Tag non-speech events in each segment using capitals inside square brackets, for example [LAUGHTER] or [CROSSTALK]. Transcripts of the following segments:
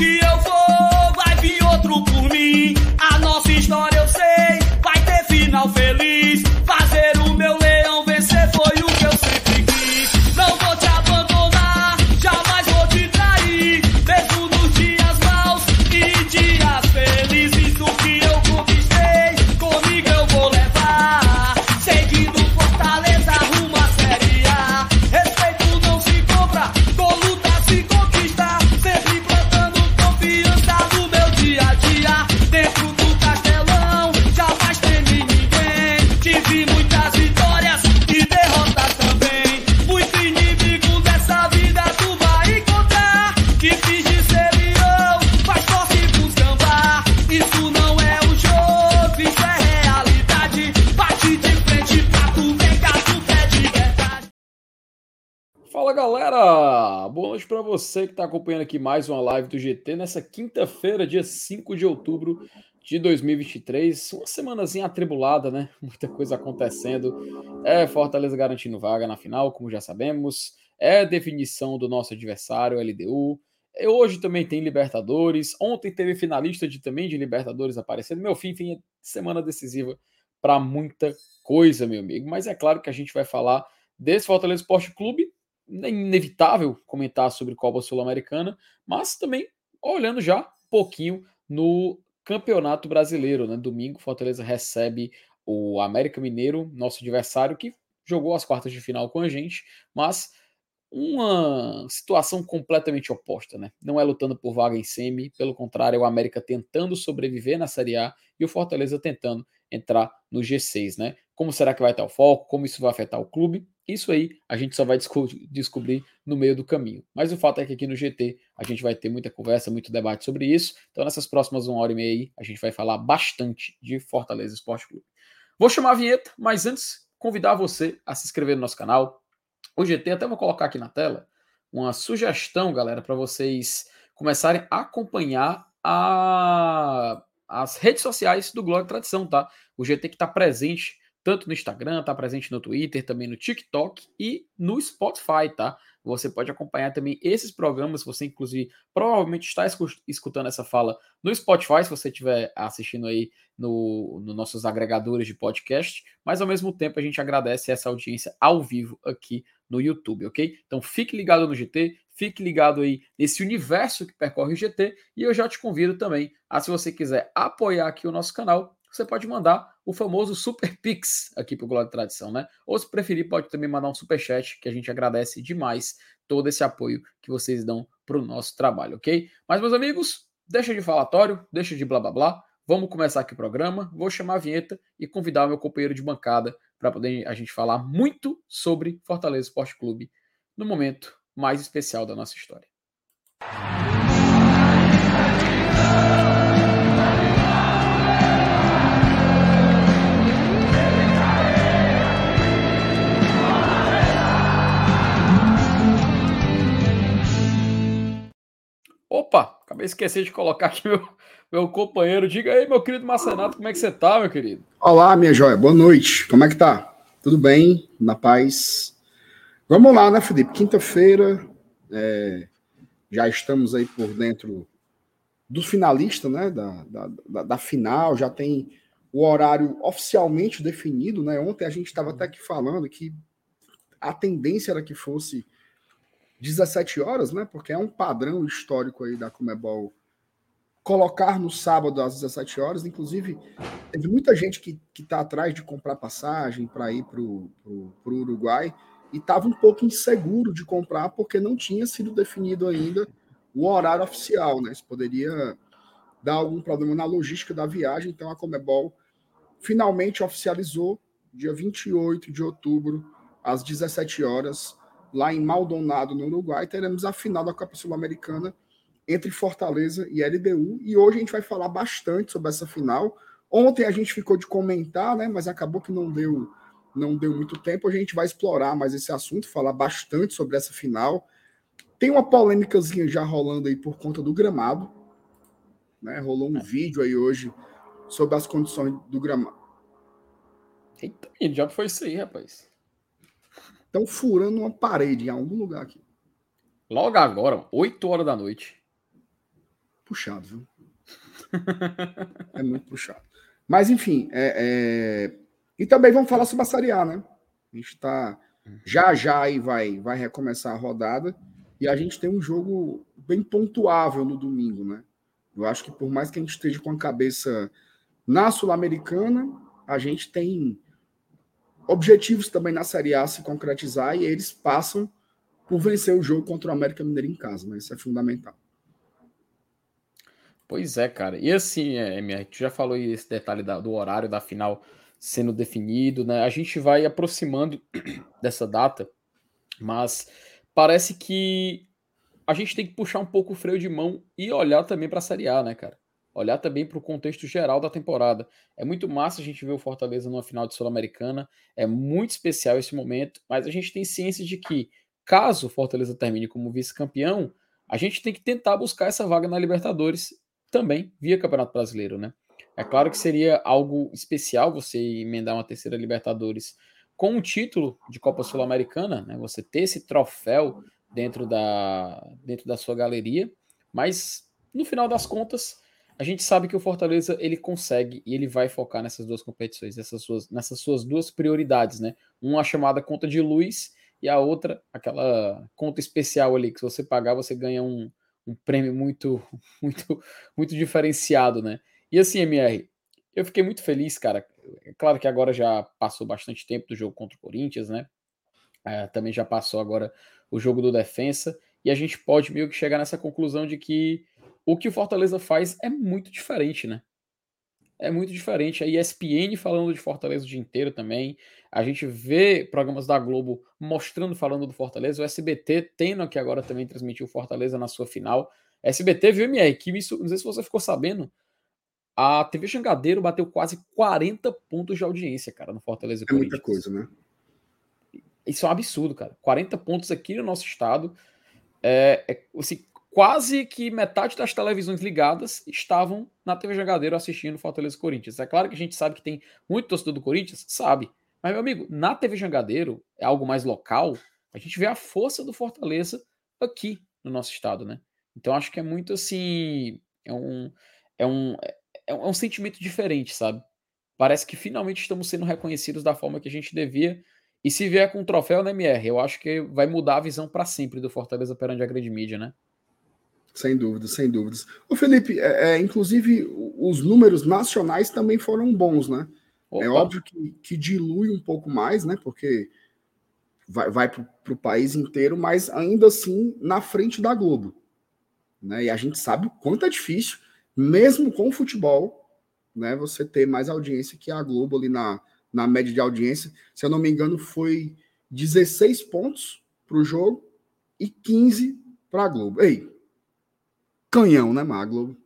que está acompanhando aqui mais uma live do GT nessa quinta-feira, dia 5 de outubro de 2023. Uma semanazinha atribulada, né? [LAUGHS] Muita coisa acontecendo. É Fortaleza garantindo vaga na final, como já sabemos. É definição do nosso adversário, LDU. Hoje também tem Libertadores. Ontem teve finalista de, também de Libertadores aparecendo. Meu fim, fim, é semana decisiva para muita coisa, meu amigo. Mas é claro que a gente vai falar desse Fortaleza Esporte Clube é inevitável comentar sobre Copa Sul-Americana, mas também olhando já um pouquinho no Campeonato Brasileiro, né? Domingo, Fortaleza recebe o América Mineiro, nosso adversário, que jogou as quartas de final com a gente, mas uma situação completamente oposta, né? Não é lutando por vaga em semi, pelo contrário, é o América tentando sobreviver na Série A e o Fortaleza tentando entrar no G6, né? Como será que vai estar o foco? Como isso vai afetar o clube? Isso aí a gente só vai desco descobrir no meio do caminho. Mas o fato é que aqui no GT a gente vai ter muita conversa, muito debate sobre isso. Então, nessas próximas uma hora e meia aí, a gente vai falar bastante de Fortaleza Esporte Clube. Vou chamar a vinheta, mas antes, convidar você a se inscrever no nosso canal. O GT, até vou colocar aqui na tela, uma sugestão, galera, para vocês começarem a acompanhar a... as redes sociais do Glória Tradição, tá? O GT que está presente tanto no Instagram, tá presente no Twitter, também no TikTok e no Spotify, tá? Você pode acompanhar também esses programas, você inclusive provavelmente está escutando essa fala no Spotify, se você estiver assistindo aí no, no nossos agregadores de podcast, mas ao mesmo tempo a gente agradece essa audiência ao vivo aqui no YouTube, ok? Então fique ligado no GT, fique ligado aí nesse universo que percorre o GT e eu já te convido também a, se você quiser apoiar aqui o nosso canal, você pode mandar o famoso Super [LAUGHS] Pix aqui para o Glória de Tradição, né? Ou se preferir, pode também mandar um Super Chat, que a gente agradece demais todo esse apoio que vocês dão para o nosso trabalho, ok? Mas, meus amigos, deixa de falatório, deixa de blá blá blá. Vamos começar aqui o programa. Vou chamar a vinheta e convidar o meu companheiro de bancada para poder a gente falar muito sobre Fortaleza Esporte Clube no momento mais especial da nossa história. Acabei de esquecer de colocar aqui meu, meu companheiro. Diga aí, meu querido Marcenato, como é que você tá, meu querido? Olá, minha joia, boa noite. Como é que tá? Tudo bem? Na paz? Vamos lá, né, Felipe? Quinta-feira, é, já estamos aí por dentro dos finalistas, né, da, da, da, da final, já tem o horário oficialmente definido, né? Ontem a gente estava até aqui falando que a tendência era que fosse 17 horas, né? Porque é um padrão histórico aí da Comebol colocar no sábado às 17 horas. Inclusive, teve muita gente que está atrás de comprar passagem para ir para o Uruguai e estava um pouco inseguro de comprar porque não tinha sido definido ainda o horário oficial, né? Isso poderia dar algum problema na logística da viagem. Então, a Comebol finalmente oficializou dia 28 de outubro, às 17 horas, lá em Maldonado, no Uruguai, teremos a final da Copa Sul-Americana entre Fortaleza e LDU. E hoje a gente vai falar bastante sobre essa final. Ontem a gente ficou de comentar, né? Mas acabou que não deu, não deu muito tempo. A gente vai explorar mais esse assunto, falar bastante sobre essa final. Tem uma polêmicazinha já rolando aí por conta do gramado. Né? Rolou um vídeo aí hoje sobre as condições do gramado. Eita, diabo foi isso aí, rapaz? Estão furando uma parede em algum lugar aqui. Logo agora, 8 horas da noite. puxado, viu? [LAUGHS] é muito puxado. Mas, enfim, é, é... e também vamos falar sobre a Série A, né? A gente está já já aí vai, vai recomeçar a rodada e a gente tem um jogo bem pontuável no domingo, né? Eu acho que por mais que a gente esteja com a cabeça na Sul-Americana, a gente tem objetivos também na Série A se concretizar e eles passam por vencer o jogo contra o América Mineiro em casa, né? Isso é fundamental. Pois é, cara. E assim, é, MR, tu já falou esse detalhe da, do horário da final sendo definido, né? A gente vai aproximando [CLEARS THROAT] dessa data, mas parece que a gente tem que puxar um pouco o freio de mão e olhar também para a Série A, né, cara? Olhar também para o contexto geral da temporada. É muito massa a gente ver o Fortaleza numa final de Sul-Americana, é muito especial esse momento, mas a gente tem ciência de que, caso o Fortaleza termine como vice-campeão, a gente tem que tentar buscar essa vaga na Libertadores também via Campeonato Brasileiro, né? É claro que seria algo especial você emendar uma terceira Libertadores com um título de Copa Sul-Americana, né? Você ter esse troféu dentro da, dentro da sua galeria, mas no final das contas, a gente sabe que o Fortaleza ele consegue e ele vai focar nessas duas competições, nessas suas, nessas suas duas prioridades, né? Uma chamada conta de luz e a outra, aquela conta especial ali que se você pagar você ganha um, um prêmio muito, [LAUGHS] muito, muito diferenciado, né? E assim, MR, eu fiquei muito feliz, cara. É claro que agora já passou bastante tempo do jogo contra o Corinthians, né? É, também já passou agora o jogo do defensa, e a gente pode meio que chegar nessa conclusão de que o que o Fortaleza faz é muito diferente, né? É muito diferente. A ESPN falando de Fortaleza o dia inteiro também. A gente vê programas da Globo mostrando, falando do Fortaleza. O SBT tendo aqui agora também transmitiu o Fortaleza na sua final. SBT, viu, MR? Que isso, não sei se você ficou sabendo, a TV Jangadeiro bateu quase 40 pontos de audiência, cara, no Fortaleza. É muita coisa, né? Isso é um absurdo, cara. 40 pontos aqui no nosso estado. É, é assim, quase que metade das televisões ligadas estavam na TV Jangadeiro assistindo Fortaleza Corinthians. É claro que a gente sabe que tem muito torcedor do Corinthians, sabe. Mas, meu amigo, na TV Jangadeiro, é algo mais local, a gente vê a força do Fortaleza aqui no nosso estado, né? Então acho que é muito assim. É um, é um, é é um sentimento diferente, sabe? Parece que finalmente estamos sendo reconhecidos da forma que a gente devia. E se vier com um troféu na MR, eu acho que vai mudar a visão para sempre do Fortaleza perante a grande mídia, né? Sem dúvidas, sem dúvidas. O Felipe, é, é, inclusive os números nacionais também foram bons, né? É Opa. É óbvio que, que, dilui um pouco mais, né? Porque vai, vai para o país inteiro, mas ainda assim na frente da Globo. Né? E a gente sabe o quanto é difícil mesmo com o futebol, né, você ter mais audiência que a Globo ali na, na média de audiência. Se eu não me engano, foi 16 pontos para o jogo e 15 para a Globo. Ei, canhão, né, Má, Globo?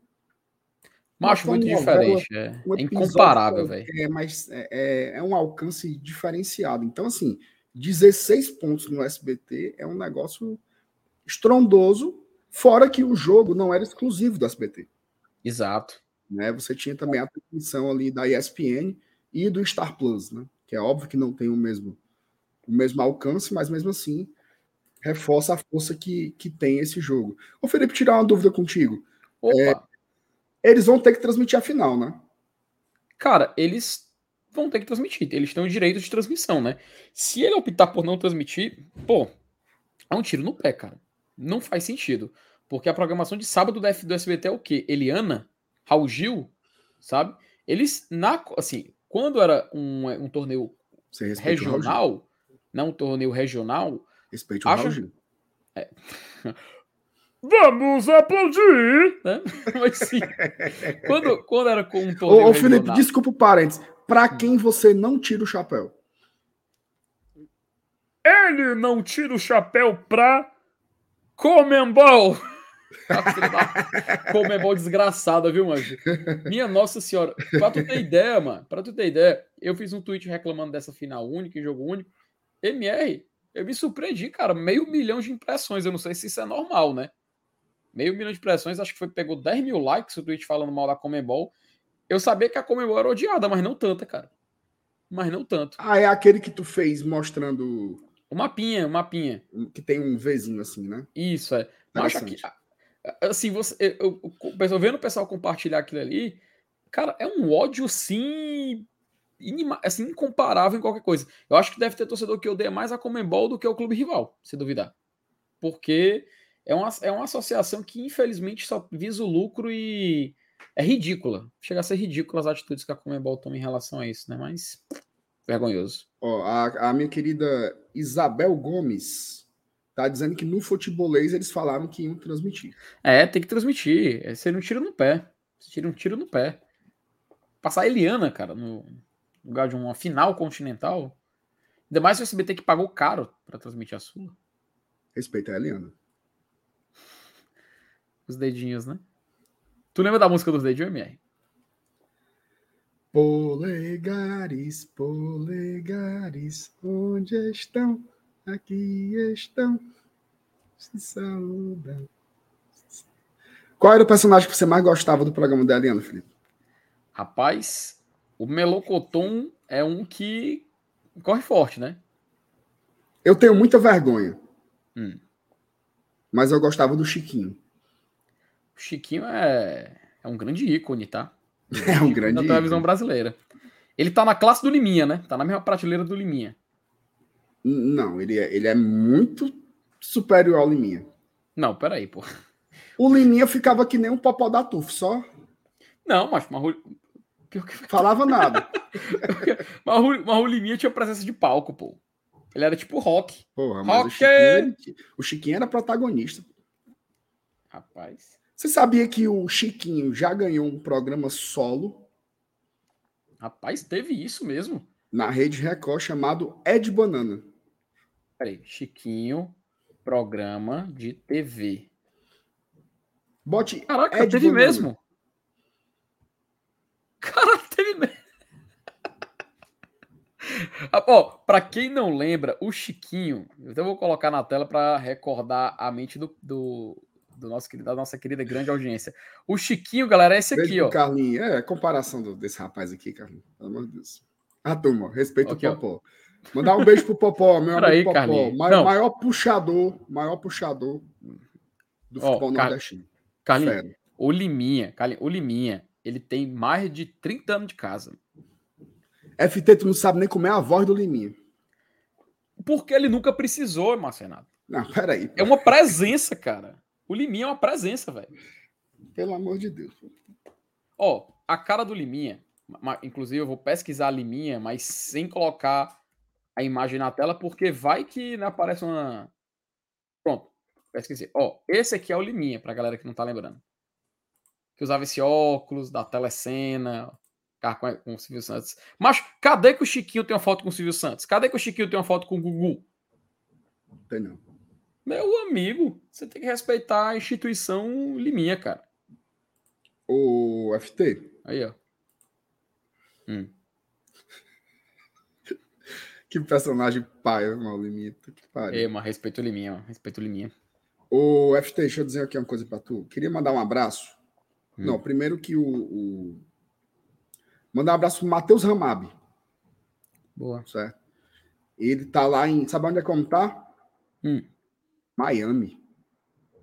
Macho muito diferente, é, um é incomparável, velho. É, mas é, é, é um alcance diferenciado. Então, assim, 16 pontos no SBT é um negócio estrondoso, fora que o jogo não era exclusivo do SBT. Exato. Né? Você tinha também a transmissão ali da ESPN e do Star Plus, né? Que é óbvio que não tem o mesmo, o mesmo alcance, mas mesmo assim reforça a força que, que tem esse jogo. Ô, Felipe, tirar uma dúvida contigo. É, eles vão ter que transmitir a final, né? Cara, eles vão ter que transmitir. Eles têm o direito de transmissão, né? Se ele optar por não transmitir, pô, é um tiro no pé, cara. Não faz sentido. Porque a programação de sábado do, do SBT é o quê? Eliana, Raul Gil, sabe? Eles, na, assim, quando era um, um torneio regional, não um torneio regional. Respeite o acha... Raul Gil. É. [LAUGHS] Vamos aplaudir! Né? [LAUGHS] Mas sim, quando, quando era com um torneio. Ô, ô Felipe, desculpa o parênteses. Para quem você não tira o chapéu? Ele não tira o chapéu pra Comembol! [LAUGHS] Comembol desgraçada, viu, mano? Minha nossa senhora. Pra tu ter ideia, mano, pra tu ter ideia, eu fiz um tweet reclamando dessa final única, jogo único. MR, eu me surpreendi, cara. Meio milhão de impressões. Eu não sei se isso é normal, né? Meio milhão de impressões, acho que foi, pegou 10 mil likes o tweet falando mal da Comembol. Eu sabia que a Comembol era odiada, mas não tanta, cara. Mas não tanto. Ah, é aquele que tu fez mostrando. O mapinha, o mapinha. Que tem um Vzinho assim, né? Isso, é. Mas aqui, assim, você, eu, eu, eu vendo o pessoal compartilhar aquilo ali, cara, é um ódio sim inima, assim, incomparável em qualquer coisa. Eu acho que deve ter torcedor que odeia mais a Comembol do que o clube rival, se duvidar. Porque é uma, é uma associação que, infelizmente, só visa o lucro e é ridícula. Chega a ser ridícula as atitudes que a Comembol toma em relação a isso, né? Mas vergonhoso. Ó, a, a minha querida Isabel Gomes tá dizendo que no futebolês eles falaram que iam transmitir. É, tem que transmitir. É, seria um tiro no pé. Seria um tiro no pé. Passar a Eliana, cara, no lugar de uma final continental. Ainda mais o SBT que pagou caro para transmitir a sua. Respeita a Eliana. [LAUGHS] Os dedinhos, né? Tu lembra da música dos dedinhos, MR? Polegares, polegares, onde estão? Aqui estão. Se saludam. Qual era o personagem que você mais gostava do programa da Eliana, Felipe? Rapaz, o Melocoton é um que corre forte, né? Eu tenho muita vergonha. Hum. Mas eu gostava do Chiquinho. O Chiquinho é, é um grande ícone, tá? [LAUGHS] É um grande da televisão brasileira. Ele tá na classe do Liminha, né? Tá na mesma prateleira do Liminha. Não, ele é, ele é muito superior ao Liminha. Não, peraí, pô. O Liminha ficava que nem um popó da tuf, só. Não, mas, mas Falava nada. mas, o, mas o Liminha tinha presença de palco, pô. Ele era tipo rock. Porra, mas rock. O, Chiquinho, o Chiquinho era protagonista. Rapaz. Você sabia que o Chiquinho já ganhou um programa solo? Rapaz, teve isso mesmo. Na Rede Record, chamado Ed Banana. Peraí, Chiquinho, programa de TV. Bote. Caraca, Ed teve Banana. mesmo. Cara, teve mesmo. Ó, pra quem não lembra, o Chiquinho, eu então vou colocar na tela para recordar a mente do, do, do nosso, da nossa querida grande audiência. O Chiquinho, galera, é esse Beijo aqui, ó. Carlinhos, é, comparação do, desse rapaz aqui, Carlinhos. Pelo amor de Deus. Ah, turma, respeita okay, o Popó. Ó. Mandar um beijo pro Popó, meu amigo aí, Popó. Maior, maior, puxador, maior puxador do futebol Car... nordestino. Carlinhos, o Liminha, Carlinhos, o Liminha, ele tem mais de 30 anos de casa. FT, tu não sabe nem como é a voz do Liminha. Porque ele nunca precisou, Marcenato. Não, peraí. É uma presença, cara. O Liminha é uma presença, velho. Pelo amor de Deus. Ó, a cara do Liminha, inclusive eu vou pesquisar a Liminha, mas sem colocar a imagem na tela, porque vai que não aparece uma. Pronto, pesquisei. Ó, esse aqui é o Liminha, pra galera que não tá lembrando. Que usava esse óculos da telecena, carro com, com o Silvio Santos. Mas cadê que o Chiquinho tem uma foto com o Silvio Santos? Cadê que o Chiquinho tem uma foto com o Gugu? Tem não. Meu amigo, você tem que respeitar a instituição Liminha, cara. O FT. Aí, ó. Hum. [LAUGHS] que personagem pai, mal Liminha. Que pariu. É, mas respeito o Liminha, mano. respeito o Liminha. O FT, deixa eu dizer aqui uma coisa pra tu. Queria mandar um abraço. Hum. Não, primeiro que o, o... Mandar um abraço pro Matheus Ramab. Boa. Certo? Ele tá lá em. Sabe onde é como tá? Hum. Miami.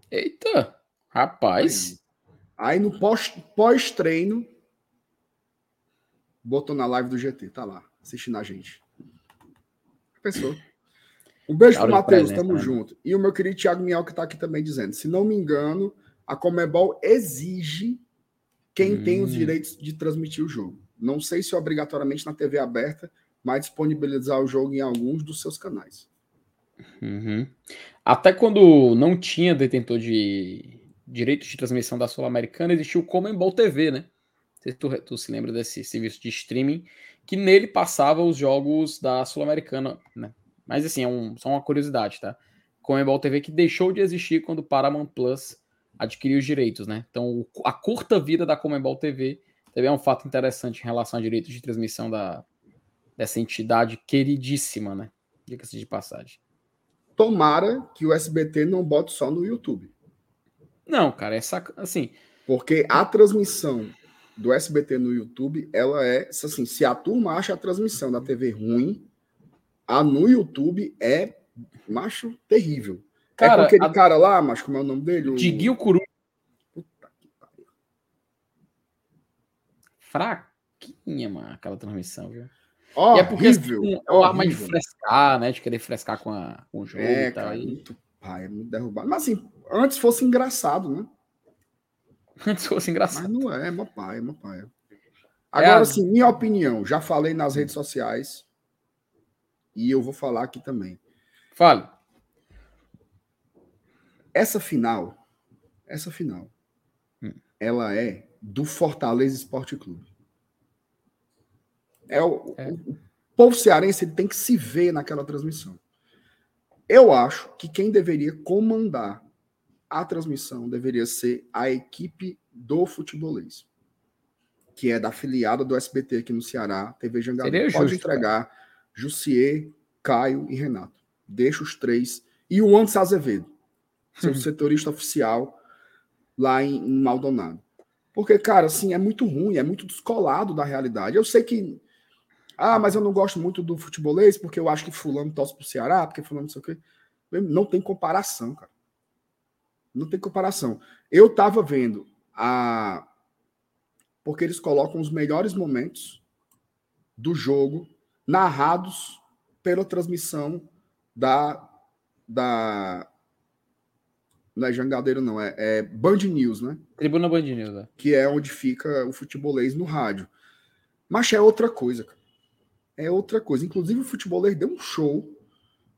Eita, rapaz. Aí, no pós-treino, botou na live do GT, tá lá, assistindo a gente. Pensou. Um beijo pro Matheus, tamo né? junto. E o meu querido Thiago Miel, que tá aqui também dizendo: se não me engano, a Comebol exige quem hum. tem os hum. direitos de transmitir o jogo. Não sei se obrigatoriamente na TV aberta, mas disponibilizar o jogo em alguns dos seus canais. Uhum. Até quando não tinha detentor de direitos de transmissão da Sul-Americana, existiu o Comembol TV, né? Se tu, tu, se lembra desse serviço de streaming, que nele passava os jogos da Sul-Americana, né? Mas assim, é um, só uma curiosidade, tá? Comembol TV que deixou de existir quando o Paramount Plus adquiriu os direitos, né? Então, a curta vida da Comembol TV também é um fato interessante em relação a direitos de transmissão da, dessa entidade queridíssima, né? Diga-se de passagem. Tomara que o SBT não bote só no YouTube. Não, cara, é sac... assim. Porque a transmissão do SBT no YouTube, ela é assim, se a turma acha a transmissão da TV ruim, a no YouTube é macho terrível. É cara, é com aquele a... cara lá, mas como é o nome dele? Diguinho Curu. Fraquinha, mano, aquela transmissão, viu? Oh, e é porque horrível, assim, é uma arma de frescar, né? De querer frescar com, a, com o jogo é, e tal. Cara, aí. muito pai, é muito derrubado. Mas assim, antes fosse engraçado, né? [LAUGHS] Antes fosse engraçado. Mas não é, é meu pai, é meu pai. Agora, é assim, minha opinião, já falei nas redes sociais e eu vou falar aqui também. Fale. Essa final, essa final, hum. ela é do Fortaleza Esporte Clube. É o, é. o, povo cearense ele tem que se ver naquela transmissão. Eu acho que quem deveria comandar a transmissão deveria ser a equipe do futebolês, que é da afiliada do SBT aqui no Ceará, TV Jangadeiro. Pode justo, entregar cara. Jussier, Caio e Renato. Deixa os três. E o Antes Azevedo, seu [LAUGHS] setorista oficial lá em, em Maldonado. Porque, cara, assim, é muito ruim, é muito descolado da realidade. Eu sei que. Ah, mas eu não gosto muito do futebolês porque eu acho que Fulano torce pro Ceará, porque Fulano não sei o quê. Não tem comparação, cara. Não tem comparação. Eu tava vendo a. Porque eles colocam os melhores momentos do jogo narrados pela transmissão da. da não é Jangadeiro, não, é, é Band News, né? Tribuna Band News, né? Que é onde fica o futebolês no rádio. Mas é outra coisa, cara. É outra coisa. Inclusive, o futebolês deu um show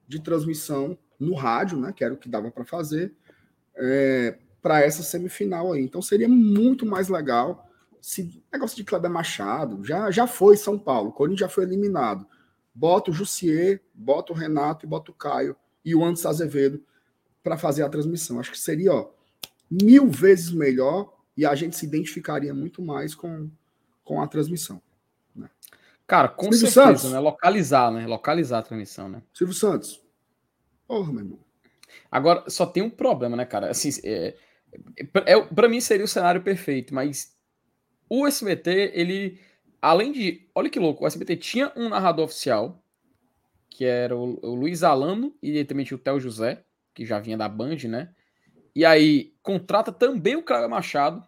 de transmissão no rádio, né? Que era o que dava para fazer, é, para essa semifinal aí. Então seria muito mais legal se negócio de Kleber Machado já, já foi São Paulo, o Corinthians já foi eliminado. Bota o Jussier, bota o Renato e bota o Caio e o Anderson Azevedo para fazer a transmissão. Acho que seria ó, mil vezes melhor e a gente se identificaria muito mais com, com a transmissão. Né? Cara, com Silvio certeza, Santos. né? Localizar, né? Localizar a transmissão, né? Silvio Santos. Porra, meu irmão. Agora, só tem um problema, né, cara? Assim, é, é, para mim seria o cenário perfeito, mas o SBT, ele, além de. Olha que louco, o SBT tinha um narrador oficial, que era o, o Luiz Alano, e também tinha o Theo José, que já vinha da Band, né? E aí contrata também o Cláudio Machado,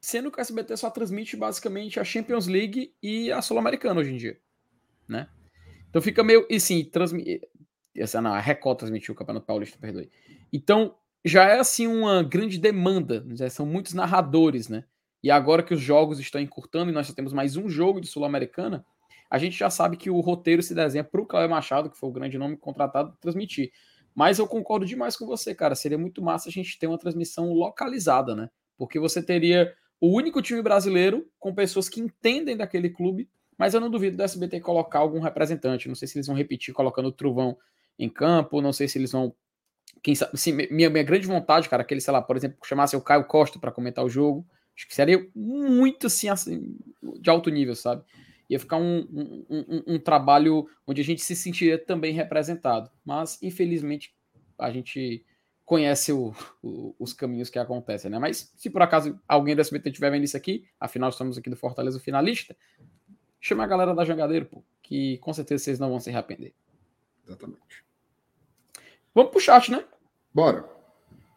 sendo que o SBT só transmite basicamente a Champions League e a Sul-Americana hoje em dia, né? Então fica meio. E sim, transmi... essa não, a Record transmitiu o Campeonato Paulista, perdoe. Então já é assim uma grande demanda, já são muitos narradores, né? E agora que os jogos estão encurtando e nós só temos mais um jogo de Sul-Americana, a gente já sabe que o roteiro se desenha para o Cláudio Machado, que foi o grande nome contratado, transmitir. Mas eu concordo demais com você, cara. Seria muito massa a gente ter uma transmissão localizada, né? Porque você teria o único time brasileiro com pessoas que entendem daquele clube, mas eu não duvido do SBT colocar algum representante. Não sei se eles vão repetir colocando o Truvão em campo, não sei se eles vão. Quem sabe, sim, minha, minha grande vontade, cara, que ele, sei lá, por exemplo, chamasse o Caio Costa para comentar o jogo. Acho que seria muito assim, assim, de alto nível, sabe? Ia ficar um, um, um, um, trabalho onde a gente se sentiria também representado. Mas, infelizmente, a gente conhece o, o, os caminhos que acontecem, né? Mas se por acaso alguém do SBT estiver vendo isso aqui, afinal estamos aqui do Fortaleza finalista, chama a galera da Jangadeiro, pô, que com certeza vocês não vão se arrepender. Exatamente. Vamos pro chat, né? Bora.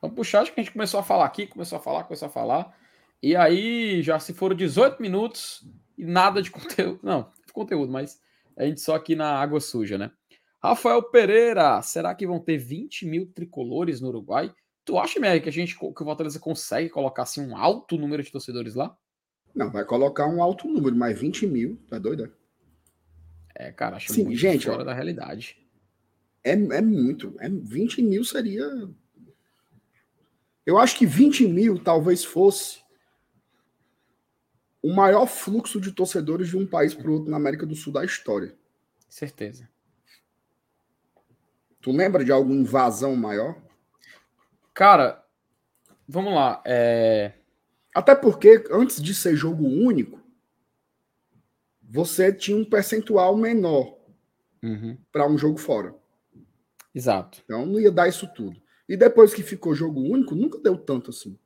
Vamos pro chat que a gente começou a falar aqui, começou a falar, começou a falar. E aí, já se foram 18 minutos, e nada de [LAUGHS] conteúdo. Não, conteúdo, mas a gente só aqui na água suja, né? Rafael Pereira, será que vão ter 20 mil tricolores no Uruguai? Tu acha, Mary, que a gente que o Fortaleza consegue colocar assim um alto número de torcedores lá? Não, vai colocar um alto número, mas 20 mil, tá doido? É, cara, acho Sim, muito gente, fora ó, da realidade. É, é muito. É, 20 mil seria. Eu acho que 20 mil talvez fosse o maior fluxo de torcedores de um país para o outro na América do Sul da história. Certeza. Tu lembra de alguma invasão maior? Cara, vamos lá. É... Até porque, antes de ser jogo único, você tinha um percentual menor uhum. para um jogo fora. Exato. Então não ia dar isso tudo. E depois que ficou jogo único, nunca deu tanto assim.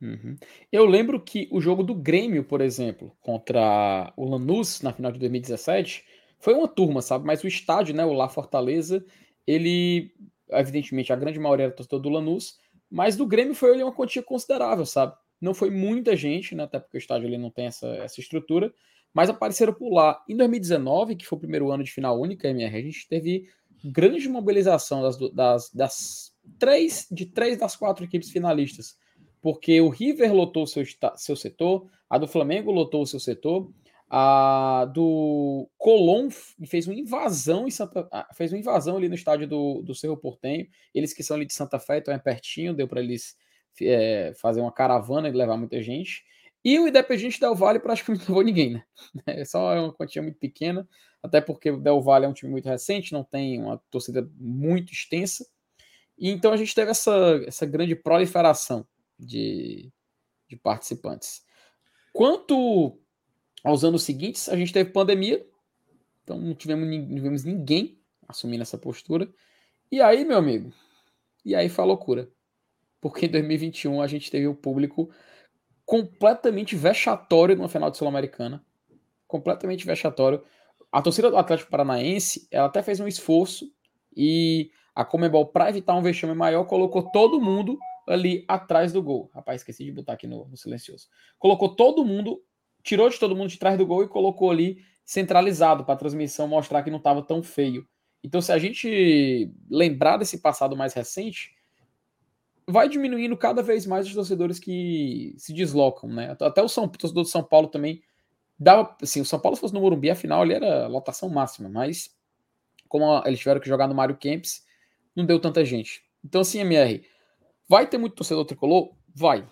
Uhum. Eu lembro que o jogo do Grêmio, por exemplo, contra o Lanús na final de 2017, foi uma turma, sabe? Mas o estádio, né, o La Fortaleza, ele, evidentemente, a grande maioria era torcedor do Lanús, mas do Grêmio foi ali uma quantia considerável, sabe? Não foi muita gente, né? Até porque o estádio ali não tem essa, essa estrutura, mas apareceram por lá. Em 2019, que foi o primeiro ano de final única, MR, a gente teve grande mobilização das, das, das três de três das quatro equipes finalistas, porque o River lotou seu, seu setor, a do Flamengo lotou o seu setor, a do Colón fez uma invasão em Santa, fez uma invasão ali no estádio do, do Cerro Portenho. Eles que são ali de Santa Fé, então é pertinho, deu para eles é, fazer uma caravana e levar muita gente. E o Independente Del Valle praticamente [LAUGHS] não levou ninguém, né? É só uma quantia muito pequena, até porque o Del Valle é um time muito recente, não tem uma torcida muito extensa. E então a gente teve essa, essa grande proliferação de, de participantes. Quanto aos anos seguintes, a gente teve pandemia, então não tivemos, não tivemos ninguém assumindo essa postura. E aí, meu amigo, e aí foi a loucura. Porque em 2021 a gente teve um público completamente vexatório numa final de Sul-Americana. Completamente vexatório. A torcida do Atlético Paranaense, ela até fez um esforço e a Comebol, para evitar um vexame maior, colocou todo mundo ali atrás do gol. Rapaz, esqueci de botar aqui no, no silencioso. Colocou todo mundo, tirou de todo mundo de trás do gol e colocou ali centralizado para a transmissão mostrar que não estava tão feio. Então, se a gente lembrar desse passado mais recente, vai diminuindo cada vez mais os torcedores que se deslocam, né? Até o, São, o torcedor de São Paulo também dava, assim, o São Paulo se fosse no Morumbi, afinal ele era lotação máxima, mas como eles tiveram que jogar no Mário Kempis, não deu tanta gente. Então, assim, MR, vai ter muito torcedor tricolor? Vai.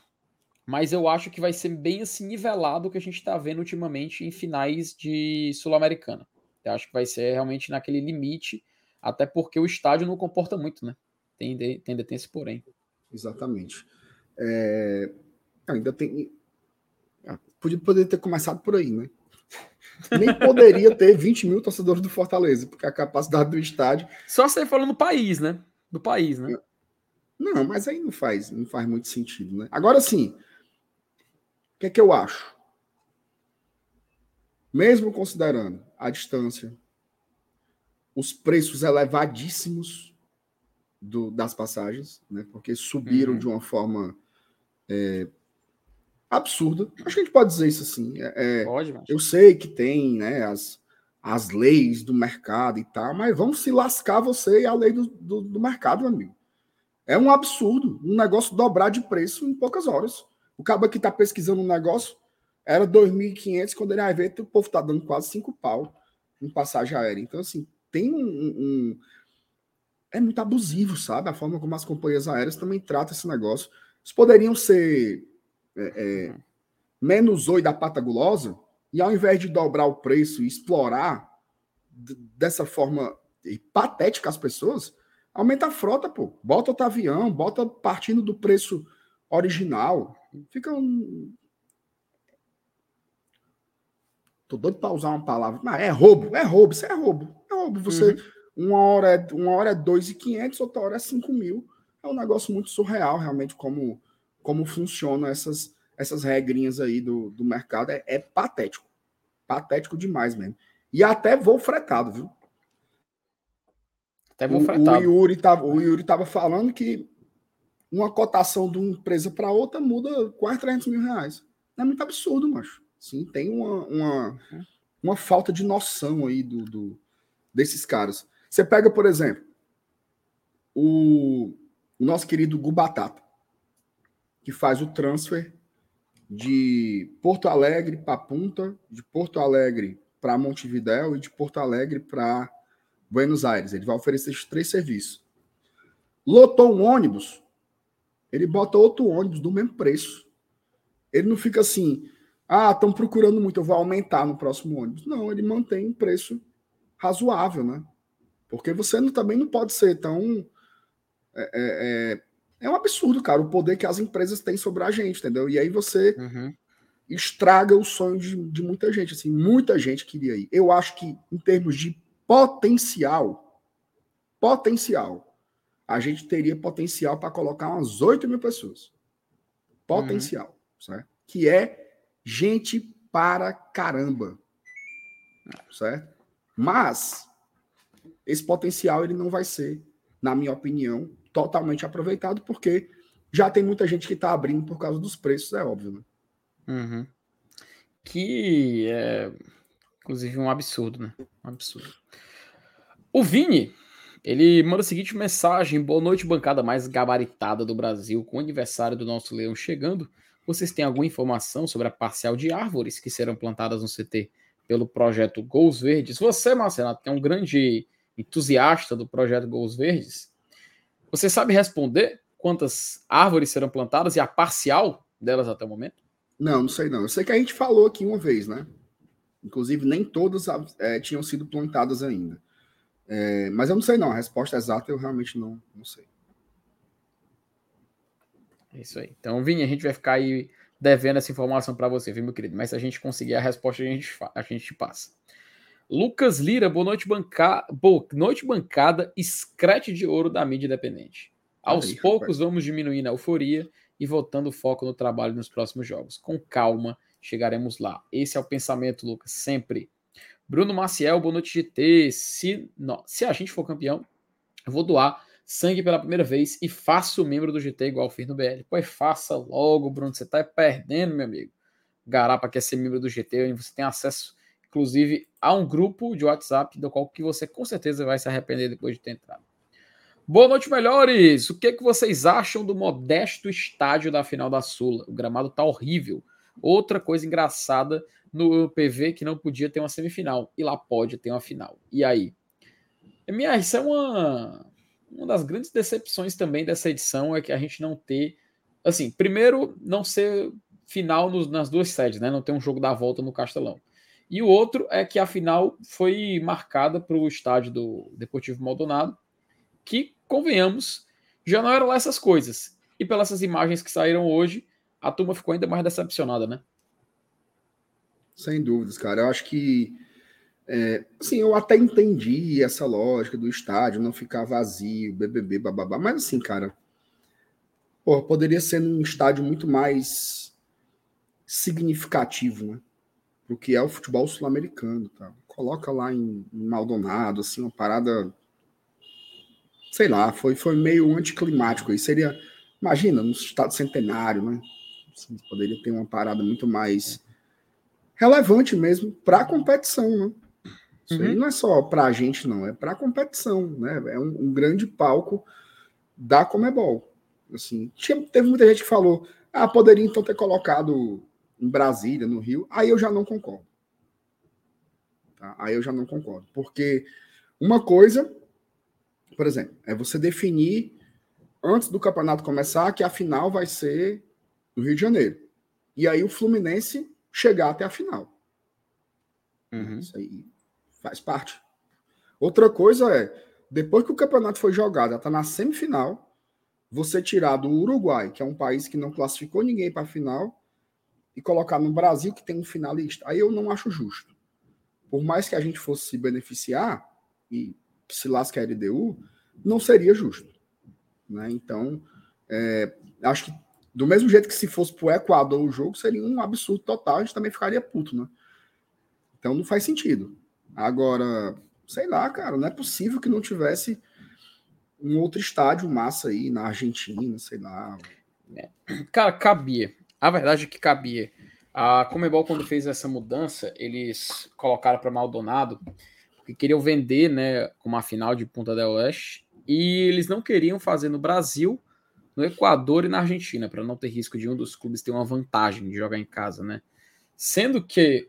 Mas eu acho que vai ser bem assim nivelado o que a gente está vendo ultimamente em finais de Sul-Americana. Eu acho que vai ser realmente naquele limite, até porque o estádio não comporta muito, né? Tem, tem, tem esse porém. Exatamente. É... Ainda tem. Ah, podia, poderia ter começado por aí, né? [LAUGHS] Nem poderia ter 20 mil torcedores do Fortaleza, porque a capacidade do estádio. Só você falando no país, né? Do país, né? Não, mas aí não faz, não faz muito sentido, né? Agora sim, o que é que eu acho? Mesmo considerando a distância, os preços elevadíssimos do, das passagens, né? Porque subiram uhum. de uma forma é, absurda. Acho que a gente pode dizer isso assim. É, é pode, mas... Eu sei que tem né, as, as leis do mercado e tal, mas vão se lascar você e a lei do, do, do mercado, meu amigo. É um absurdo um negócio dobrar de preço em poucas horas. O cabo que está pesquisando um negócio era 2.500, quando ele vai ver, o povo está dando quase 5 pau em passagem aérea. Então, assim, tem um, um, É muito abusivo, sabe? A forma como as companhias aéreas também tratam esse negócio. Eles poderiam ser é, é, menos oi da pata gulosa, e ao invés de dobrar o preço e explorar dessa forma patética as pessoas, aumenta a frota, pô. Bota outro avião, bota partindo do preço original. Fica um. Tô doido para usar uma palavra. Mas é roubo, é roubo, isso é roubo. É roubo. Você, uhum. uma hora é, uma hora é 2.500, outra hora é 5 mil. É um negócio muito surreal, realmente, como como funcionam essas, essas regrinhas aí do, do mercado. É, é patético. Patético demais mesmo. E até voo fretado, viu? Até voo fretado. O, Yuri tava, o Yuri tava falando que uma cotação de uma empresa para outra muda quase 300 mil reais. É muito absurdo, macho. Sim, tem uma, uma, uma falta de noção aí do, do, desses caras. Você pega, por exemplo, o, o nosso querido Gubatata que faz o transfer de Porto Alegre para Punta, de Porto Alegre para Montevidéu e de Porto Alegre para Buenos Aires. Ele vai oferecer esses três serviços. Lotou um ônibus, ele bota outro ônibus do mesmo preço. Ele não fica assim, ah, estão procurando muito, eu vou aumentar no próximo ônibus. Não, ele mantém um preço razoável, né? Porque você não, também não pode ser tão é, é, é é um absurdo, cara, o poder que as empresas têm sobre a gente, entendeu? E aí você uhum. estraga o sonho de, de, muita gente, assim, muita gente queria ir. Eu acho que, em termos de potencial, potencial, a gente teria potencial para colocar umas 8 mil pessoas. Potencial, uhum. certo? Que é gente para caramba, certo? Mas esse potencial ele não vai ser, na minha opinião, totalmente aproveitado, porque Já tem muita gente que está abrindo por causa dos preços, é óbvio, né? Uhum. Que é, inclusive, um absurdo, né? Um absurdo. O Vini, ele manda a seguinte mensagem: Boa noite, bancada mais gabaritada do Brasil, com o aniversário do nosso leão chegando. Vocês têm alguma informação sobre a parcial de árvores que serão plantadas no CT pelo projeto Gols Verdes? Você, Marcelo, é um grande entusiasta do projeto Gols Verdes. Você sabe responder quantas árvores serão plantadas e a parcial delas até o momento? Não, não sei não. Eu sei que a gente falou aqui uma vez, né? Inclusive, nem todas é, tinham sido plantadas ainda. É, mas eu não sei não. A resposta exata eu realmente não, não sei. É isso aí. Então, Vini, a gente vai ficar aí devendo essa informação para você, viu, meu querido? Mas se a gente conseguir a resposta, a gente, a gente passa. Lucas Lira, boa noite, banca... boa noite bancada, escrete de ouro da mídia independente. Aos aí, poucos rapaz. vamos diminuindo a euforia e voltando o foco no trabalho nos próximos jogos. Com calma, chegaremos lá. Esse é o pensamento, Lucas, sempre. Bruno Maciel, boa noite, GT. Se, não, se a gente for campeão, eu vou doar sangue pela primeira vez e faço membro do GT igual fiz no BL. Pois faça logo, Bruno. Você tá perdendo, meu amigo. Garapa quer ser membro do GT, onde você tem acesso, inclusive, a um grupo de WhatsApp do qual que você com certeza vai se arrepender depois de ter entrado. Boa noite, melhores! O que, que vocês acham do modesto estádio da final da Sula? O gramado tá horrível. Outra coisa engraçada no PV que não podia ter uma semifinal. E lá pode ter uma final. E aí? MR, isso é uma uma das grandes decepções também dessa edição é que a gente não ter, assim, primeiro, não ser final nos, nas duas sedes, né? Não ter um jogo da volta no Castelão. E o outro é que a final foi marcada para o estádio do Deportivo Maldonado, que, convenhamos, já não eram lá essas coisas. E pelas imagens que saíram hoje, a turma ficou ainda mais decepcionada, né? Sem dúvidas, cara. Eu acho que é, assim, eu até entendi essa lógica do estádio não ficar vazio, BBB, bababá, mas assim, cara, pô, poderia ser num estádio muito mais significativo, né? O que é o futebol sul-americano, tá? Coloca lá em, em, Maldonado, assim, uma parada, sei lá, foi, foi meio anticlimático aí. Seria, imagina, no estado centenário, né? Assim, poderia ter uma parada muito mais relevante mesmo para a competição, né? Isso uhum. aí não é só para a gente, não, é para a competição, né? É um, um, grande palco da Comebol. Assim, tinha, teve muita gente que falou, ah, poderia então ter colocado em Brasília, no Rio. Aí eu já não concordo. Tá? Aí eu já não concordo. Porque uma coisa, por exemplo, é você definir antes do campeonato começar que a final vai ser no Rio de Janeiro. E aí o Fluminense chegar até a final. Uhum. Isso aí Faz parte. Outra coisa é, depois que o campeonato foi jogado, está na semifinal, você tirar do Uruguai, que é um país que não classificou ninguém para a final, e colocar no Brasil, que tem um finalista. Aí eu não acho justo. Por mais que a gente fosse se beneficiar, e se lasca a LDU, não seria justo. Né? Então, é, acho que do mesmo jeito que se fosse para o Equador o jogo, seria um absurdo total, a gente também ficaria puto, né? Então não faz sentido. Agora, sei lá, cara, não é possível que não tivesse um outro estádio massa aí na Argentina, sei lá. Cara, cabia. A verdade é que cabia. A Comebol, quando fez essa mudança, eles colocaram para Maldonado, porque queriam vender, né, como a final de Punta del Oeste, e eles não queriam fazer no Brasil, no Equador e na Argentina, para não ter risco de um dos clubes ter uma vantagem de jogar em casa, né? Sendo que,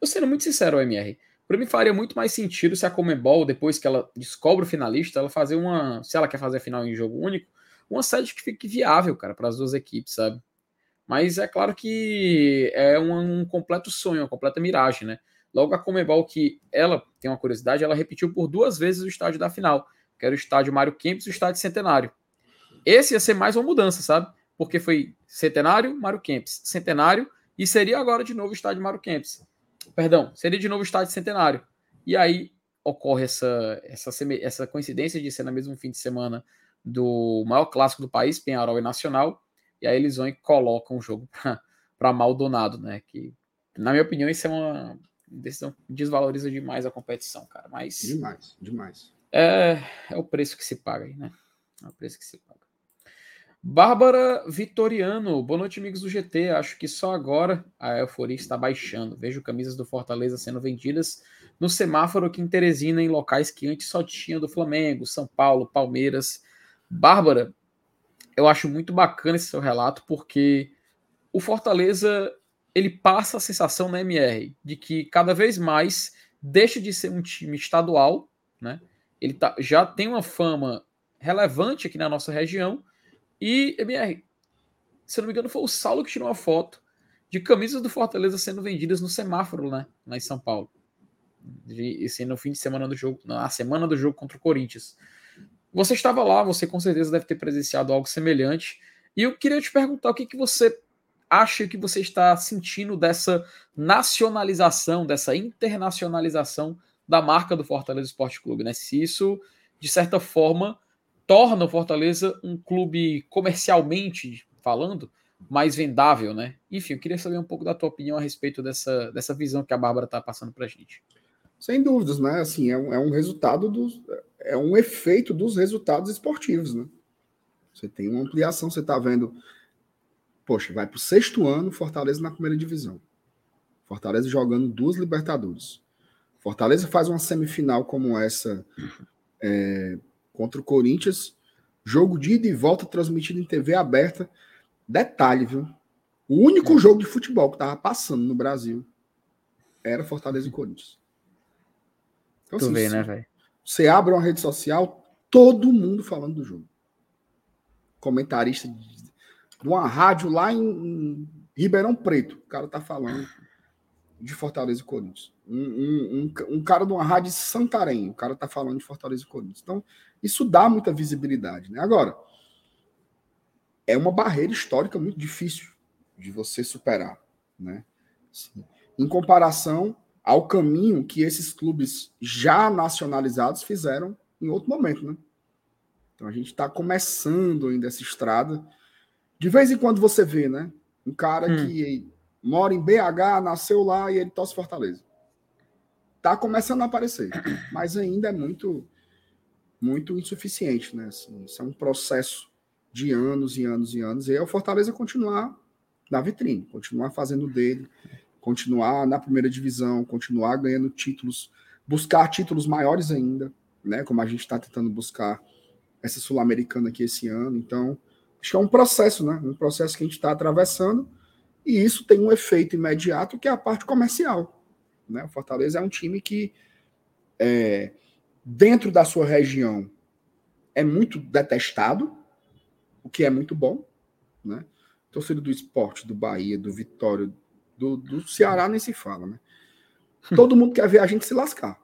eu sendo muito sincero, MR, para mim faria muito mais sentido se a Comebol, depois que ela descobre o finalista, ela fazer uma. Se ela quer fazer a final em jogo único, uma sede que fique viável, cara, para as duas equipes, sabe? Mas é claro que é um, um, completo sonho, uma completa miragem, né? Logo a Comebol, que ela tem uma curiosidade, ela repetiu por duas vezes o estádio da final, que era o estádio Mário Kempis e o estádio Centenário. Esse ia ser mais uma mudança, sabe? Porque foi Centenário, Mário Kempis, Centenário, e seria agora de novo o estádio Mário Kempis. Perdão, seria de novo o estádio centenário. E aí ocorre essa, essa, essa coincidência de ser no mesmo fim de semana do maior clássico do país, Penharol e Nacional, e aí eles vão e colocam o jogo para Maldonado, né? Que, na minha opinião, isso é uma decisão desvaloriza demais a competição, cara. Mas. Demais, demais. É, é o preço que se paga aí, né? É o preço que se paga. Bárbara Vitoriano, boa noite, amigos do GT. Acho que só agora a euforia está baixando. Vejo camisas do Fortaleza sendo vendidas no semáforo aqui em Teresina, em locais que antes só tinha do Flamengo, São Paulo, Palmeiras. Bárbara, eu acho muito bacana esse seu relato, porque o Fortaleza ele passa a sensação na MR de que cada vez mais deixa de ser um time estadual, né? Ele tá, já tem uma fama relevante aqui na nossa região. E, MR, se eu não me engano, foi o Saulo que tirou uma foto de camisas do Fortaleza sendo vendidas no semáforo, né? Lá em São Paulo. Esse no fim de semana do jogo, na semana do jogo contra o Corinthians. Você estava lá, você com certeza deve ter presenciado algo semelhante. E eu queria te perguntar o que, que você acha que você está sentindo dessa nacionalização, dessa internacionalização da marca do Fortaleza Esporte Clube, né? Se isso, de certa forma, torna o Fortaleza um clube comercialmente falando mais vendável, né? Enfim, eu queria saber um pouco da tua opinião a respeito dessa, dessa visão que a Bárbara está passando para a gente. Sem dúvidas, né? Assim, é um, é um resultado dos. É um efeito dos resultados esportivos, né? Você tem uma ampliação, você está vendo. Poxa, vai para o sexto ano, Fortaleza na primeira divisão. Fortaleza jogando duas Libertadores. Fortaleza faz uma semifinal como essa é, contra o Corinthians, jogo de ida e volta transmitido em TV aberta. Detalhe, viu? O único é. jogo de futebol que estava passando no Brasil era Fortaleza e Corinthians. Então, tu assim, vê, né, velho? Você abre uma rede social, todo mundo falando do jogo. Comentarista de uma rádio lá em, em Ribeirão Preto, o cara tá falando de Fortaleza e Corinthians. Um, um, um, um, cara de uma rádio Santarém, o cara tá falando de Fortaleza e Corinthians. Então, isso dá muita visibilidade. Né? Agora, é uma barreira histórica muito difícil de você superar. Né? Assim, em comparação ao caminho que esses clubes já nacionalizados fizeram em outro momento. Né? Então, a gente está começando ainda essa estrada. De vez em quando você vê, né? Um cara hum. que mora em BH, nasceu lá e ele torce Fortaleza. Tá começando a aparecer, mas ainda é muito muito insuficiente, né? Assim, isso é um processo de anos e anos e anos. E é o Fortaleza continuar na vitrine, continuar fazendo dele, continuar na primeira divisão, continuar ganhando títulos, buscar títulos maiores ainda, né? Como a gente está tentando buscar essa sul-americana aqui esse ano. Então, acho que é um processo, né? Um processo que a gente está atravessando e isso tem um efeito imediato que é a parte comercial. Né? O Fortaleza é um time que, é, dentro da sua região, é muito detestado, o que é muito bom. Né? Torcida do esporte, do Bahia, do Vitória, do, do Ceará nem se fala. Né? Todo mundo quer ver a gente se lascar.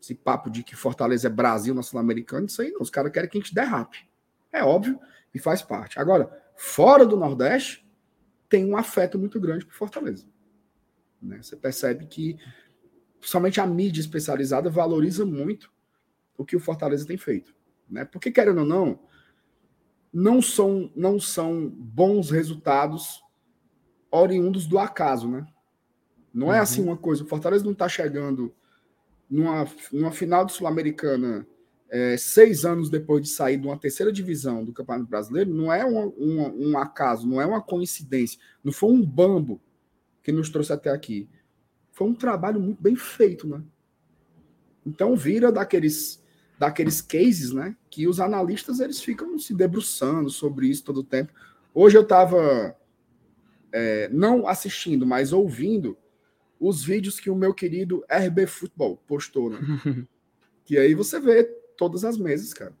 Esse papo de que Fortaleza é Brasil na Sul-Americana, isso aí não. Os caras querem que a gente derrape. É óbvio e faz parte. Agora, fora do Nordeste, tem um afeto muito grande por Fortaleza. Né? Você percebe que somente a mídia especializada valoriza muito o que o Fortaleza tem feito. Né? Porque, querendo ou não, não são, não são bons resultados oriundos do acaso, né? Não é assim uhum. uma coisa. O Fortaleza não está chegando numa, numa final de Sul-Americana é, seis anos depois de sair de uma terceira divisão do Campeonato Brasileiro, não é um, um, um, acaso, não é uma coincidência, não foi um bambo que nos trouxe até aqui. Foi um trabalho muito bem feito, né? Então vira daqueles daqueles cases, né, que os analistas eles ficam se debruçando sobre isso todo o tempo. Hoje eu estava é, não assistindo, mas ouvindo os vídeos que o meu querido RB Futebol postou, né? [LAUGHS] que aí você vê todas as mesas, cara.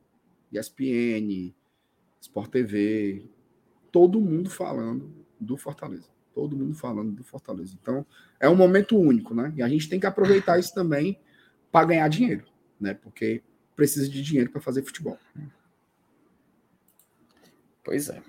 ESPN, Sport TV, todo mundo falando do Fortaleza. Todo mundo falando do Fortaleza. Então, é um momento único, né? E a gente tem que aproveitar isso também para ganhar dinheiro, né? Porque precisa de dinheiro para fazer futebol. Pois é.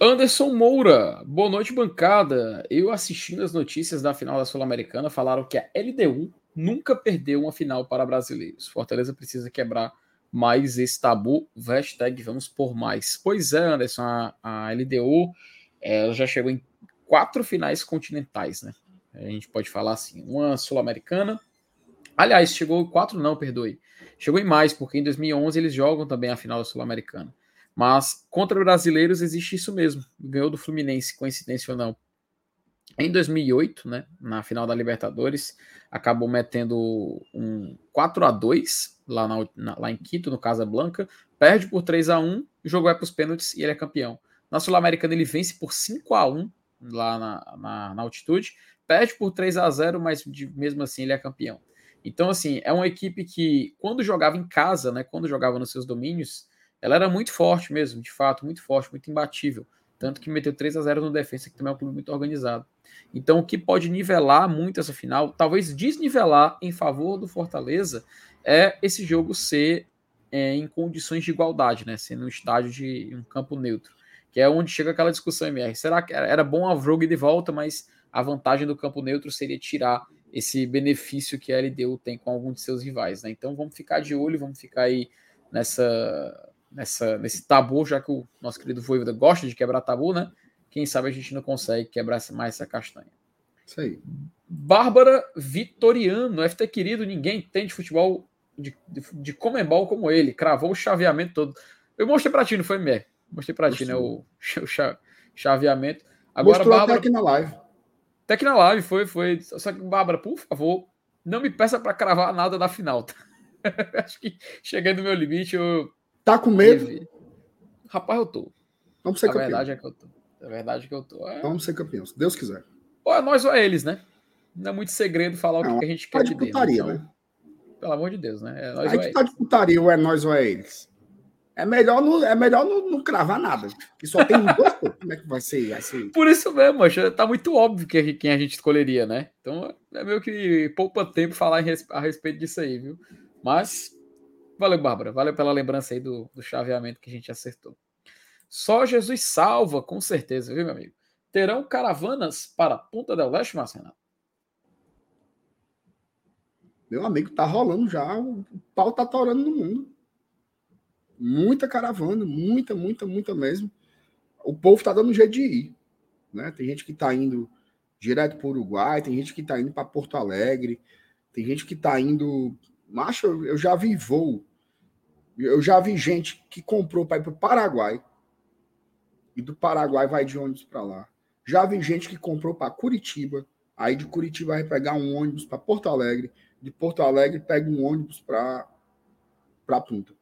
Anderson Moura, boa noite, bancada. Eu assistindo as notícias da final da Sul-Americana, falaram que a LDU nunca perdeu uma final para brasileiros. Fortaleza precisa quebrar mais esse tabu. Hashtag vamos por mais. Pois é, Anderson, a, a LDU ela já chegou em quatro finais continentais, né? A gente pode falar assim, uma sul-americana. Aliás, chegou quatro não, perdoe. Chegou em mais, porque em 2011 eles jogam também a final sul-americana. Mas contra brasileiros existe isso mesmo. Ganhou do Fluminense, coincidência ou não. Em 2008, né, na final da Libertadores, acabou metendo um 4 a 2 lá, na, na, lá em Quito, no Casablanca, perde por 3 a 1 o jogo vai para os pênaltis e ele é campeão. Na Sul-Americana ele vence por 5 a 1 lá na, na, na altitude, perde por 3 a 0 mas de, mesmo assim ele é campeão. Então, assim, é uma equipe que, quando jogava em casa, né, quando jogava nos seus domínios, ela era muito forte mesmo, de fato, muito forte, muito imbatível. Tanto que meteu 3 a 0 no defesa, que também é um clube muito organizado. Então, o que pode nivelar muito essa final, talvez desnivelar em favor do Fortaleza, é esse jogo ser é, em condições de igualdade, né? Sendo um estádio de um campo neutro. Que é onde chega aquela discussão MR. Será que era bom a Vrogue de volta, mas a vantagem do campo neutro seria tirar esse benefício que a LDU tem com algum de seus rivais, né? Então vamos ficar de olho, vamos ficar aí nessa, nessa, nesse tabu, já que o nosso querido Voivoda gosta de quebrar tabu, né? Quem sabe a gente não consegue quebrar mais essa castanha. Isso aí. Bárbara Vitoriano, FT querido, ninguém entende futebol de, de, de Comembol como ele, cravou o chaveamento todo. Eu mostrei pra ti, não foi, Mé? Mostrei pra ti, né? O, [LAUGHS] o chaveamento. Agora, Mostrou Bárbara, até aqui na live. Até aqui na live, foi, foi. Só que, Bárbara, por favor, não me peça para cravar nada da final. Tá? [LAUGHS] Acho que cheguei no meu limite. Eu... Tá com medo? Rapaz, eu tô. Vamos ser a campeão. verdade é que eu tô. A verdade é que eu tô. É... Vamos ser campeão, se Deus quiser. Ou é nós ou é eles, né? Não é muito segredo falar não, o que, a gente quer de putaria, dele, então... né? Pelo amor de Deus, né? É nós Aí que tá de putaria, ou é nós ou é eles. É melhor, não, é melhor não, não cravar nada. Que só tem dois, como é que vai ser, ser? Por isso mesmo, mancha, tá muito óbvio que, quem a gente escolheria, né? Então é meio que poupa tempo falar a respeito disso aí, viu? Mas valeu, Bárbara. Valeu pela lembrança aí do, do chaveamento que a gente acertou. Só Jesus salva, com certeza, viu, meu amigo? Terão caravanas para Punta del Leste, Marcelo? Meu amigo, tá rolando já, o pau tá torando no mundo. Muita caravana, muita, muita, muita mesmo. O povo tá dando jeito de ir. Né? Tem gente que tá indo direto para o Uruguai, tem gente que tá indo para Porto Alegre, tem gente que tá indo. Macho, eu já vi voo. Eu já vi gente que comprou para ir para o Paraguai. E do Paraguai vai de ônibus para lá. Já vi gente que comprou para Curitiba. Aí de Curitiba vai pegar um ônibus para Porto Alegre de Porto Alegre pega um ônibus para para Punta.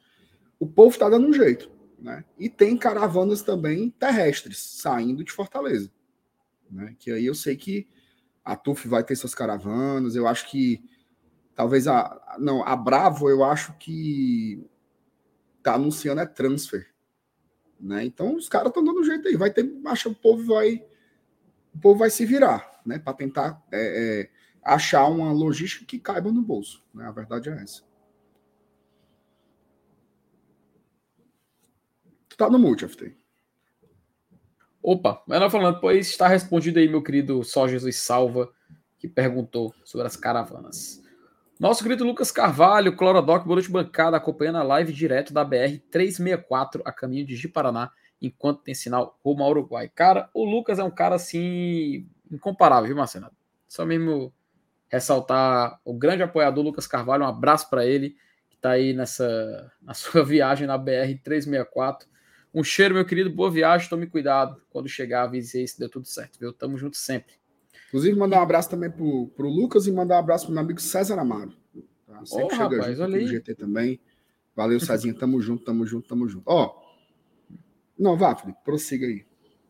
O povo está dando um jeito, né? E tem caravanas também terrestres saindo de Fortaleza, né? Que aí eu sei que a TUF vai ter suas caravanas. Eu acho que talvez a não a Bravo eu acho que tá anunciando é transfer, né? Então os caras estão dando um jeito aí. Vai ter, que o povo vai o povo vai se virar, né? Para tentar é, é, achar uma logística que caiba no bolso. Né? A verdade é essa. Tu tá no multi, FT. Opa, não falando, pois está respondido aí, meu querido Só Jesus Salva, que perguntou sobre as caravanas. Nosso querido Lucas Carvalho, Clorodoc, boa noite bancada, acompanhando a live direto da BR 364 a caminho de Ji-Paraná, enquanto tem sinal rumo ao Uruguai. Cara, o Lucas é um cara assim incomparável, viu, Marcelo? Só mesmo ressaltar o grande apoiador Lucas Carvalho, um abraço para ele, que está aí nessa na sua [LAUGHS] viagem na BR 364. Um cheiro, meu querido, boa viagem, tome cuidado quando chegar, avise aí se deu tudo certo, viu? Tamo junto sempre. Inclusive, mandar um abraço também pro, pro Lucas e mandar um abraço pro meu amigo César Amaro. Tá? Oh, chega rapaz, junto GT também. Valeu, Cezinha, tamo junto, tamo junto, tamo junto. Ó, não, vá, Felipe, prossiga aí.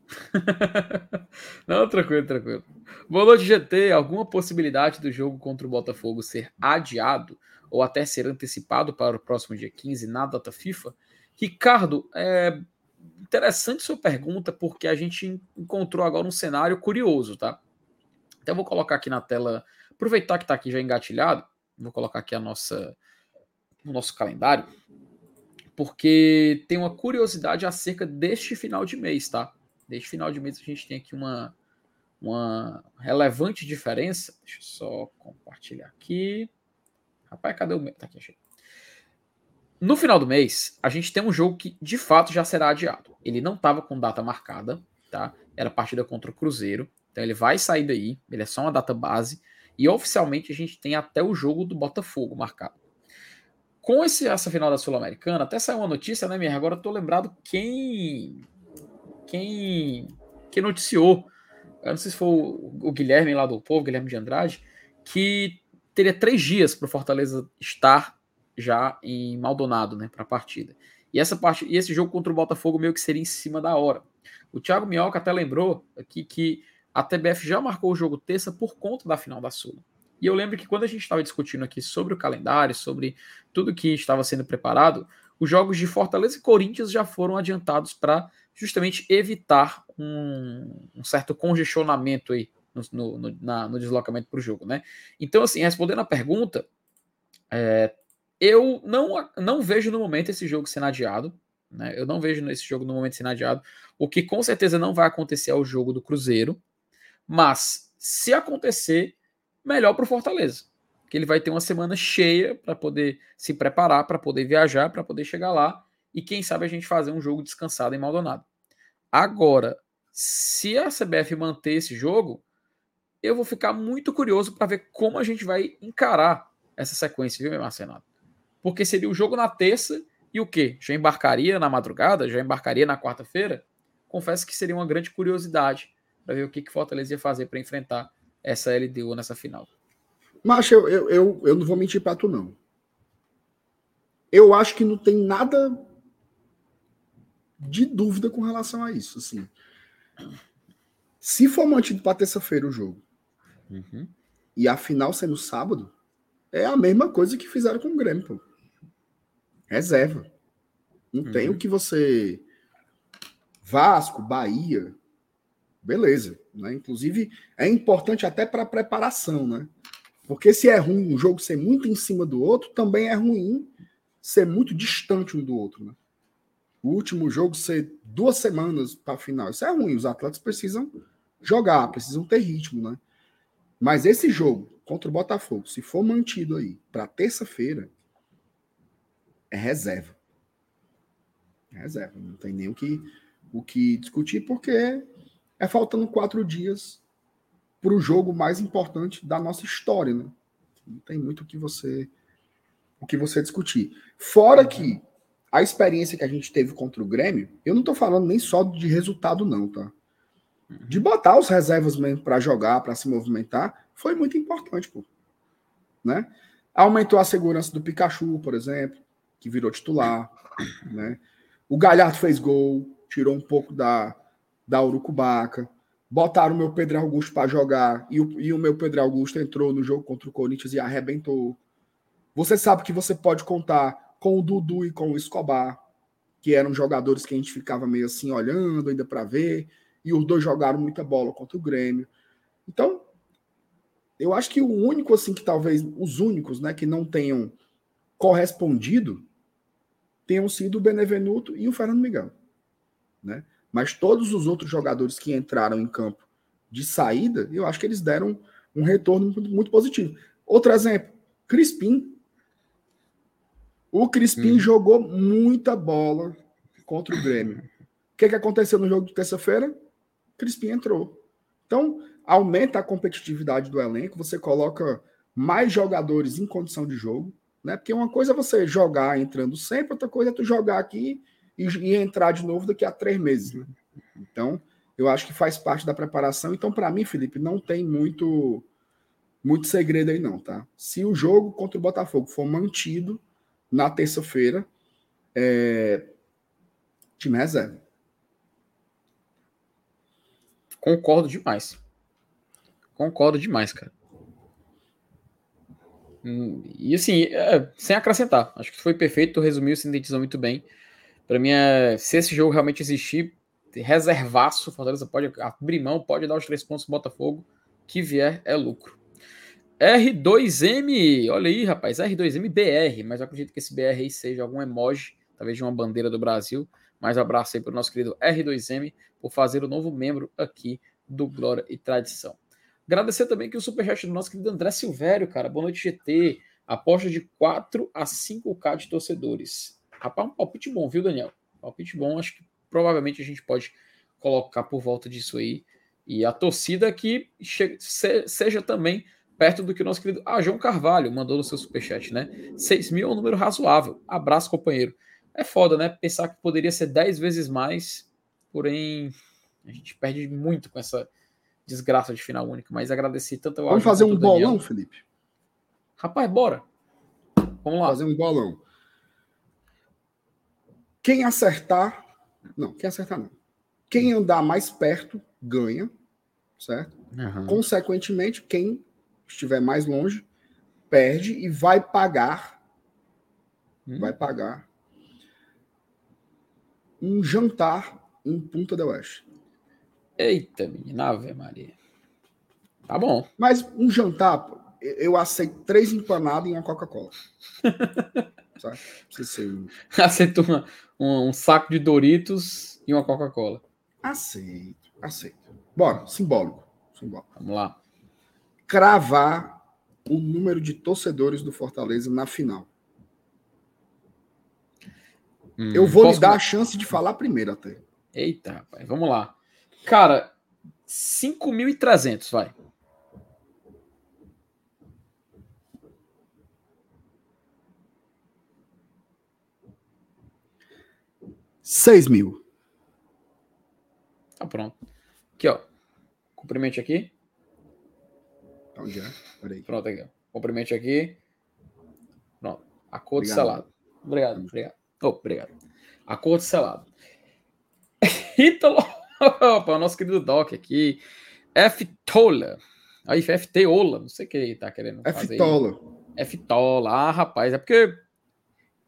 [LAUGHS] Não, tranquilo, tranquilo. Boa noite, GT. Alguma possibilidade do jogo contra o Botafogo ser adiado ou até ser antecipado para o próximo dia 15 na data FIFA? Ricardo, é interessante sua pergunta, porque a gente encontrou agora um cenário curioso, tá? Então, vou colocar aqui na tela, aproveitar que está aqui já engatilhado, vou colocar aqui a nossa, o nosso calendário, porque tem uma curiosidade acerca deste final de mês, tá? Desde final de mês a gente tem aqui uma, uma relevante diferença. Deixa eu só compartilhar aqui. Rapaz, cadê o meu? Tá aqui, achei. No final do mês, a gente tem um jogo que de fato já será adiado. Ele não estava com data marcada, tá? Era partida contra o Cruzeiro. Então ele vai sair daí. Ele é só uma data base. E oficialmente a gente tem até o jogo do Botafogo marcado. com esse, essa final da Sul-Americana, até saiu uma notícia, né, minha? Agora eu tô lembrado quem. Quem. Quem noticiou. Eu não sei se foi o, Guilherme lá do Povo, Guilherme de Andrade, que teria três dias para o Fortaleza estar já em Maldonado, né, para a partida. E essa parte, e esse jogo contra o Botafogo meio que seria em cima da hora. O Thiago Minhoca até lembrou aqui que a TBF já marcou o jogo terça por conta da final da Sula. E eu lembro que quando a gente estava discutindo aqui sobre o calendário, sobre tudo que estava sendo preparado, os jogos de Fortaleza e Corinthians já foram adiantados para justamente evitar um, um, certo congestionamento aí no, no, na, no deslocamento para o jogo, né? Então, assim, respondendo a pergunta, é, eu não, não vejo no momento esse jogo sendo adiado. Né? Eu não vejo esse jogo no momento sendo adiado. O que com certeza não vai acontecer é o jogo do Cruzeiro. Mas, se acontecer, melhor para o Fortaleza. Que ele vai ter uma semana cheia para poder se preparar, para poder viajar, para poder chegar lá. E quem sabe a gente fazer um jogo descansado em Maldonado. Agora, se a CBF manter esse jogo, eu vou ficar muito curioso para ver como a gente vai encarar essa sequência, viu, meu Marcenato? Porque seria o jogo na terça e o quê? Já embarcaria na madrugada? Já embarcaria na quarta-feira? Confesso que seria uma grande curiosidade para ver o que, que Fortaleza ia fazer para enfrentar essa LDU nessa final. Mas eu, eu, eu, eu não vou mentir para tu, não. Eu acho que não tem nada de dúvida com relação a isso. Assim. Se for mantido para terça-feira o jogo uhum. e a final sendo sábado, é a mesma coisa que fizeram com o Grêmio. Pô reserva. Não uhum. tem o que você. Vasco, Bahia, beleza. Né? Inclusive, é importante até para preparação, né? Porque se é ruim um jogo ser muito em cima do outro, também é ruim ser muito distante um do outro, né? O último jogo ser duas semanas para a final. Isso é ruim. Os atletas precisam jogar, precisam ter ritmo, né? Mas esse jogo contra o Botafogo, se for mantido aí para terça-feira, é reserva. É reserva. Não tem nem o que, o que discutir, porque é faltando quatro dias para o jogo mais importante da nossa história. Né? Não tem muito o que você o que você discutir. Fora que a experiência que a gente teve contra o Grêmio, eu não estou falando nem só de resultado, não, tá? De botar os reservas mesmo para jogar, para se movimentar, foi muito importante, pô. Né? Aumentou a segurança do Pikachu, por exemplo que virou titular, né? O Galhardo fez gol, tirou um pouco da, da Urucubaca. Botaram o meu Pedro Augusto para jogar e o, e o meu Pedro Augusto entrou no jogo contra o Corinthians e arrebentou. Você sabe que você pode contar com o Dudu e com o Escobar, que eram jogadores que a gente ficava meio assim olhando ainda para ver, e os dois jogaram muita bola contra o Grêmio. Então, eu acho que o único assim que talvez os únicos, né, que não tenham correspondido tenham sido o Benevenuto e o Fernando Miguel. Né? Mas todos os outros jogadores que entraram em campo de saída, eu acho que eles deram um retorno muito, positivo. Outro exemplo, Crispim. O Crispim hum. jogou muita bola contra o Grêmio. O que, que aconteceu no jogo de terça-feira? Crispim entrou. Então, aumenta a competitividade do elenco, você coloca mais jogadores em condição de jogo, né? Porque uma coisa é você jogar entrando sempre, outra coisa é tu jogar aqui e, e entrar de novo daqui a três meses. Né? Então, eu acho que faz parte da preparação. Então, para mim, Felipe, não tem muito muito segredo aí não, tá? Se o jogo contra o Botafogo for mantido na terça-feira, é... time reserva. Concordo demais. Concordo demais, cara. E assim, é, sem acrescentar, acho que foi perfeito, resumiu, sintetizou muito bem. Para mim, é, se esse jogo realmente existir, reservaço, Fortaleza pode abrir mão, pode dar os três pontos Botafogo, que vier é lucro. R2M, olha aí, rapaz, R2M BR, mas eu acredito que esse BR aí seja algum emoji, talvez de uma bandeira do Brasil. Mas abraço aí para o nosso querido R2M por fazer o novo membro aqui do Glória e Tradição. Agradecer também que o superchat do nosso querido André Silvério, cara. Boa noite, GT. Aposta de 4 a 5K de torcedores. Rapaz, um palpite bom, viu, Daniel? Palpite bom, acho que provavelmente a gente pode colocar por volta disso aí. E a torcida que seja também perto do que o nosso querido ah, João Carvalho mandou no seu superchat, né? 6 mil é um número razoável. Abraço, companheiro. É foda, né? Pensar que poderia ser 10 vezes mais, porém a gente perde muito com essa desgraça de final única. Mas agradeci tanto ao Vamos fazer um bolão, Felipe? Rapaz, bora. Vamos lá. Fazer um bolão. Quem acertar. Não, quem acertar não. Quem andar mais perto ganha, certo? Uhum. Consequentemente, quem estiver mais longe perde e vai pagar. Hum. Vai pagar um jantar em Punta del Oeste. Eita, menina, Ave Maria. Tá bom. Mas um jantar, eu aceito três empanadas e uma Coca-Cola. [LAUGHS] Aceito uma, um, um, saco de Doritos e uma Coca-Cola. Aceito, aceito. Bora, simbólico. simbólico. Vamos lá. Cravar o número de torcedores do Fortaleza na final. Hum, eu vou lhe dar a chance de falar primeiro até. Eita, rapaz, vamos lá. Cara, 5.300, vai. Seis mil. Tá pronto. Aqui, ó. Cumprimente aqui. Onde é? Peraí. Pronto, aqui, ó. Cumprimente aqui. Pronto. Acordo obrigado. selado. Obrigado, obrigado. Oh, obrigado. Acordo selado. Ítalo. [LAUGHS] [LAUGHS] Opa, o nosso querido Doc aqui. F. Tola. Aí, FT Ola. Não sei o que ele tá querendo F fazer. Tola. F. Tola. Ah, rapaz. É porque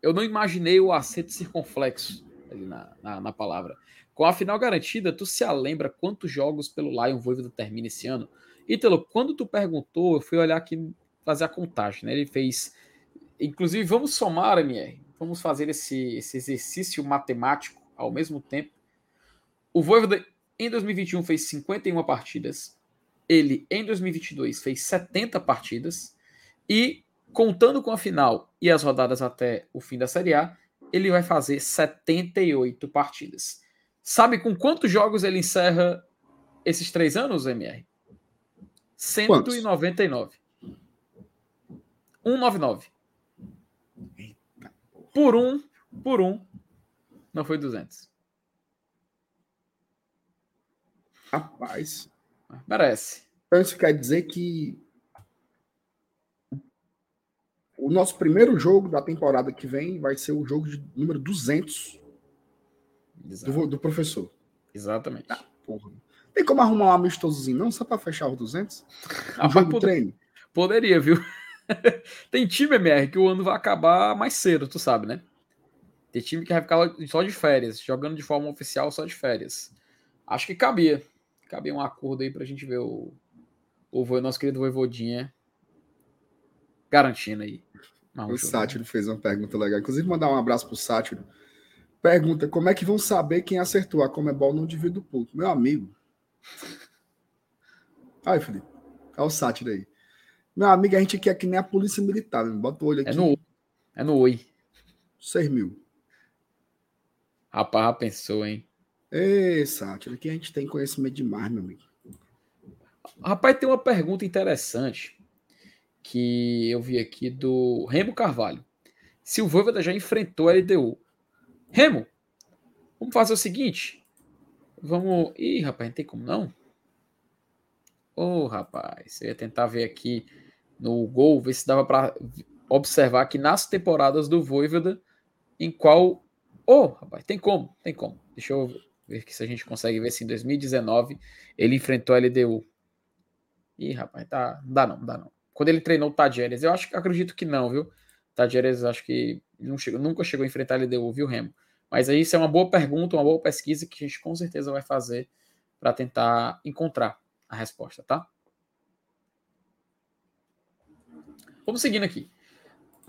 eu não imaginei o acento circunflexo ali na, na, na, palavra. Com a final garantida, tu se lembra quantos jogos pelo Lion Voivoda termina esse ano? Ítalo, quando tu perguntou, eu fui olhar aqui, fazer a contagem, né? Ele fez... Inclusive, vamos somar, MR. Vamos fazer esse, esse exercício matemático ao mesmo tempo. O Voivoda, em 2021, fez 51 partidas. Ele, em 2022, fez 70 partidas. E, contando com a final e as rodadas até o fim da Série A, ele vai fazer 78 partidas. Sabe com quantos jogos ele encerra esses três anos, MR? 199. 199. Por um, por um, não foi 200. Rapaz. Merece. Então isso quer dizer que o nosso primeiro jogo da temporada que vem vai ser o jogo de número 200 do, do, professor. Exatamente. Ah, porra. Tem como arrumar um amistosozinho, não? Só para fechar os 200? Um jogo poder, treino? Poderia, viu? [LAUGHS] Tem time, MR, que o ano vai acabar mais cedo, tu sabe, né? Tem time que vai ficar só de férias, jogando de forma oficial só de férias. Acho que cabia. Cabia um acordo aí pra gente ver o, o nosso querido Voivodinha garantindo aí. o Sátiro fez uma pergunta legal. Inclusive, mandar um abraço pro Sátiro. Pergunta: como é que vão saber quem acertou? A Comebol não divide o público. Meu amigo. Aí, Felipe. Olha o Sátiro aí. Meu amigo, a gente aqui é que nem a polícia militar. Né? Bota o olho é aqui. É no, é no oi. 6 mil. Rapaz, pensou, hein? Ei, Sátiro, aqui a gente tem conhecimento demais, meu amigo. Rapaz, tem uma pergunta interessante que eu vi aqui do Remo Carvalho. Se o Voivoda já enfrentou a LDU. Remo, vamos fazer o seguinte. Vamos. Ih, rapaz, não tem como não? Ô, oh, rapaz, eu ia tentar ver aqui no gol, ver se dava para observar que nas temporadas do Voivoda, em qual. Ô, oh, rapaz, tem como, tem como. Deixa eu ver se a gente consegue ver se em 2019 ele enfrentou a LDU. Ih, rapaz, tá. Dá não, dá não quando ele treinou o Tadjeres. Eu acho que acredito que não, viu? Tadjeres acho que não chegou, nunca chegou a enfrentar a LDU, viu, Remo? Mas aí isso é uma boa pergunta, uma boa pesquisa que a gente com certeza vai fazer para tentar encontrar a resposta, tá? Vamos seguindo aqui.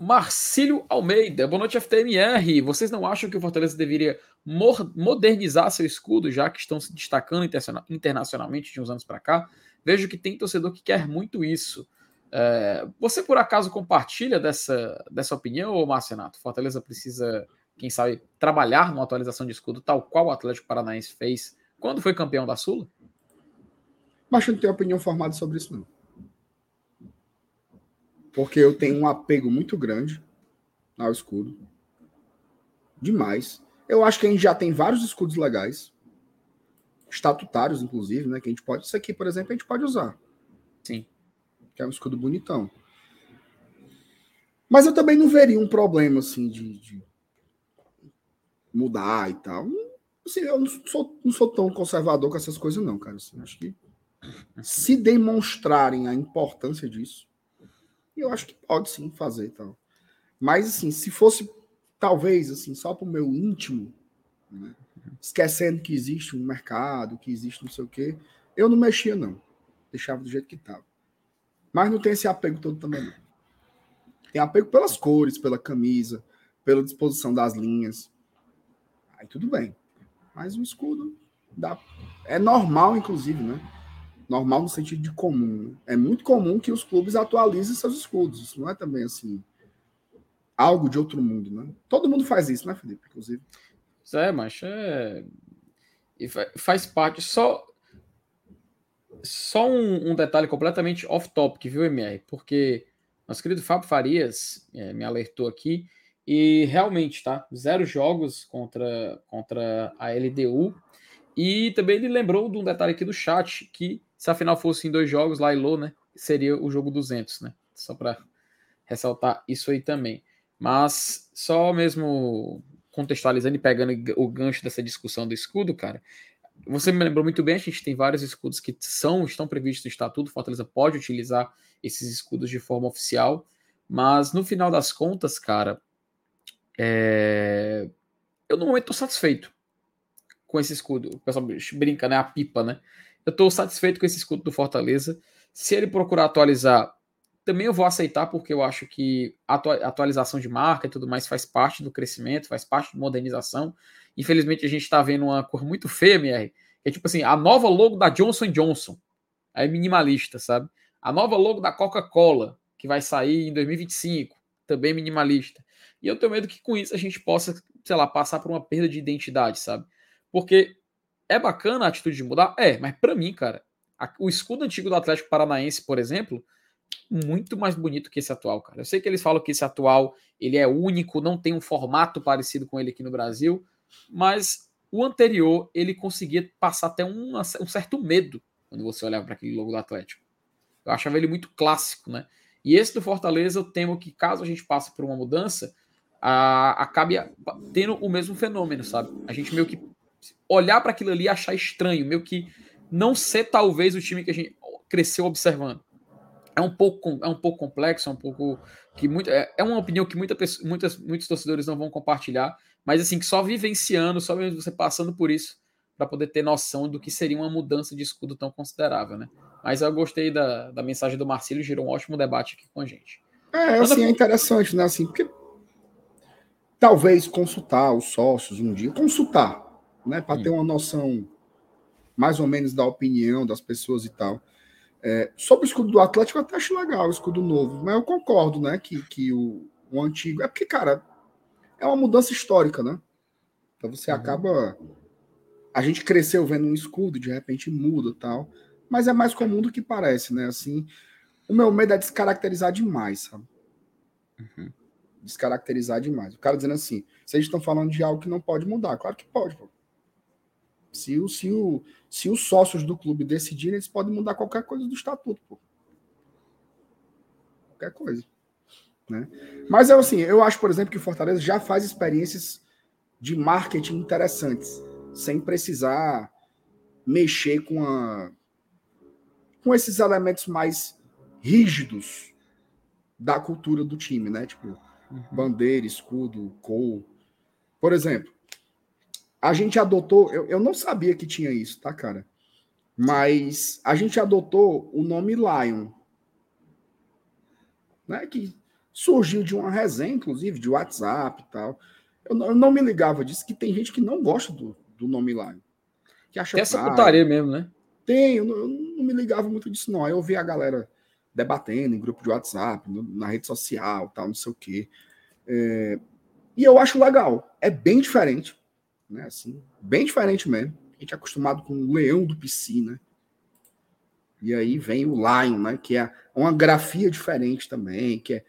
Marcílio Almeida, boa noite, FTMR. Vocês não acham que o Fortaleza deveria modernizar seu escudo, já que estão se destacando internacionalmente de uns anos para cá? Vejo que tem torcedor que quer muito isso. É, você por acaso compartilha dessa, dessa opinião, Márcio Renato? Fortaleza precisa, quem sabe, trabalhar numa atualização de escudo, tal qual o Atlético Paranaense fez quando foi campeão da Sula? Mas eu não tenho opinião formada sobre isso, não. Porque eu tenho um apego muito grande ao escudo. Demais. Eu acho que a gente já tem vários escudos legais, estatutários, inclusive, né? Que a gente pode. Isso aqui, por exemplo, a gente pode usar. Sim. Que é um escudo bonitão. Mas eu também não veria um problema, assim, de, de mudar e tal. Assim, eu não sou, não sou tão conservador com essas coisas, não, cara. Assim, acho que se demonstrarem a importância disso, eu acho que pode sim fazer e tal. Mas, assim, se fosse talvez assim, só para o meu íntimo, né? esquecendo que existe um mercado, que existe não sei o quê, eu não mexia, não. Deixava do jeito que estava. Mas não tem esse apego todo também, não. Tem apego pelas cores, pela camisa, pela disposição das linhas. Aí tudo bem. Mas o escudo dá. É normal, inclusive, né? Normal no sentido de comum. Né? É muito comum que os clubes atualizem seus escudos. Isso não é também assim algo de outro mundo, né? Todo mundo faz isso, né, Felipe? Inclusive. É, mas é. E faz parte. Só. Só um, um detalhe completamente off-topic, viu, MR? Porque nosso querido Fábio Farias é, me alertou aqui. E realmente, tá? Zero jogos contra, contra a LDU. E também ele lembrou de um detalhe aqui do chat, que se afinal fosse em dois jogos, lá e Lô, né? Seria o jogo 200, né? Só para ressaltar isso aí também. Mas só mesmo contextualizando e pegando o gancho dessa discussão do escudo, cara, você me lembrou muito bem, a gente tem vários escudos que são estão previstos no estatuto, Fortaleza pode utilizar esses escudos de forma oficial, mas no final das contas, cara, é... eu no momento estou satisfeito com esse escudo. O pessoal brinca, né? A pipa, né? Eu estou satisfeito com esse escudo do Fortaleza. Se ele procurar atualizar também eu vou aceitar porque eu acho que atualização de marca e tudo mais faz parte do crescimento, faz parte da modernização. Infelizmente a gente está vendo uma cor muito feia, MR, é tipo assim, a nova logo da Johnson Johnson. É minimalista, sabe? A nova logo da Coca-Cola, que vai sair em 2025, também minimalista. E eu tenho medo que com isso a gente possa, sei lá, passar por uma perda de identidade, sabe? Porque é bacana a atitude de mudar? É, mas para mim, cara, o escudo antigo do Atlético Paranaense, por exemplo, muito mais bonito que esse atual, cara. Eu sei que eles falam que esse atual ele é único, não tem um formato parecido com ele aqui no Brasil, mas o anterior ele conseguia passar até um, um certo medo quando você olhava para aquele logo do Atlético. Eu achava ele muito clássico, né? E esse do Fortaleza, eu temo que caso a gente passe por uma mudança, a, acabe tendo o mesmo fenômeno, sabe? A gente meio que olhar para aquilo ali e achar estranho, meio que não ser talvez o time que a gente cresceu observando é um pouco é um pouco complexo, é um pouco que muito é, é uma opinião que muita, muitas, muitos torcedores não vão compartilhar, mas assim que só vivenciando, só você passando por isso para poder ter noção do que seria uma mudança de escudo tão considerável, né? Mas eu gostei da, da mensagem do Marcílio, gerou um ótimo debate aqui com a gente. É, assim, é interessante, né? Assim, porque talvez consultar os sócios um dia, consultar, né, para hum. ter uma noção mais ou menos da opinião das pessoas e tal. É, sobre o escudo do Atlético, eu até acho legal o escudo novo, mas eu concordo, né, que, que o, o antigo. É porque, cara, é uma mudança histórica, né? Então você uhum. acaba. A gente cresceu vendo um escudo, de repente muda tal. Mas é mais comum do que parece, né? Assim, o meu medo é descaracterizar demais, sabe? Uhum. Descaracterizar demais. O cara dizendo assim, vocês estão falando de algo que não pode mudar. Claro que pode, pô. Se, o, se, o, se os sócios do clube decidirem, eles podem mudar qualquer coisa do estatuto, pô. Qualquer coisa. Né? Mas é assim, eu acho, por exemplo, que o Fortaleza já faz experiências de marketing interessantes, sem precisar mexer com, a, com esses elementos mais rígidos da cultura do time, né? Tipo, uhum. bandeira, escudo, cor. Por exemplo, a gente adotou, eu, eu não sabia que tinha isso, tá, cara? Mas a gente adotou o nome Lion, né? Que surgiu de uma resenha, inclusive, de WhatsApp e tal. Eu não, eu não me ligava disso, que tem gente que não gosta do, do nome Lion. Que acha Tem essa putaria mesmo, né? Tem, eu não, eu não, me ligava muito disso, não. Aí eu vi a galera debatendo em grupo de WhatsApp, no, na rede social, tal, não sei o quê. É, e eu acho legal. É bem diferente né? Assim, bem diferente mesmo. A gente é acostumado com o leão do né? E aí vem o Lion, né? Que é uma grafia diferente também, que é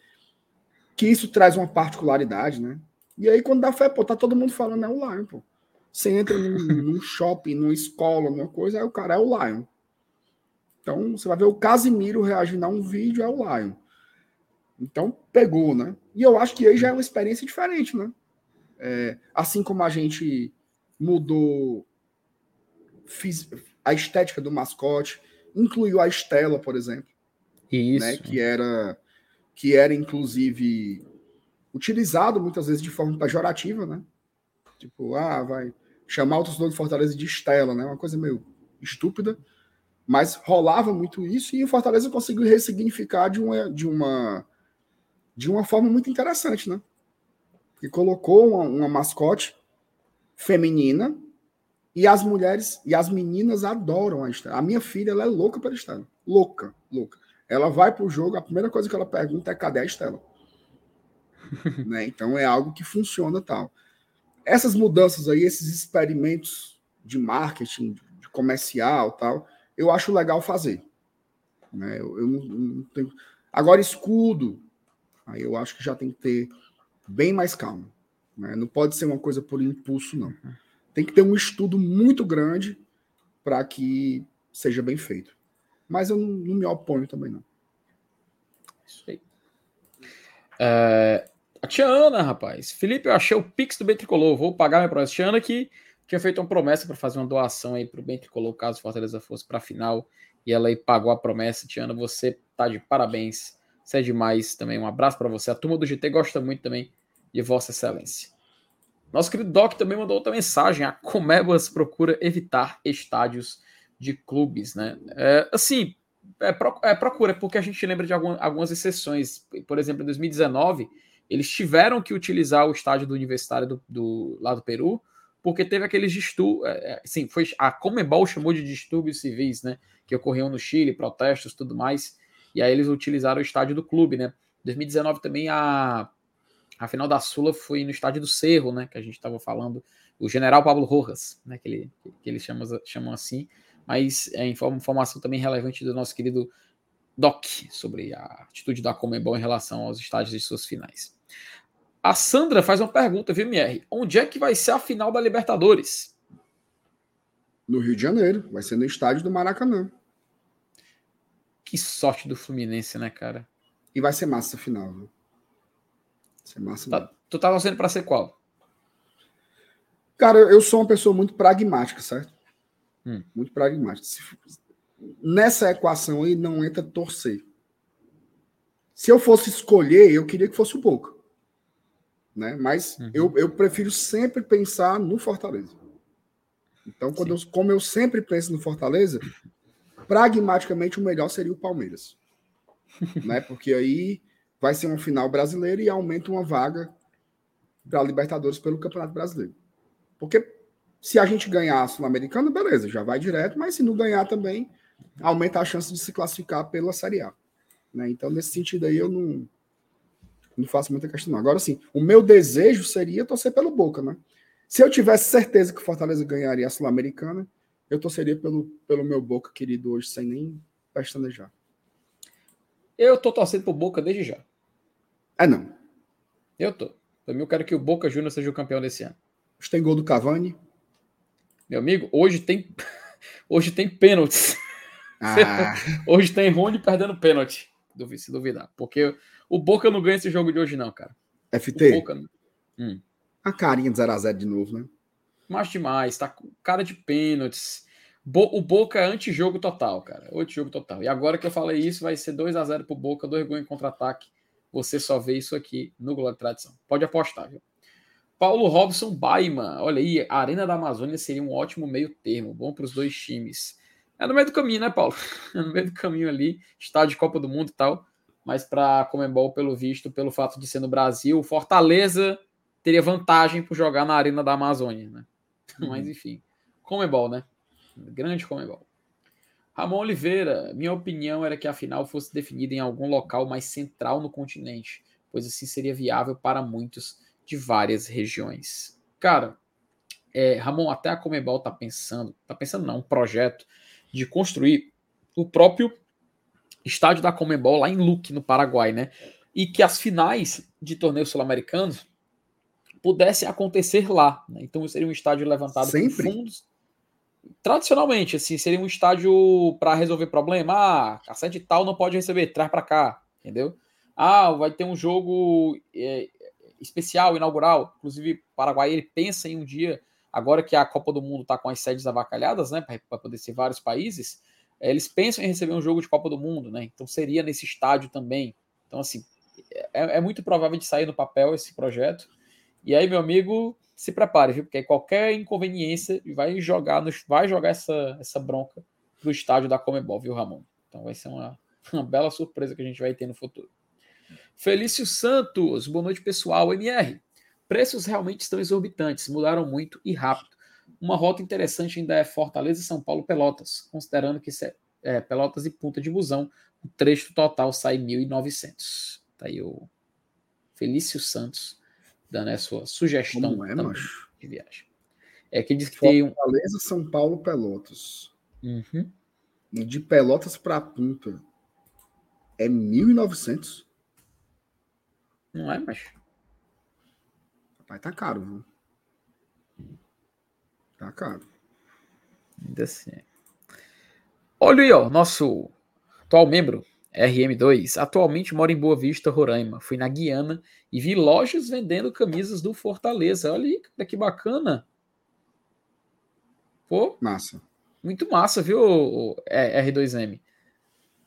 que isso traz uma particularidade, né? E aí, quando dá fé, pô, tá todo mundo falando, é o Lion, pô. Você entra num, num shopping, numa escola, numa coisa, aí o cara é o Lion. Então, você vai ver o Casimiro reagindo a um vídeo, é o Lion. Então, pegou, né? E eu acho que aí já é uma experiência diferente, né? É, assim como a gente mudou fiz, a estética do mascote, incluiu a Estela, por exemplo. Isso. Né? Que era, que era, inclusive, utilizado muitas vezes de forma pejorativa, né? Tipo, ah, vai chamar o torcedor de Fortaleza de Estela, né? Uma coisa meio estúpida. Mas rolava muito isso e o Fortaleza conseguiu ressignificar de uma, de uma, de uma forma muito interessante, né? E colocou uma, uma mascote feminina e as mulheres e as meninas adoram a Estela. A minha filha ela é louca pela Estela. Louca, louca. Ela vai pro jogo, a primeira coisa que ela pergunta é cadê a Estela? [LAUGHS] né? Então é algo que funciona tal. Essas mudanças aí, esses experimentos de marketing, de comercial tal, eu acho legal fazer. Né? Eu, eu não, não tenho... Agora, escudo, aí eu acho que já tem que ter bem mais calma. Né? Não pode ser uma coisa por impulso, não. Tem que ter um estudo muito grande para que seja bem feito. Mas eu não, não, me oponho também, não. Isso aí. É, a Tiana, rapaz. Felipe, eu achei o Pix do Bentricolor. Vou pagar minha promessa. Tiana que tinha feito uma promessa para fazer uma doação aí para o Bentricolor, caso Fortaleza fosse para a final. E ela aí pagou a promessa. Tiana, você tá de parabéns. Você é demais também. Um abraço para você. A turma do GT gosta muito também de Vossa Excelência. Nosso querido Doc também mandou outra mensagem. A Comebas procura evitar estádios de clubes, né? É, assim, é, pro, é, procura, porque a gente lembra de algumas, exceções. Por exemplo, em 2019, eles tiveram que utilizar o estádio do Universitário do, do lá do Peru, porque teve aqueles distúrbios. É, é, sim, foi a Comebol chamou de distúrbios civis, né? Que ocorriam no Chile, protestos, tudo mais. E aí eles utilizaram o estádio do clube, né? 2019 também a a final da Sula foi no estádio do Cerro, né? Que a gente estava falando, o General Pablo Rojas, né? Que, ele, que eles chamam, chamam assim. Mas é informação também relevante do nosso querido Doc sobre a atitude da Comebol em relação aos estádios de suas finais. A Sandra faz uma pergunta, viu, MR? Onde é que vai ser a final da Libertadores? No Rio de Janeiro. Vai ser no estádio do Maracanã. Que sorte do Fluminense, né, cara? E vai ser massa final, viu? Vai ser massa. Tá, tu tá torcendo para ser qual? Cara, eu sou uma pessoa muito pragmática, certo? Hum. Muito pragmática. Se, nessa equação aí não entra torcer. Se eu fosse escolher, eu queria que fosse o Boca. Né? Mas uhum. eu, eu prefiro sempre pensar no Fortaleza. Então, quando eu, como eu sempre penso no Fortaleza, pragmaticamente o melhor seria o Palmeiras. [LAUGHS] né? Porque aí vai ser uma final brasileira e aumenta uma vaga para a Libertadores pelo Campeonato Brasileiro. Porque se a gente ganhar a Sul-Americana, beleza, já vai direto, mas se não ganhar também, aumenta a chance de se classificar pela Série A. Né? Então, nesse sentido aí, eu não, não faço muita questão. Agora, sim, o meu desejo seria torcer pelo Boca, né? Se eu tivesse certeza que o Fortaleza ganharia a Sul-Americana, eu torceria pelo, pelo meu Boca querido hoje, sem nem pestanejar. Eu tô torcendo pro Boca desde já. É não. Eu tô. Também eu quero que o Boca Juniors seja o campeão desse ano. Hoje tem gol do Cavani. Meu amigo, hoje tem [LAUGHS] hoje tem pênaltis. Ah. [LAUGHS] Hoje tem Rony perdendo pênalti, se duvidar. Porque o Boca não ganha esse jogo de hoje, não, cara. FT. O Boca... Hum. A carinha de 0x0 de novo, né? Mas demais, tá com cara de pênaltis. Bo... O Boca é antijogo total, cara. Antijogo total. E agora que eu falei isso, vai ser 2 a 0 pro Boca, dois gols em contra-ataque. Você só vê isso aqui no Globo de Tradição. Pode apostar, viu? Paulo Robson Baima. Olha aí, a Arena da Amazônia seria um ótimo meio termo. Bom para os dois times. É no meio do caminho, né, Paulo? [LAUGHS] É no meio do caminho ali, estádio de Copa do Mundo e tal. Mas para Comembol, pelo visto, pelo fato de ser no Brasil, Fortaleza teria vantagem por jogar na Arena da Amazônia, né? [LAUGHS] Uhum. Mas enfim, Comembol, né? Grande Comembol. Ramon Oliveira, minha opinião era que a final fosse definida em algum local mais central no continente, pois assim seria viável para muitos de várias regiões. Cara, é, Ramon, até a Comebol tá pensando, tá pensando não, um projeto de construir o próprio estádio da Comembol lá em Luque, no Paraguai, né? E que as finais de torneios sul-americanos pudessem acontecer lá. Né? Então seria um estádio levantado Sempre? fundos. Tradicionalmente, assim, seria um estádio para resolver problema. Ah, a sede tal não pode receber, traz para cá, entendeu? Ah, vai ter um jogo é, especial, inaugural. Inclusive, o Paraguai ele pensa em um dia, agora que a Copa do Mundo está com as sedes avacalhadas, né, para poder ser vários países, é, eles pensam em receber um jogo de Copa do Mundo, né? Então seria nesse estádio também. Então, assim, é, é muito provável de sair no papel esse projeto. E aí, meu amigo, se prepare, viu? Porque qualquer inconveniência vai jogar, vai jogar essa, essa bronca pro estádio da Comebol, viu, Ramon? Então vai ser uma, [LAUGHS] uma bela surpresa que a gente vai ter no futuro. Felício Santos, boa noite, pessoal. MR, preços realmente estão exorbitantes, mudaram muito e rápido. Uma rota interessante ainda é Fortaleza, São Paulo, Pelotas, considerando que é, é, Pelotas e Punta de Busão, o trecho total sai 1.900. Tá aí o Felício Santos dando a sua sugestão Como é, macho? de viagem. É que diz que tem um. Fortaleza, São Paulo, Pelotas. Uhum. E de Pelotas para Punta é 1.900. Não é, mas. Rapaz, tá caro, viu? Tá caro. Ainda assim. Olha aí, ó, nosso atual membro, RM2, atualmente mora em Boa Vista, Roraima. Fui na Guiana e vi lojas vendendo camisas do Fortaleza. Olha aí, cara, que bacana. Pô, Massa. muito massa, viu, é, R2M?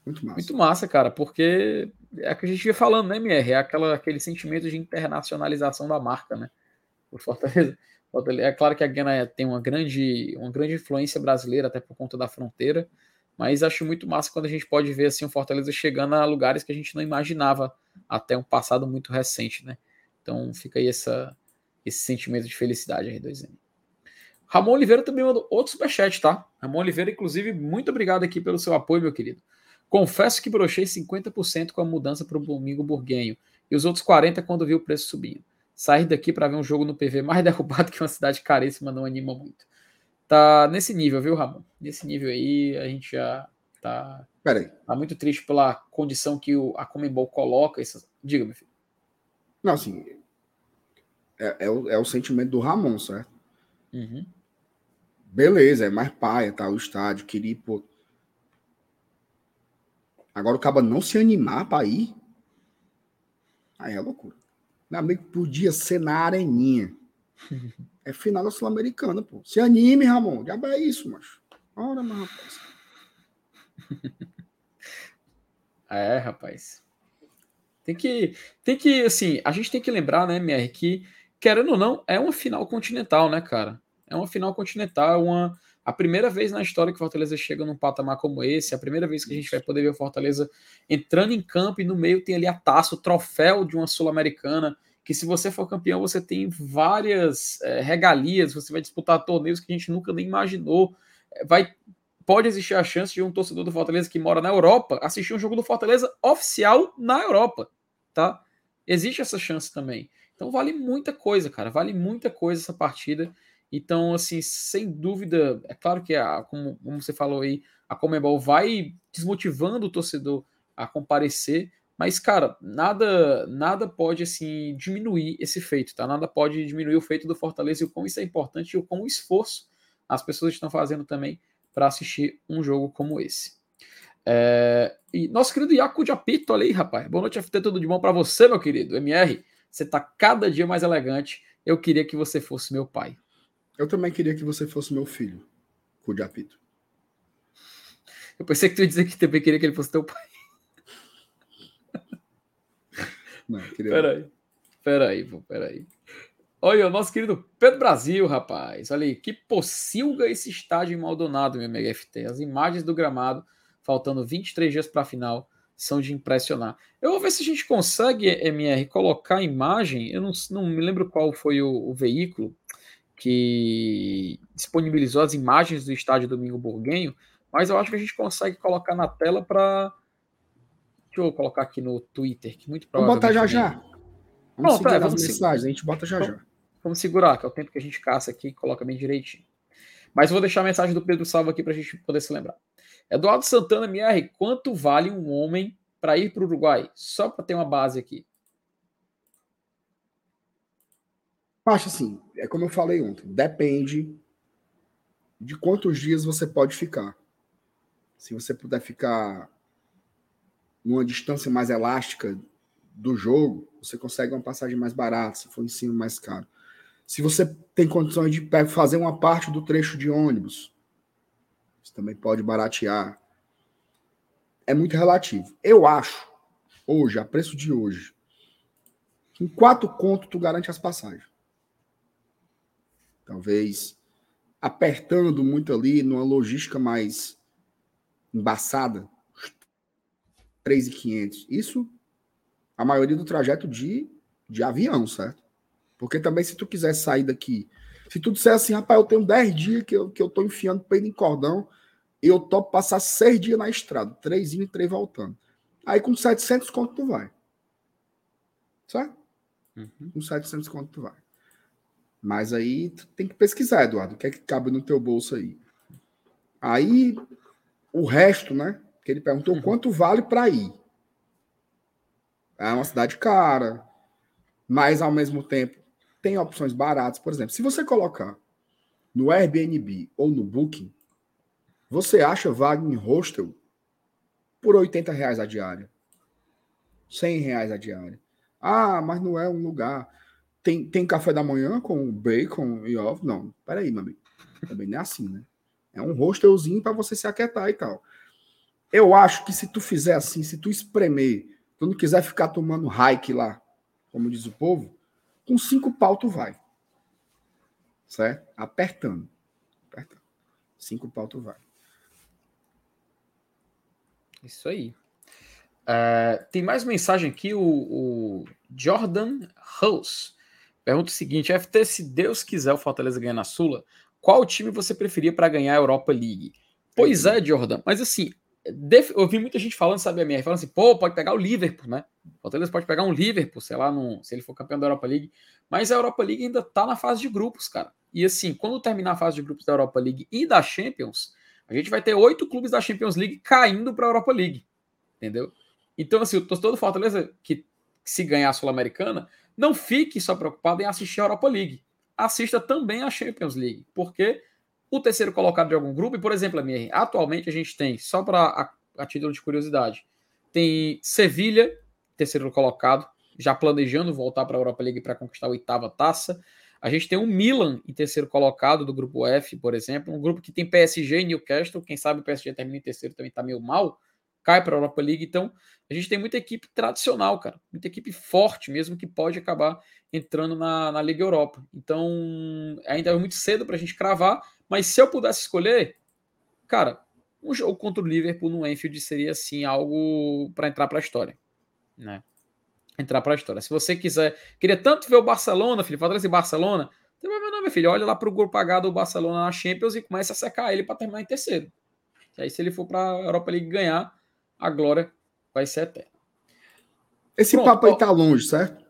Muito massa. Muito massa, cara, porque é o que a gente ia falando, né, MR? É aquela, aquele sentimento de internacionalização da marca, né? O Fortaleza. É claro que a Guiana tem uma grande, uma grande influência brasileira, até por conta da fronteira, mas acho muito massa quando a gente pode ver assim o Fortaleza chegando a lugares que a gente não imaginava até um passado muito recente, né? Então fica aí essa, esse sentimento de felicidade R2M. Ramon Oliveira também mandou outro superchat, tá? Ramon Oliveira, inclusive, muito obrigado aqui pelo seu apoio, meu querido. Confesso que brochei 50% com a mudança para o domingo burguenho e os outros 40% quando vi o preço subindo. Sair daqui para ver um jogo no PV mais [LAUGHS] derrubado que uma cidade caríssima não anima muito. Tá nesse nível, viu, Ramon? Nesse nível aí, a gente já tá, Peraí. tá muito triste pela condição que o, a Comembol coloca. Essas... Diga, meu filho. Não, assim. É, é, o, é o sentimento do Ramon, certo? Uhum. Beleza, é mais paia, tá? O estádio, queria ir. Agora o caba não se animar pra ir. Aí é loucura. Meu amigo, podia ser na areninha. [LAUGHS] É final da Sul-Americana, pô. Se anime, Ramon. Já é isso, macho. Ora, mas, rapaz. [LAUGHS] É, rapaz. Tem que, tem que, assim, a gente tem que lembrar, né, MR, que, querendo ou não, é uma final continental, né, cara? É uma final continental, é uma, a primeira vez na história que o Fortaleza chega num patamar como esse, a primeira vez que a gente vai poder ver o Fortaleza entrando em campo e no meio tem ali a taça, o troféu de uma Sul-Americana, que se você for campeão, você tem várias é, regalias, você vai disputar torneios que a gente nunca nem imaginou. Vai, pode existir a chance de um torcedor do Fortaleza que mora na Europa assistir um jogo do Fortaleza oficial na Europa, tá? Existe essa chance também. Então vale muita coisa, cara. Vale muita coisa essa partida. Então, assim, sem dúvida, é claro que, a, como, como você falou aí, a Comebol vai desmotivando o torcedor a comparecer, mas, cara, nada nada pode, assim, diminuir esse feito, tá? Nada pode diminuir o feito do Fortaleza e o quão isso é importante e o quão esforço as pessoas estão fazendo também para assistir um jogo como esse. É, e nosso querido Iaco de Apito, olha aí, rapaz. Boa noite, FT, tudo de bom para você, meu querido. MR, você tá cada dia mais elegante. Eu queria que você fosse meu pai. Eu também queria que você fosse meu filho, cu de apito. Eu pensei que tu ia dizer que também queria que ele fosse teu pai. Não, queria... Peraí. Peraí, pô, peraí. Olha, o nosso querido Pedro Brasil, rapaz. Olha aí, que pocilga esse estádio em Maldonado, meu MFT. As imagens do gramado, faltando 23 dias para a final, são de impressionar. Eu vou ver se a gente consegue, MR, colocar a imagem. Eu não, não me lembro qual foi o, o veículo que disponibilizou as imagens do estádio Domingo Burguenho, mas eu acho que a gente consegue colocar na tela para. Deixa eu colocar aqui no Twitter, que muito Vamos botar já já. Vamos Pronto, é, vamos se- mensagens, a gente bota já já. Vamos segurar, que é o tempo que a gente caça aqui e coloca bem direitinho. Mas vou deixar a mensagem do Pedro Salvo aqui para a gente poder se lembrar. Eduardo Santana MR, quanto vale um homem para ir para o Uruguai? Só para ter uma base aqui. Acho assim, é como eu falei ontem, depende de quantos dias você pode ficar. Se você puder ficar numa distância mais elástica do jogo, você consegue uma passagem mais barata, se for em cima mais caro. Se você tem condições de fazer uma parte do trecho de ônibus, você também pode baratear. É muito relativo. Eu acho, hoje, a preço de hoje, em quatro contos tu garante as passagens. Talvez apertando muito ali, numa logística mais embaçada, 3.500. Isso a maioria do trajeto de, de avião, certo? Porque também se tu quiser sair daqui, se tu disser assim, rapaz, eu tenho 10 dias que eu, que eu tô enfiando peido em cordão, eu topo passar 6 dias na estrada, 3 indo e 3 voltando. Aí com 700 conto tu vai. Certo? Uhum. Com 700 conto tu vai. Mas aí tu tem que pesquisar, Eduardo, o que é que cabe no teu bolso aí. Aí o resto, né? Que ele perguntou uhum. quanto vale para ir. É uma cidade cara, mas ao mesmo tempo tem opções baratas. Por exemplo, se você colocar no Airbnb ou no Booking, você acha vaga em hostel por 80 reais a diária. 100 reais a diária. Ah, mas não é um lugar. Tem, tem café da manhã com bacon e ovo? Não, peraí, meu amigo. Também não é assim, né? É um hostelzinho para você se aquietar e tal. Eu acho que se tu fizer assim, se tu espremer, tu não quiser ficar tomando hike lá, como diz o povo, com cinco pau tu vai. Certo? Apertando. Apertando. Cinco pau tu vai. Isso aí. Uh, tem mais mensagem aqui, o, o Jordan House. Pergunta o seguinte: FT, se Deus quiser o Fortaleza ganhar na Sula, qual time você preferia para ganhar a Europa League? Pois é, Jordan, mas assim. Eu vi muita gente falando, sabe, a minha, falando assim, pô, pode pegar o Liverpool, né? O Fortaleza pode pegar um Liverpool, sei lá, no... se ele for campeão da Europa League. Mas a Europa League ainda tá na fase de grupos, cara. E assim, quando terminar a fase de grupos da Europa League e da Champions, a gente vai ter oito clubes da Champions League caindo para a Europa League. Entendeu? Então, assim, o torcedor do Fortaleza que se ganhar a Sul-Americana, não fique só preocupado em assistir a Europa League. Assista também a Champions League, porque o terceiro colocado de algum grupo, e por exemplo, minha, atualmente a gente tem, só para a, a título de curiosidade, tem Sevilha, terceiro colocado, já planejando voltar para a Europa League para conquistar a oitava taça. A gente tem o Milan em terceiro colocado do grupo F, por exemplo, um grupo que tem PSG e Newcastle. Quem sabe o PSG termina em terceiro também está meio mal, cai para a Europa League. Então, a gente tem muita equipe tradicional, cara, muita equipe forte mesmo que pode acabar entrando na, na Liga Europa. Então, ainda é muito cedo para a gente cravar, mas se eu pudesse escolher, cara, um jogo contra o Liverpool no Enfield seria assim algo para entrar para a história, né? Entrar para a história. Se você quiser, queria tanto ver o Barcelona, filho, Fortaleza e Barcelona, então, meu nome, filho, olha lá para o grupo H do Barcelona na Champions e começa a secar ele para terminar em terceiro. E aí, se ele for para a Europa League ganhar, a glória vai ser eterna. Esse Pronto, papo aí tá longe, certo?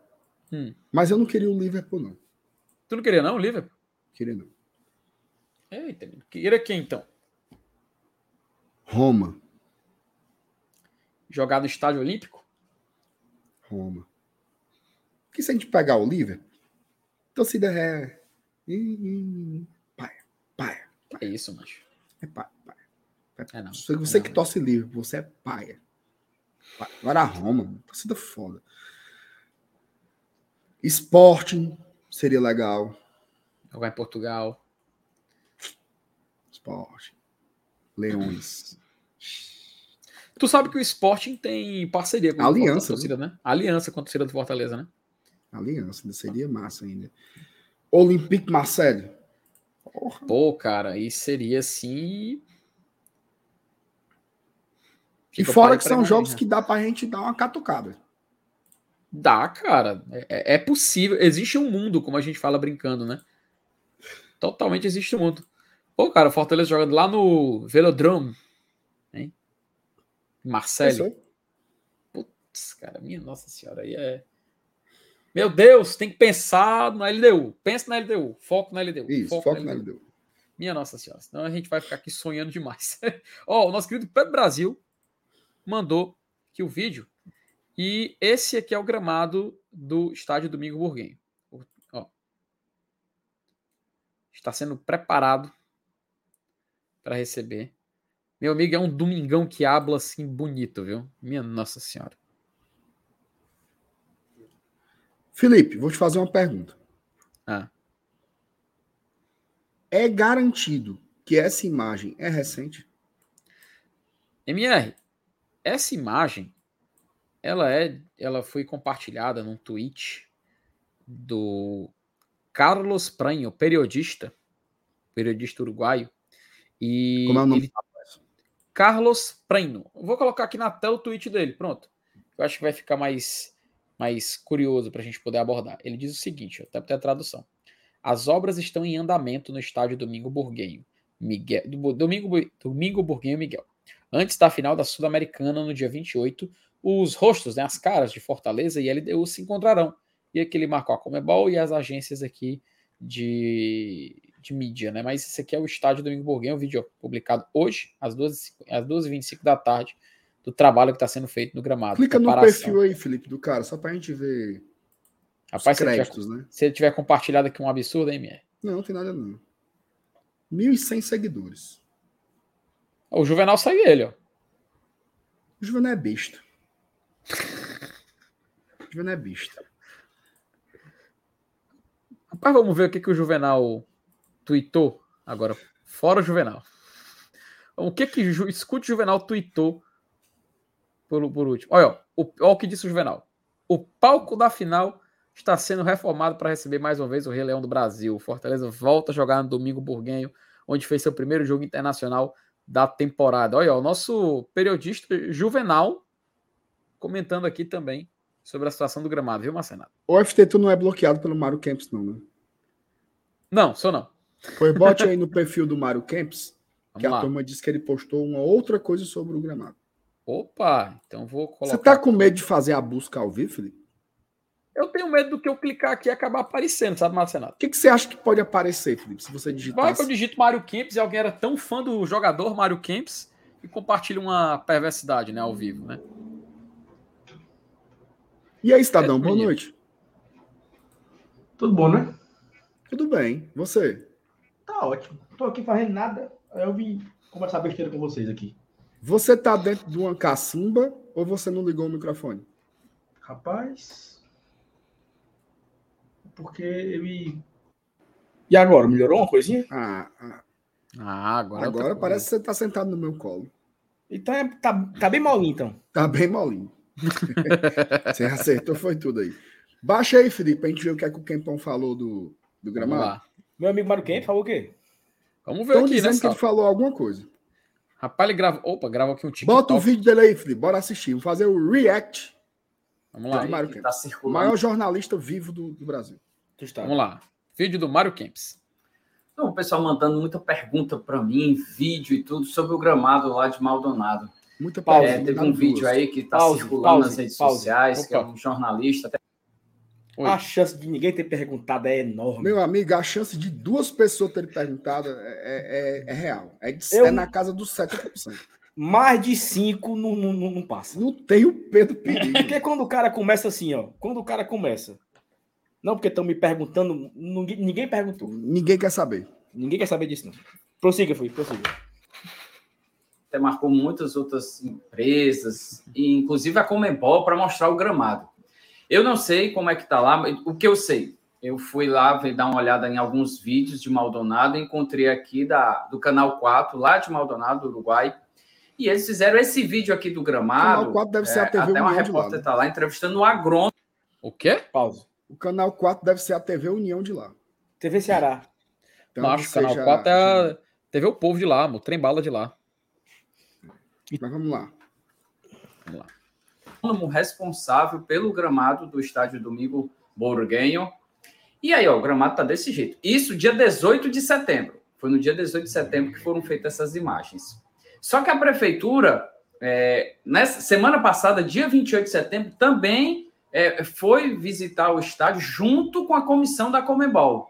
Hum. Mas eu não queria o Liverpool, não. Tu não queria, não, o Liverpool? Queria, não. Eita, queria quem então? Roma. Jogar no Estádio Olímpico? Roma. Porque se a gente pegar o Liverpool, torcida é. Paia, paia. É isso, macho. É paia, paia. É, não. Você, você é não, que torce Liverpool, você é paia. Agora a Roma, torcida foda. Sporting seria legal. Jogar em Portugal. Esporte. Leões. Tu sabe que o Sporting tem parceria com Aliança, a torcida, né? Aliança com a torcida do Fortaleza, né? Aliança, seria massa ainda. Olympique Marseille. Porra. Pô, cara, isso seria assim. E fora que são jogos que dá pra gente dar uma catucada. Dá, cara. É, é, possível. Existe um mundo, como a gente fala brincando, né? Totalmente existe um mundo. Pô, cara, o Fortaleza jogando lá no Velodrome. Hein? Marcelo. Putz, cara, minha nossa senhora, aí é. Meu Deus, tem que pensar na LDU. Pensa na LDU. Foco na LDU. Isso, foco, foco na, LDU. LDU. Minha Nossa Senhora. Senão a gente vai ficar aqui sonhando demais. [LAUGHS] Ó, oh, o nosso querido Pedro Brasil mandou aqui o vídeo. E esse aqui é o gramado do estádio Domingo Burguenho. Ó. Está sendo preparado para receber. Meu amigo, é um domingão que habla assim bonito, viu? Minha Nossa Senhora. Felipe, vou te fazer uma pergunta. Ah. É garantido que essa imagem é recente? MR, essa imagem ela é, ela foi compartilhada num tweet do Carlos Pranho, periodista, periodista uruguaio. E Como é o nome? Ele... Carlos Pranho. Vou colocar aqui na tela o tweet dele, pronto. Eu acho que vai ficar mais mais curioso para a gente poder abordar. Ele diz o seguinte, até para a tradução. As obras estão em andamento no estádio Domingo Burguenho. Miguel, Domingo, Domingo Burguenho Miguel. Antes da final da Sul-Americana, no dia 28, os rostos, né, as caras de Fortaleza e LDU se encontrarão. E aqui ele marcou a Comebol e as agências aqui de, de mídia, né? Mas esse aqui é o estádio Domingo Burguenho, um vídeo publicado hoje, às 12h25 às 12 da tarde, do trabalho que está sendo feito no gramado. Clica no perfil aí, Felipe, do cara, só para a gente ver Rapaz, créditos, se, tiver, né? se ele tiver compartilhado aqui um absurdo, hein, Mier? Não, não tem nada não. 1.100 seguidores. O Juvenal segue ele, ó. O Juvenal é besta. o Juvenal é besta. Rapaz, vamos ver o que, que o Juvenal tweetou agora. Fora o Juvenal. O que que escute o Juvenal tweetou por, por último. Olha, o, olha o que disse o Juvenal. O palco da final está sendo reformado para receber mais uma vez o Rei Leão do Brasil. O Fortaleza volta a jogar no domingo burguenho, onde fez seu primeiro jogo internacional da temporada. Olha, o nosso periodista Juvenal comentando aqui também sobre a situação do gramado, viu, Marcenato? O FT tu não é bloqueado pelo Mário Kempis, não, né? Não, sou não. Pois bote aí no perfil do Mário Kempis, que a turma disse que ele postou uma outra coisa sobre o gramado. Opa, então vou colocar. Você tá com medo de fazer a busca ao vivo, Felipe? Eu tenho medo do que eu clicar aqui e acabar aparecendo, sabe, Marcenato? O que, que você acha que pode aparecer, Felipe, se você digitar? Vai que eu digito Mário Kempis e alguém era tão fã do jogador Mário Kempis e compartilha uma perversidade, né, ao vivo, né? E aí, Estadão, é, boa noite. Tudo bom, né? Tudo bem. Você? Tá ótimo. Tô aqui fazendo nada. Eu vim conversar besteira com vocês aqui. Você tá dentro de uma cacimba ou você não ligou o microfone? Rapaz. Porque ele. E agora? Melhorou uma coisinha? Ah, ah. ah agora. Agora parece que você tá sentado no meu colo. Então é, tá, tá bem molinho, então. Tá bem molinho. [LAUGHS] você acertou, foi tudo aí. Baixa aí, Felipe, pra gente ver o que, é que o Kempão falou do, do gramado. Meu amigo Mário Kemp falou o quê? Vamos ver Estão aqui, dizendo né, que ele falou alguma coisa. Rapaz, ele grava. Opa, grava aqui um TikTok. Bota o vídeo dele aí, Felipe. Bora assistir. Vamos fazer o react. Vamos lá. Mário Tá o maior jornalista vivo do, do Brasil. Vamos lá. Vídeo do Mário Kempis. Então, o pessoal mandando muita pergunta para mim, vídeo e tudo, sobre o gramado lá de Maldonado. Muita pausa. É, teve um vídeo aí que está circulando pause, nas redes pause. sociais, Opa. que é um jornalista. Até... A chance de ninguém ter perguntado é enorme. Meu amigo, a chance de duas pessoas terem perguntado é, é, é, é real. É, de, Eu... é na casa dos 70%. Mais de cinco não, não, não passa. Não tem o Pedro perigo. [LAUGHS] porque quando o cara começa assim, ó. Quando o cara começa. Não porque estão me perguntando. Ninguém, ninguém perguntou. Ninguém quer saber. Ninguém quer saber disso, não. Prossiga, fui, prossiga. Até marcou muitas outras empresas, inclusive a Comembol, para mostrar o gramado. Eu não sei como é que está lá, o que eu sei, eu fui lá dar uma olhada em alguns vídeos de Maldonado, encontrei aqui da, do Canal 4, lá de Maldonado, Uruguai, e eles fizeram esse vídeo aqui do gramado. O Canal 4 deve ser a TV é, Até uma repórter está lá entrevistando o agrônomo. O quê? Pausa. O Canal 4 deve ser a TV União de lá. TV Ceará. Então, acho que o Canal 4 é a TV O Povo de lá, o trem bala de lá. Mas vamos lá. Vamos lá responsável pelo gramado do estádio Domingo Borguenho. E aí, ó, o gramado tá desse jeito. Isso dia 18 de setembro. Foi no dia 18 de setembro que foram feitas essas imagens. Só que a prefeitura, é, nessa semana passada, dia 28 de setembro, também é, foi visitar o estádio junto com a comissão da Comebol.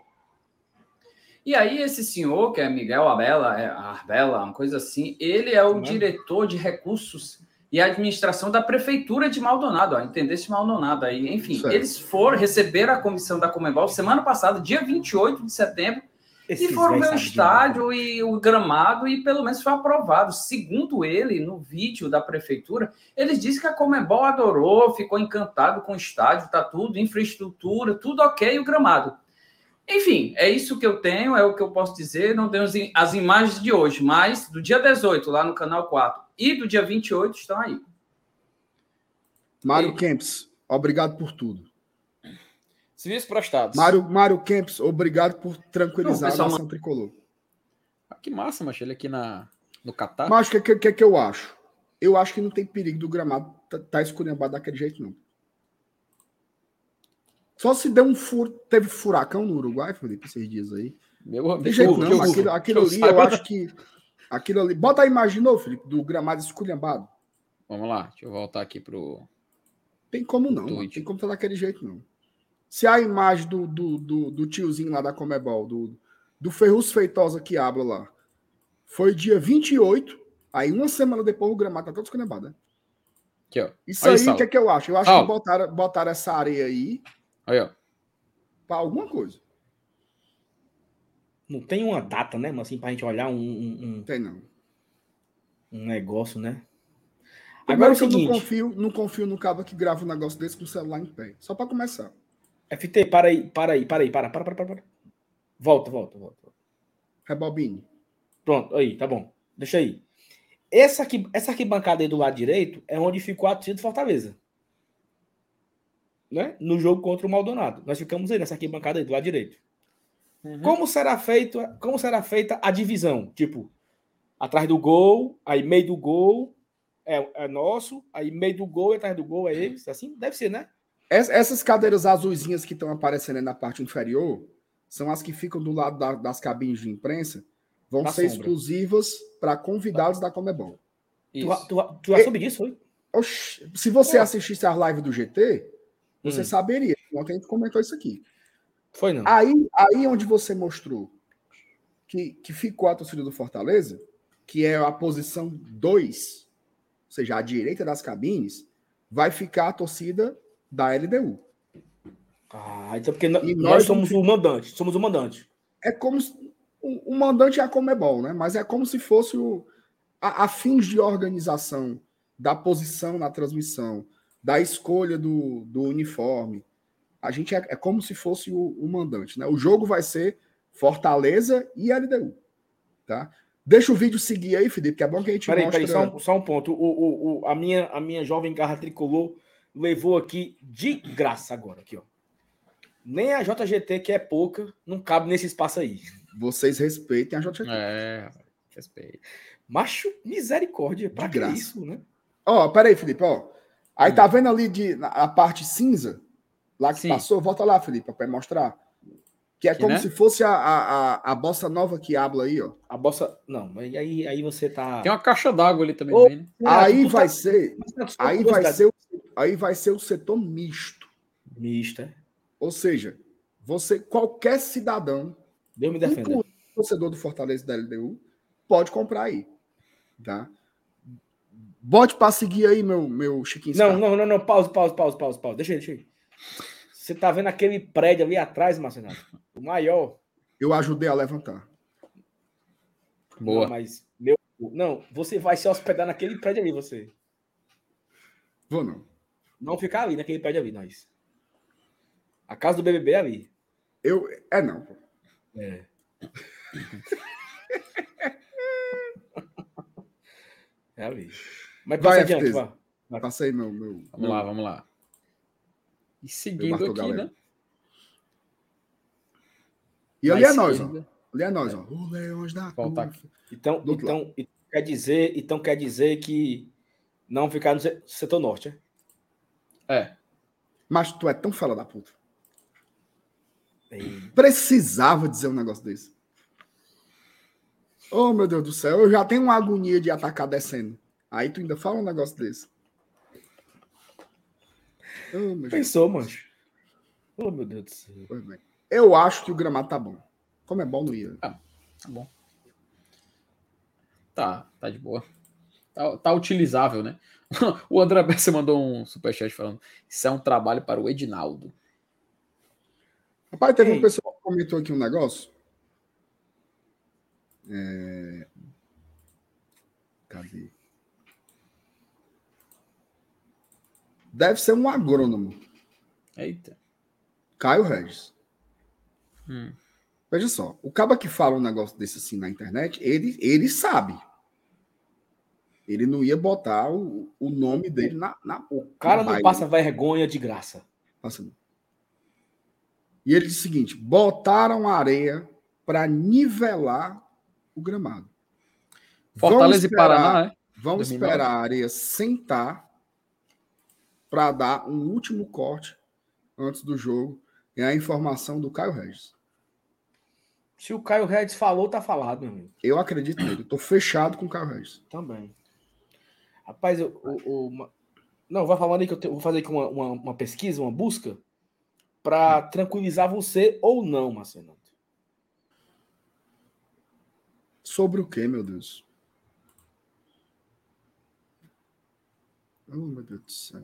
E aí, esse senhor, que é Miguel Abela, é Arbela, uma coisa assim, ele é o diretor de recursos e administração da prefeitura de Maldonado, ó, entendesse Maldonado aí. Enfim, Certo. eles foram receber a comissão da Comebol semana passada, dia 28 de setembro, Esses e foram ver o de estádio e o gramado e pelo menos foi aprovado. Segundo ele, no vídeo da prefeitura, eles dizem que a Comebol adorou, ficou encantado com o estádio, tá tudo, infraestrutura, tudo ok, o gramado. Enfim, é isso que eu tenho, é o que eu posso dizer. Não tenho im- as imagens de hoje, mas do dia 18, lá no canal 4, e do dia 28 estão aí. Mário E- Kempis, obrigado por tudo. Serviços prestados. Mário, Mário Kempis, obrigado por tranquilizar Não, pessoal, a nação tricolor. Ah, que massa, macho. Ele aqui na, no Catar. Mas o que, que, que, que eu acho? Eu acho que não tem perigo do gramado tá, tá esculhambado daquele jeito, não. Só se der um furo. Teve furacão no Uruguai, Felipe, esses dias aí. Meu amigo, jeito não. Aquilo, aquilo ali, eu acho que. Aquilo ali. Bota a imagem novo, Felipe, do gramado esculhambado. Vamos lá, deixa eu voltar aqui pro. Tem como não. Mano. Tem como tá daquele jeito, não. Se a imagem do, do, do, do tiozinho lá da Comebol, do, do Ferruz Feitosa que habla lá, foi dia 28, aí uma semana depois o gramado tá todo esculhambado, né? Aqui, ó. Isso Aí, o que é que eu acho? Eu acho que botaram, botaram essa areia aí Aí, ó. pra alguma coisa. Não tem uma data, né, mas assim, pra gente olhar um, um, Não tem, não. um- um negócio, né? Agora é o que eu não seguinte, confio, não confio no cabo que grava um negócio desse com o celular em pé. Só pra começar. FT, para aí, para aí, para aí, para, para, para, para. para. Volta, volta, volta. Rebobine. Pronto, aí, tá bom. Deixa aí. Essa, aqui, essa arquibancada aí do lado direito é onde ficou a torcida do Fortaleza. Né? No jogo contra o Maldonado. Nós ficamos aí nessa arquibancada aí do lado direito. Uhum. Como será feito, como será feita a divisão? Tipo, atrás do gol, aí meio do gol é, é nosso, aí meio do gol e atrás do gol é eles, assim? Deve ser, né? Es- Essas cadeiras azuisinhas que estão aparecendo aí na parte inferior são as que ficam do lado da- das cabines de imprensa. Vão Na ser sombra. exclusivas para convidados da Comebol. Tu, Isso. tu, tu já E- soube disso, foi? Oxi, se você Pô. assistisse a live do GT, você Hum. saberia. Ontem a gente comentou isso aqui. Foi não. Aí, aí onde você mostrou que, que ficou a torcida do Fortaleza, que é a posição 2, ou seja, a direita das cabines, vai ficar a torcida da LDU. Ah, então porque E nós, somos o mandante, somos o mandante. É como se, o, o mandante é a Comebol, né? Mas é como se fosse o, a, a fins de organização da posição na transmissão, da escolha do, do uniforme. A gente é, é como se fosse o, o mandante, né? O jogo vai ser Fortaleza e LDU, tá? Deixa o vídeo seguir aí, Felipe, que é bom que a gente Peraí, mostra... peraí, só um, só um ponto. O, o, o- a, minha, a minha jovem garra tricolor levou aqui de graça agora, aqui, ó. Nem a JGT, que é pouca, não cabe nesse espaço aí. Vocês respeitem a JT. É, respeito. Macho, misericórdia. Pra De graça. isso, né? Ó, peraí, Felipe, ó. Aí tá vendo ali de, a parte cinza? Lá que Sim. passou? Volta lá, Felipe, para mostrar. Que é Aqui, como né? se fosse a, a, a, a bossa nova que habla aí, ó. A bossa. Não, mas aí, aí você tá. Tem uma caixa d'água ali também, né? aí tu tá- vai ser, Só aí vai ser, o- aí vai ser o setor misto. Mista. Ou seja, você, qualquer cidadão, Deus me defenda. torcedor do Fortaleza da LDU, pode comprar aí, tá? Bote para seguir aí, meu, meu Chiquinho Não, não, não, não. Pausa, pausa, pausa, pausa, pausa. Deixa aí, deixa aí. Você tá vendo aquele prédio ali atrás, Marcelo? O maior. Eu ajudei a levantar. Boa. Não, mas, meu. Não, você vai se hospedar naquele prédio ali, você. Vou não. Não ficar ali, naquele prédio ali, nós. A casa do BBB é ali. Eu, é não. É. [LAUGHS] é ali. Mas Vai, passa adiante, FTZ. vá. Passei meu, meu, Vamos meu- lá, vamos lá. E seguindo aqui, Galera. né? E ali é nós, ó. Ali é nós, ó. O Leões da Volta. Então, então, quer dizer, então quer dizer que não ficar no se- setor norte, é? É. Mas tu é tão fala da puta. Ei, Precisava dizer um negócio desse. Oh, meu Deus do céu. Eu já tenho uma agonia de atacar descendo. Aí tu ainda fala um negócio desse. Oh. Pensou, mancho. Oh, meu Deus do céu. Eu acho que o gramado tá bom. Como é bom não ia. Tá bom. Tá, tá de boa. Tá, tá utilizável, né? [LAUGHS] o André Bessa mandou um superchat falando: Isso é um trabalho para o Edinaldo. Rapaz, teve Ei. um pessoal que comentou aqui um negócio. É... Cadê? Deve ser um agrônomo. Eita. Caio Regis. Hum. Veja só, o cara que fala um negócio desse assim na internet, ele, ele sabe. Ele não ia botar o, o nome dele na, na O cara não passa vergonha de graça. Passa. E ele disse o seguinte: botaram areia para nivelar o gramado. Fortaleza esperar, e Paraná, é? Vamos 2009. esperar a areia sentar para dar um último corte antes do jogo. É a informação do Caio Regis. Se o Caio Regis falou, tá falado, meu amigo. Eu acredito nele. Estou fechado com o Caio Regis. Também. Rapaz, o, o, uma... não, vai falando aí que eu te... vou fazer aqui uma, uma, uma pesquisa, uma busca, para tranquilizar você ou não, Marcelo. Sobre o que, meu Deus? Oh, meu Deus do céu.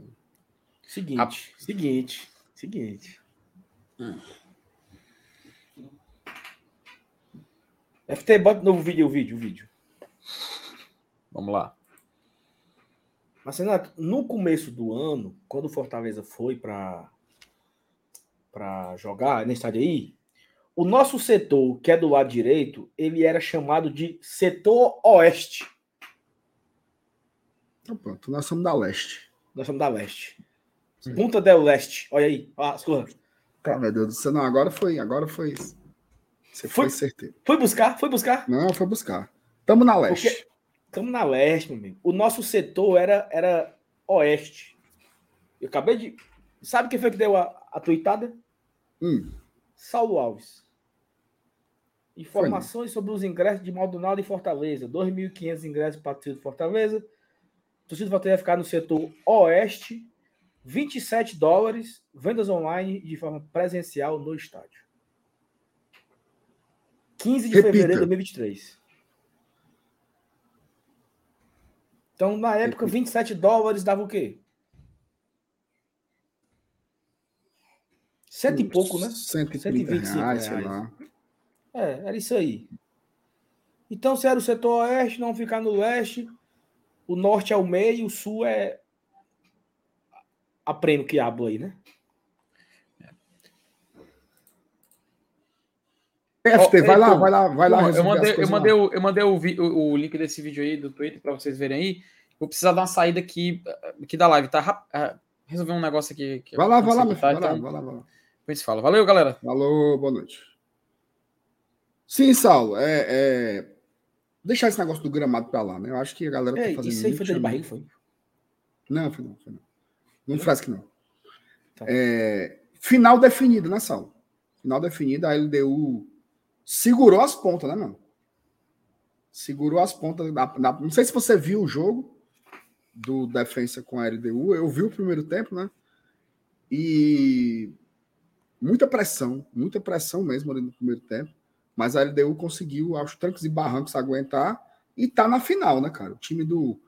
Seguinte, A... seguinte, seguinte. Hum. FT, bota de novo vídeo, o vídeo, o vídeo. Vamos lá. Mas, Renato, no começo do ano, quando o Fortaleza foi para para jogar nesse estádio aí, o nosso setor, que é do lado direito, ele era chamado de setor oeste. Então pronto, nós somos da leste. Nós somos da leste. Punta del Leste. Olha aí, ah, escorra. Tá, meu Deus do céu, não, agora foi, agora foi. Você foi, foi certeiro. Foi buscar? Foi buscar? Não, foi buscar. Tamo na leste. Porque Estamos na leste, meu amigo. O nosso setor era, era oeste. Eu acabei de. Sabe quem foi que deu a, a tuitada? Hum. Saulo Alves. Informações foi, sobre os ingressos de Maldonado em Fortaleza. 2.500 ingressos para de Fortaleza. A torcida vai ficar no setor oeste. 27 dólares. Vendas online de forma presencial no estádio. 15 de Repita. fevereiro de 2023. Então, na época, 27 dólares dava o quê? Cento e pouco, né? 130 reais, reais, sei lá. É, era isso aí. Então, se era o setor oeste, não ficar no leste, o norte é o meio, o sul é a prêmio que abo aí, né? FT, vai lá, vai lá, vai lá. Eu mandei, eu mandei, o, eu mandei o, o, o, link desse vídeo aí do Twitter para vocês verem aí. Vou precisar dar uma saída aqui, aqui da live, tá? Uh, resolver um negócio aqui. vai lá, vai lá, meu filho, vai, então, lá, vai lá, vai lá. Depois se fala. Valeu, galera. Falou, boa noite. Sim, Saulo, é, é... deixar esse negócio do gramado para lá, né? Eu acho que a galera tá fazendo. Isso aí foi de barriga, foi? Não, foi não, foi não. Não faz que não. Tá. É... Final definido, né, Saulo? Final definido, a LDU segurou as pontas, né, mano? Segurou as pontas. Da, da, não sei se você viu o jogo do defensa com a LDU. Eu vi o primeiro tempo, né? E muita pressão, muita pressão mesmo ali no primeiro tempo. Mas a LDU conseguiu, aos trancos e barrancos, aguentar e tá na final, né, cara? O time do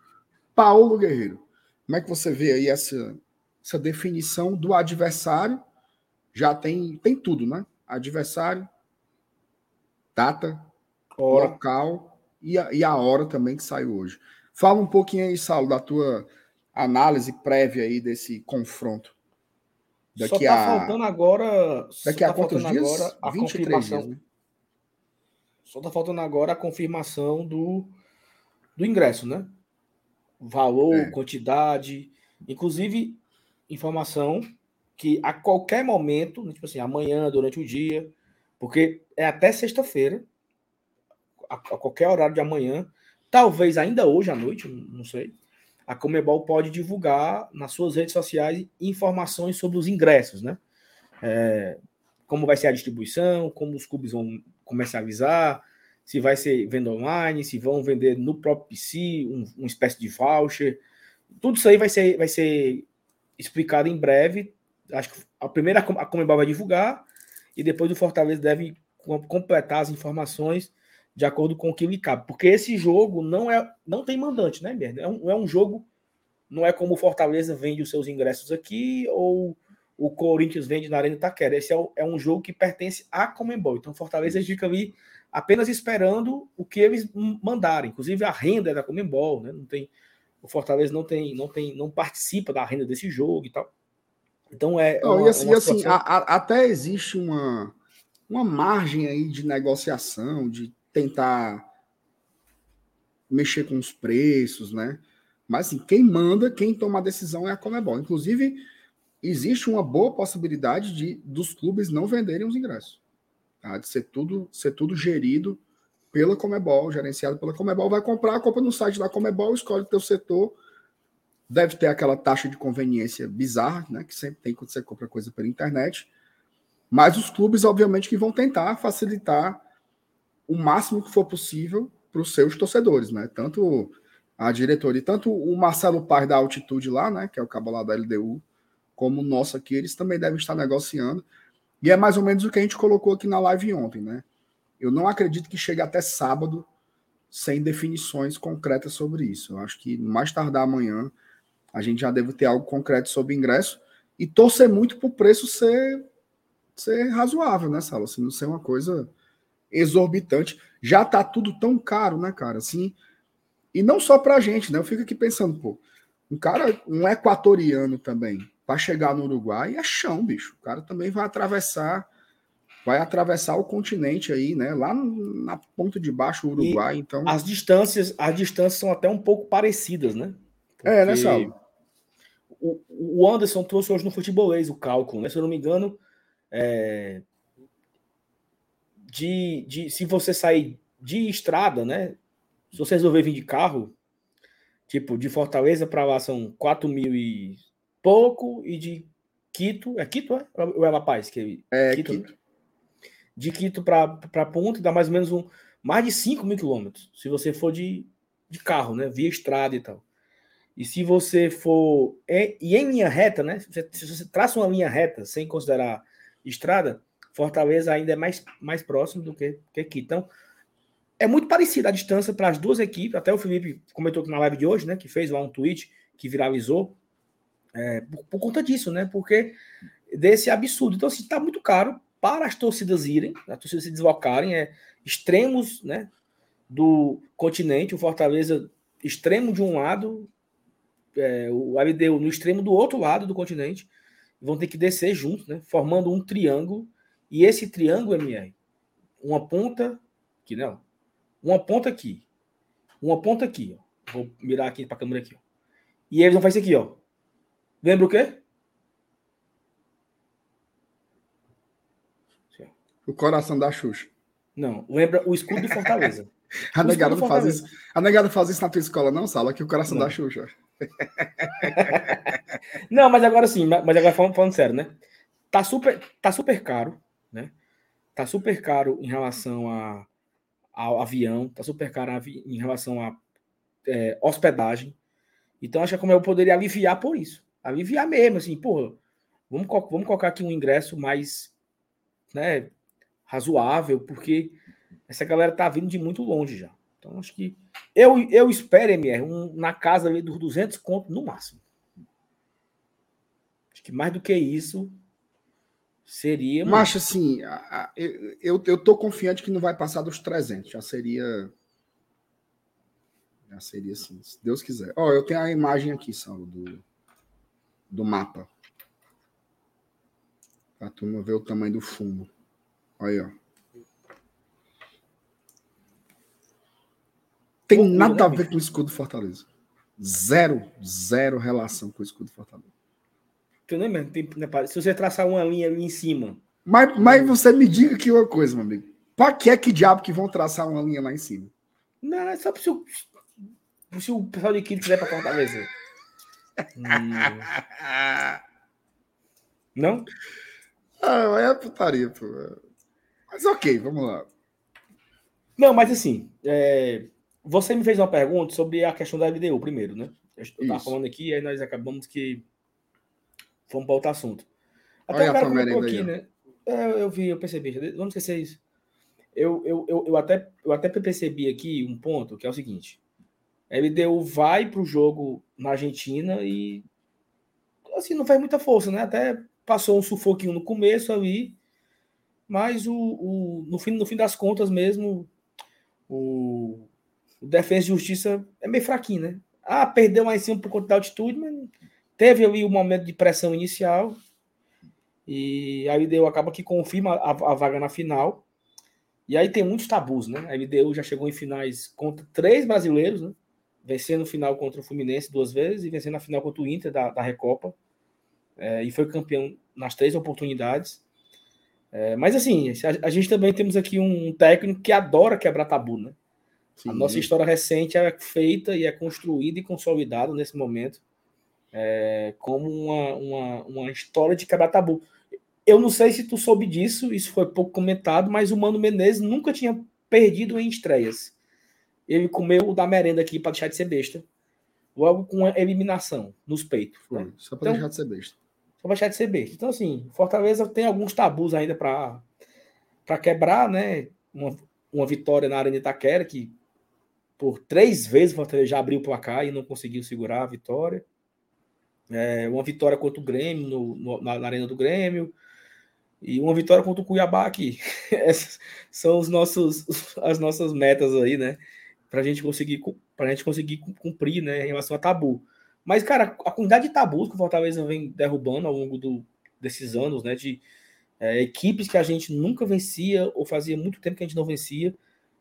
Paulo Guerreiro. Como é que você vê aí essa, essa definição do adversário? Já tem, tem tudo, né? Adversário, data, hora. local e a, e a hora também que saiu hoje. Fala um pouquinho aí, Saulo, da tua análise prévia aí desse confronto. Daqui Só tá a... faltando agora. Daqui a tá quantos dias? Agora a 23 confirmação. dias. Né? Só tá faltando agora a confirmação do, do ingresso, né? Valor, é. quantidade, inclusive informação que a qualquer momento, né, tipo assim, amanhã, durante o dia, porque é até sexta-feira, a, qualquer horário de amanhã, talvez ainda hoje à noite, não sei, a Comebol pode divulgar nas suas redes sociais informações sobre os ingressos, né? É, como vai ser a distribuição, como os clubes vão comercializar, se vai ser venda online, se vão vender no próprio PC, um, uma espécie de voucher. Tudo isso aí vai ser, vai ser explicado em breve. Acho que a primeira a Comebol vai divulgar, e depois o Fortaleza deve completar as informações de acordo com o que lhe cabe. Porque esse jogo não é não tem mandante, né, merda? É um, é um jogo, não é como o Fortaleza vende os seus ingressos aqui ou o Corinthians vende na Arena Itaquera. Esse é, o, é um jogo que pertence à Comembol. Então, o Fortaleza fica ali apenas esperando o que eles mandarem. Inclusive, a renda é da Comembol, né? Não tem, o Fortaleza não tem, não tem, não participa da renda desse jogo e tal. Então é. Não, uma, e assim, assim a, a, até existe uma, uma margem aí de negociação, de tentar mexer com os preços, né? Mas assim, quem manda, quem toma a decisão é a Comebol. Inclusive, existe uma boa possibilidade de dos clubes não venderem os ingressos. Tá? De ser tudo, ser tudo gerido pela Comebol, gerenciado pela Comebol. Vai comprar, compra no site da Comebol, escolhe o teu setor. Deve ter aquela taxa de conveniência bizarra, né? Que sempre tem quando você compra coisa pela internet. Mas os clubes, obviamente, que vão tentar facilitar o máximo que for possível para os seus torcedores, né? Tanto a diretoria, tanto o Marcelo Paz da Altitude lá, né? Que é o cabo lá da LDU, como o nosso aqui, eles também devem estar negociando. E é mais ou menos o que a gente colocou aqui na live ontem, né? Eu não acredito que chegue até sábado sem definições concretas sobre isso. Eu acho que mais tardar amanhã a gente já deve ter algo concreto sobre ingresso e torcer muito para o preço ser, ser razoável, né, Sala? Assim, não ser uma coisa exorbitante. Já tá tudo tão caro, né, cara? Assim, e não só pra gente, né? Eu fico aqui pensando, pô, um cara, um equatoriano também, para chegar no Uruguai é chão, bicho. O cara também vai atravessar, vai atravessar o continente aí, né? Lá na ponta de baixo o Uruguai, e então. As distâncias, as distâncias são até um pouco parecidas, né? Porque é, né, Saulo? O, o Anderson trouxe hoje no futebolês o cálculo, né? Se eu não me engano, é... de, de se você sair de estrada, né? Se você resolver vir de carro, tipo, de Fortaleza para lá são 4 mil e pouco e de Quito, é Quito, é? Ou é La Paz? Que é Quito. Quito. De Quito para Ponta dá mais ou menos um, mais de 5 mil quilômetros, se você for de, de carro, né? Via estrada e tal. E se você for. É, e em linha reta, né? Se você, se você traça uma linha reta sem considerar estrada, Fortaleza ainda é mais, mais próximo do que, que aqui. Então, é muito parecida a distância para as duas equipes. Até o Felipe comentou na live de hoje, né? Que fez lá um tweet que viralizou é, por, por, conta disso, né? Porque desse absurdo. Então, assim, está muito caro para as torcidas irem, as torcidas se deslocarem, é extremos, né? Do continente, o Fortaleza extremo de um lado, é, o LDU no extremo do outro lado do continente, vão ter que descer juntos, né? Formando um triângulo. E esse triângulo, MR, uma ponta aqui, não, uma ponta aqui, uma ponta aqui, ó. Vou mirar aqui para a câmera aqui, ó. E eles vão fazer isso aqui, ó. Lembra o quê? O coração da Xuxa. Não, lembra o escudo do Fortaleza. [LAUGHS] a, negada faz isso, a negada faz isso na tua escola, não, Sala? Aqui o coração não. da Xuxa. [LAUGHS] não, mas agora sim, mas agora falando, falando sério, né? Tá super, tá super caro, né? Tá super caro em relação a, ao avião, tá super caro em relação a é, hospedagem. Então, acho que como eu poderia aliviar por isso aliviar mesmo, assim, porra, vamos, vamos colocar aqui um ingresso mais, né, razoável, porque essa galera tá vindo de muito longe já. Então, acho que eu, eu espero, MR, um, na casa ali dos 200 contos no máximo. Acho que mais do que isso seria. Mas, assim, eu, eu tô confiante que não vai passar dos 300. Já seria. Já seria assim, se Deus quiser. Ó, oh, eu tenho a imagem aqui, Saulo, do do mapa. Pra turma ver o tamanho do fumo. Olha, ó. Tem Pô, nada a ver com o escudo Fortaleza. Zero, zero relação com o escudo Fortaleza. Tu nem mesmo, tem, né, se você traçar uma linha ali em cima. Mas, mas você me diga que uma coisa, meu amigo. Pra que é que diabo que vão traçar uma linha lá em cima? Não, é só se o, se o pessoal de Quito quiser pra Fortaleza. [LAUGHS] Não? Ah, é putaria, pô. Mas ok, vamos lá. Não, mas assim, é... você me fez uma pergunta sobre a questão da LDU primeiro, né? Eu estava falando aqui, aí nós acabamos que fomos para outro assunto. Até Olha o cara comentou aqui, aí, né? É, eu vi, eu percebi. Vamos esquecer isso. eu, eu, eu, eu, até, eu até percebi aqui um ponto, que é o seguinte. A LDU vai para o jogo na Argentina e assim, não faz muita força, né? Até passou um sufoquinho no começo ali, mas o, o, no, fim, no fim das contas mesmo, o, o Defesa e Justiça é meio fraquinho, né? Ah, perdeu mais cima por conta da altitude, mas teve ali o um momento de pressão inicial e a LDU acaba que confirma a, a vaga na final. E aí tem muitos tabus, né? A LDU já chegou em finais contra três brasileiros, né? Vencendo o final contra o Fluminense duas vezes e vencendo a final contra o Inter da, da Recopa. É, e foi campeão nas três oportunidades. É, mas assim, a, a, gente também temos aqui um técnico que adora quebrar tabu, né? Sim. A nossa história recente é feita e é construída e consolidada nesse momento é, como uma, uma, uma história de quebrar tabu. Eu não sei se tu soube disso, isso foi pouco comentado, mas o Mano Menezes nunca tinha perdido em estreias. Ele comeu o da merenda aqui para deixar de ser besta. Logo com a eliminação nos peitos. Né? Só para então, deixar de ser besta. Deixar de ser besta. Então, assim, Fortaleza tem alguns tabus ainda para quebrar, né? Uma, uma vitória na Arena Itaquera, que por três vezes o Fortaleza já abriu o placar e não conseguiu segurar a vitória. É, uma vitória contra o Grêmio, no, no, na, na Arena do Grêmio e uma vitória contra o Cuiabá aqui. [LAUGHS] Essas são os nossos, [LAUGHS] as nossas metas aí, né? Para a gente conseguir, gente conseguir cumprir, né, em relação a tabu. Mas, cara, a quantidade de tabus que o Fortaleza vem derrubando ao longo do, desses anos, né, de é, equipes que a gente nunca vencia ou fazia muito tempo que a gente não vencia.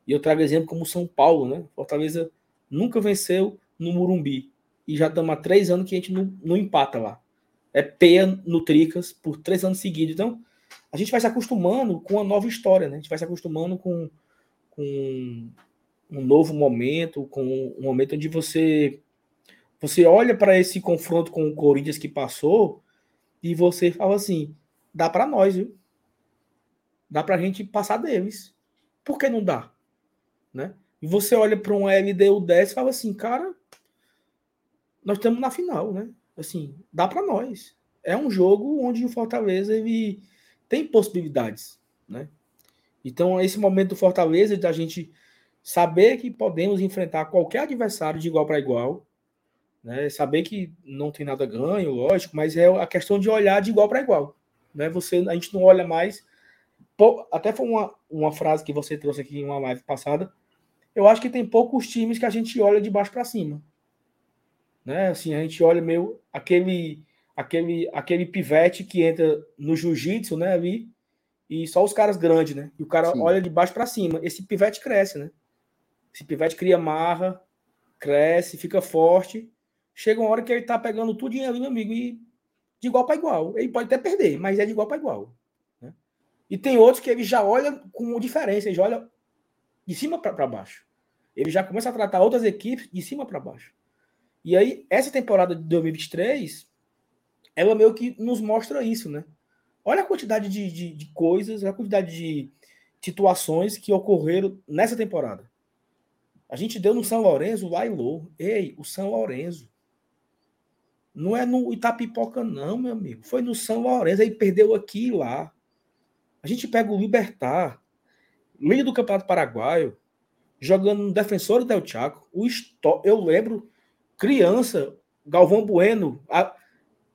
E eu trago exemplo como São Paulo, né? Fortaleza nunca venceu no Murumbi e já estamos há três anos que a gente não, não empata lá. É peia no Tricas por três anos seguidos. Então, a gente vai se acostumando com a nova história, né? A gente vai se acostumando com, com um novo momento, com um momento onde você você olha para esse confronto com o Corinthians que passou e você fala assim: dá para nós, viu? Dá para a gente passar deles. Por que não dá? Né? E você olha para um LDU 10 e fala assim, cara, nós estamos na final, né? Assim, dá para nós. É um jogo onde o Fortaleza ele tem possibilidades, né? Então, esse momento do Fortaleza, da gente saber que podemos enfrentar qualquer adversário de igual para igual, né? Saber que não tem nada ganho, lógico, mas é a questão de olhar de igual para igual, né? Você, a gente não olha mais. Até foi uma, uma frase que você trouxe aqui em uma live passada. Eu acho que tem poucos times que a gente olha de baixo para cima, né? Assim, a gente olha meio aquele aquele, aquele pivete que entra no jiu-jitsu, né, ali, e só os caras grandes, né? E o cara Sim. olha de baixo para cima. Esse pivete cresce, né? Esse pivete cria marra, cresce, fica forte. Chega uma hora que ele tá pegando tudo ali, meu amigo, e de igual para igual. Ele pode até perder, mas é de igual para igual. Né? E tem outros que ele já olha com diferença, ele já olha de cima para baixo. Ele já começa a tratar outras equipes de cima para baixo. E aí, essa temporada de 2023 ela meio que nos mostra isso, né? Olha a quantidade de, de, de coisas, a quantidade de situações que ocorreram nessa temporada. A gente deu no São Lourenço lá e. Ei, o São Lourenço. Não é no Itapipoca, não, meu amigo. Foi no São Lourenço. Aí perdeu aqui e lá. A gente pega o Libertar, líder do Campeonato Paraguaio, jogando no Defensor Del Chaco. O Eu lembro, criança, Galvão Bueno. A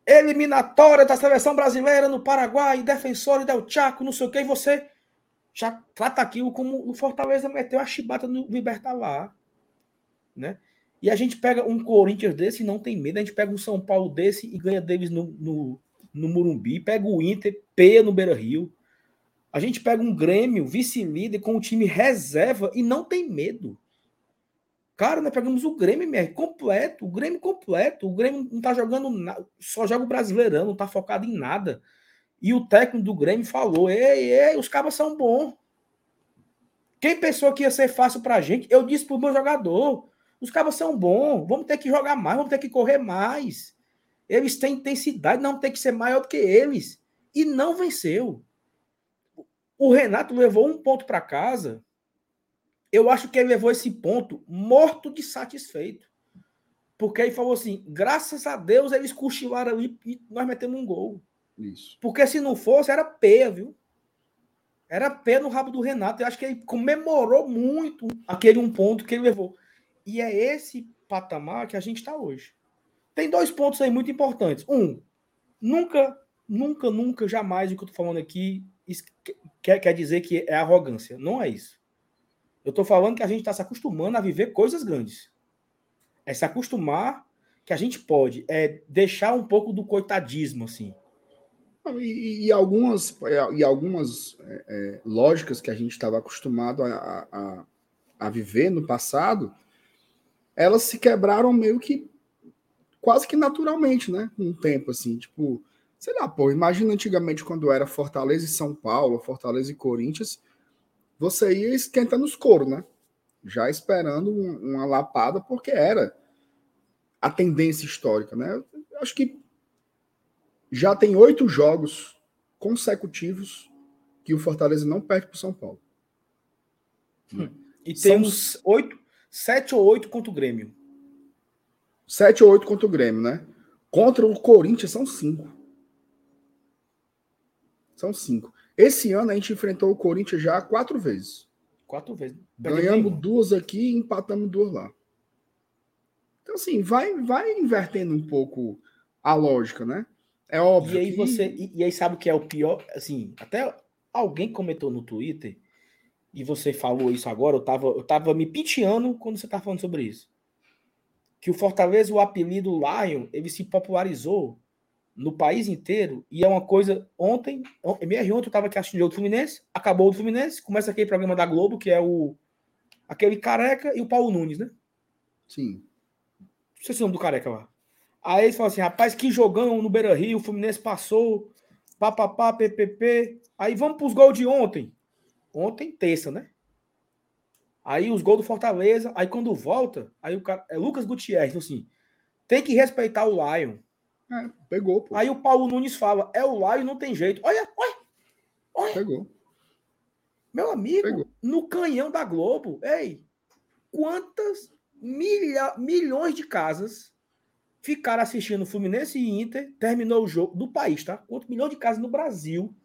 eliminatória da seleção brasileira no Paraguai, defensor Del Chaco, não sei o que, e você já trata aquilo como o Fortaleza meteu a chibata no Libertar lá, né? E a gente pega um Corinthians desse e não tem medo, a gente pega um São Paulo desse e ganha deles no, no, no Murumbi, pega o Inter, peia no Beira Rio. A gente pega um Grêmio, vice-líder, com um time reserva e não tem medo. Cara, nós pegamos o Grêmio, MR, completo, o Grêmio completo. O Grêmio não tá jogando nada, só joga o Brasileirão, não tá focado em nada. E o técnico do Grêmio falou: ei, ei, os cabas são bons. Quem pensou que ia ser fácil pra gente? Eu disse pro meu jogador: os cabas são bons, vamos ter que jogar mais, vamos ter que correr mais. Eles têm intensidade, não tem que ser maior do que eles. E não venceu. O Renato levou um ponto para casa eu acho que ele levou esse ponto morto de satisfeito. Porque ele falou assim: graças a Deus eles cochilaram ali e nós metemos um gol. Isso. Porque se não fosse, era peia, viu? Era pé no rabo do Renato. Eu acho que ele comemorou muito aquele um ponto que ele levou. E é esse patamar que a gente está hoje. Tem dois pontos aí muito importantes. Um, nunca, nunca, nunca, jamais o que eu estou falando aqui quer, quer dizer que é arrogância. Não é isso. Eu estou falando que a gente está se acostumando a viver coisas grandes. É se acostumar que a gente pode é deixar um pouco do coitadismo, assim. E, e algumas, e algumas é, é, lógicas que a gente estava acostumado a, a, a viver no passado, elas se quebraram meio que quase que naturalmente, né? O tempo, assim, tipo, sei lá, pô, imagina antigamente quando era Fortaleza e São Paulo, Fortaleza e Corinthians, você ia esquentando os coros, né? Já esperando uma lapada, porque era a tendência histórica, né? Acho que já tem oito jogos consecutivos que o Fortaleza não perde para o São Paulo. Hum. E São... temos oito, sete ou oito contra o Grêmio. Sete ou oito contra o Grêmio, né? Contra o Corinthians são cinco. São cinco. Esse ano a gente enfrentou o Corinthians já quatro vezes. Quatro vezes. Ganhamos duas aqui e empatamos duas lá. Então, assim, vai, vai invertendo um pouco a lógica, né? É óbvio. E aí que... você. E, e, aí sabe o que é o pior? Assim, até alguém comentou no Twitter, e você falou isso agora, eu tava, eu tava me piteando quando você tá falando sobre isso. Que o Fortaleza, o apelido Lion, ele se popularizou no país inteiro, e é uma coisa. Ontem, MR ontem eu tava aqui assistindo o Fluminense, acabou o Fluminense, começa aquele programa da Globo, que é o. aquele careca e o Paulo Nunes, né? Sim. Não sei se é o nome do careca lá. Aí eles falam assim, rapaz, que jogão no Beira Rio, o Fluminense passou, papapá, ppp. Aí vamos para os gols de ontem. Ontem, terça, né? Aí os gols do Fortaleza. Aí quando volta, aí o cara. É Lucas Gutierrez, assim. Tem que respeitar o Lion. É, pegou, pô. Aí o Paulo Nunes fala: é o Lion, não tem jeito. Olha, olha. olha. Pegou. Meu amigo, pegou. no canhão da Globo, ei, quantas milha, milhões de casas ficaram assistindo Fluminense e Inter, terminou o jogo do país, tá? Quantos milhões de casas no Brasil?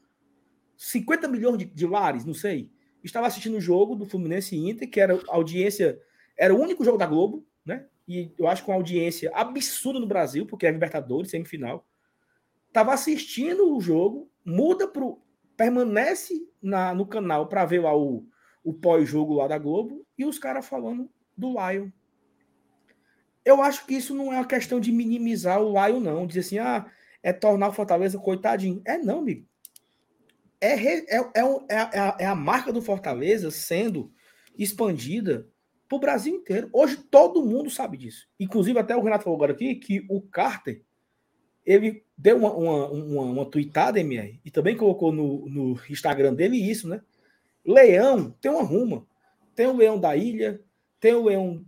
50 milhões de, de lares, não sei. Estava assistindo o jogo do Fluminense Inter, que era audiência, era o único jogo da Globo, né? E eu acho com audiência absurda no Brasil, porque é Libertadores, semifinal. Tava assistindo o jogo, muda pro. permanece na, no canal para ver lá o, o pós-jogo lá da Globo, e os caras falando do Lion, eu acho que isso não é uma questão de minimizar o Lion, não. Dizer assim, ah, é tornar o Fortaleza coitadinho. É não, amigo. É, é, é, é, a, é a marca do Fortaleza sendo expandida para o Brasil inteiro. Hoje todo mundo sabe disso. Inclusive, até o Renato falou agora aqui que o Carter ele deu uma, uma, uma, uma tweetada, MR, e também colocou no, no Instagram dele isso, né? Leão tem uma ruma. Tem o leão da ilha, tem o leão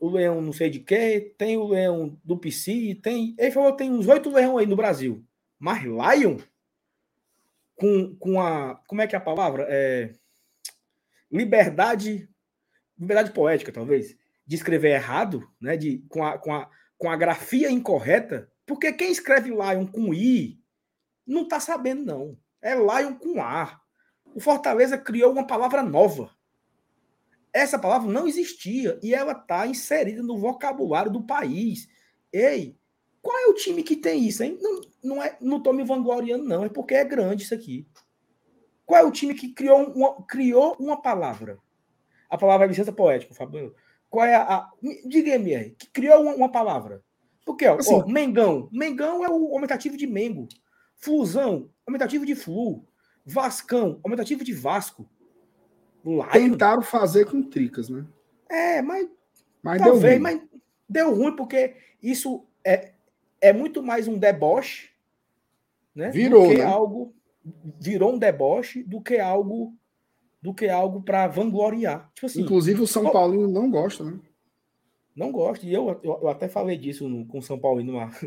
o leão não sei de quê, tem o leão do PC, tem. Ele falou tem uns oito leões aí no Brasil. Mas Lion, com, com a. Como é que é a palavra? É, liberdade. Liberdade poética, talvez. De escrever errado, né? De, com, a, com, a, com a grafia incorreta. Porque quem escreve Lion com I não tá sabendo, não. É Lion com A. O Fortaleza criou uma palavra nova essa palavra não existia e ela está inserida no vocabulário do país. Ei, qual é o time que tem isso, hein? Não, não, é, não tô me vangloriando, não, é porque é grande isso aqui. Qual é o time que criou uma, criou uma palavra? A palavra é licença poética, Fabio. Qual é a. a Diga-me, que criou uma, uma, palavra. Porque, ó, assim, ó, Mengão. Mengão é o aumentativo de Mengo. Flusão, aumentativo de Flu. Vascão, aumentativo de Vasco. Lion? Tentaram fazer com tricas, né? É, mas. Mas talvez, deu ruim. mas deu ruim porque isso é, é muito mais um deboche, né? Virou, né? algo virou um deboche do que algo do que algo para vangloriar. Tipo assim, Inclusive o São Paulino não gosta, né? Não gosta. E eu, eu, eu até falei disso no, com o São Paulino lá. [LAUGHS]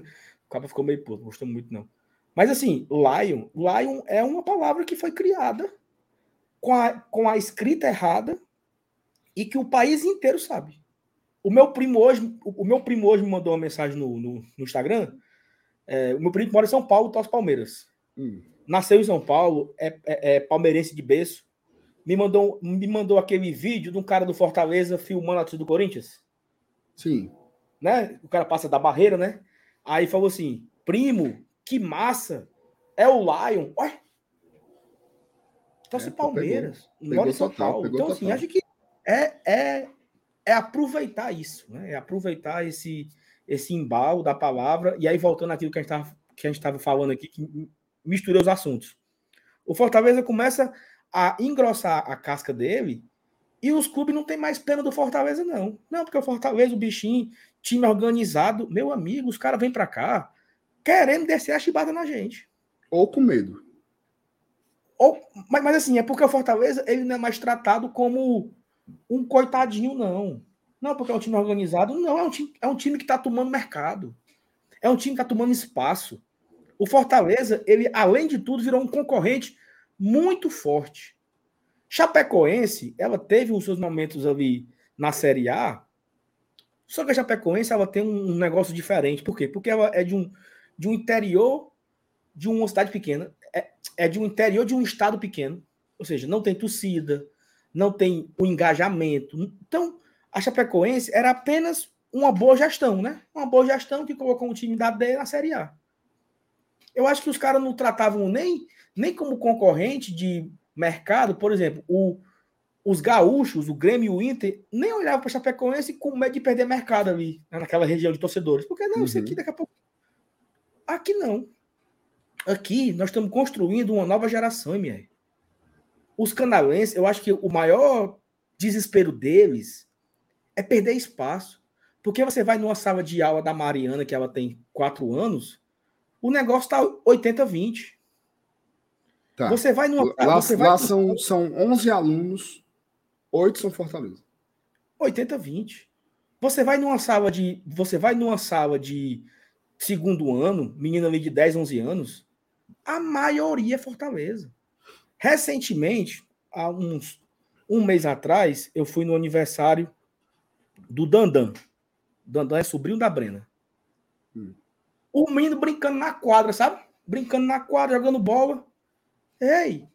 O cara ficou meio puto, gostou muito não. Mas assim, Lion, Lion é uma palavra que foi criada com a, com a escrita errada e que o país inteiro sabe. O meu primo hoje, o meu primo hoje me mandou uma mensagem no, no, no Instagram. É, o meu primo mora em São Paulo, torce Palmeiras. Hum. nasceu em São Paulo, é, é, é palmeirense de berço, me mandou, me mandou aquele vídeo de um cara do Fortaleza filmando a torcida do Corinthians. Sim. Né? O cara passa da barreira, né? Aí falou assim: primo, que massa! É o Lion. Ué? Torce é, Palmeiras. Pegou, pegou São total, Paulo. Então, assim, total. assim, acho que é, é, é aproveitar isso, né? É aproveitar esse, esse embalo da palavra. E aí, voltando àquilo que a gente estava falando aqui, que misturou os assuntos. O Fortaleza começa a engrossar a casca dele e os clubes não tem mais pena do Fortaleza, não. Não, porque o Fortaleza, o bichinho, time organizado, meu amigo, os caras vêm para cá querendo descer a chibata na gente. Ou com medo. Ou, mas, mas assim, é porque o Fortaleza ele não é mais tratado como um coitadinho, não. Não, porque é um time organizado. Não, é um time, é um time que está tomando mercado. É um time que está tomando espaço. O Fortaleza, ele, além de tudo, virou um concorrente muito forte. Chapecoense, ela teve os seus momentos ali na Série A, só que a Chapecoense ela tem um negócio diferente. Por quê? Porque ela é de um, de um interior de uma cidade pequena, é, é de um interior de um estado pequeno, ou seja, não tem torcida, não tem o engajamento. Então, a Chapecoense era apenas uma boa gestão, né? Uma boa gestão que colocou um time da D na Série A. Eu acho que os caras não tratavam nem, nem como concorrente de mercado, por exemplo, o, os gaúchos, o Grêmio e o Inter, nem olhavam para a Chapecoense com medo de perder mercado ali, né, naquela região de torcedores. Porque não, uhum. isso aqui daqui a pouco. Aqui não. Aqui nós estamos construindo uma nova geração, MR. Os canalenses, eu acho que o maior desespero deles é perder espaço. Porque você vai numa sala de aula da Mariana, que ela tem quatro anos, o negócio está 80-20. Tá. Você vai numa. Lá, você vai lá são, são 11 alunos, 8 são Fortaleza. 80-20. Você vai numa sala de. Você vai numa sala de segundo ano, menina ali de 10, 11 anos, a maioria é Fortaleza. Recentemente, há uns um mês atrás, eu fui no aniversário do Dandan. Dandan é sobrinho da Brena. Hum. O menino brincando na quadra, sabe? Brincando na quadra, jogando bola. Ei,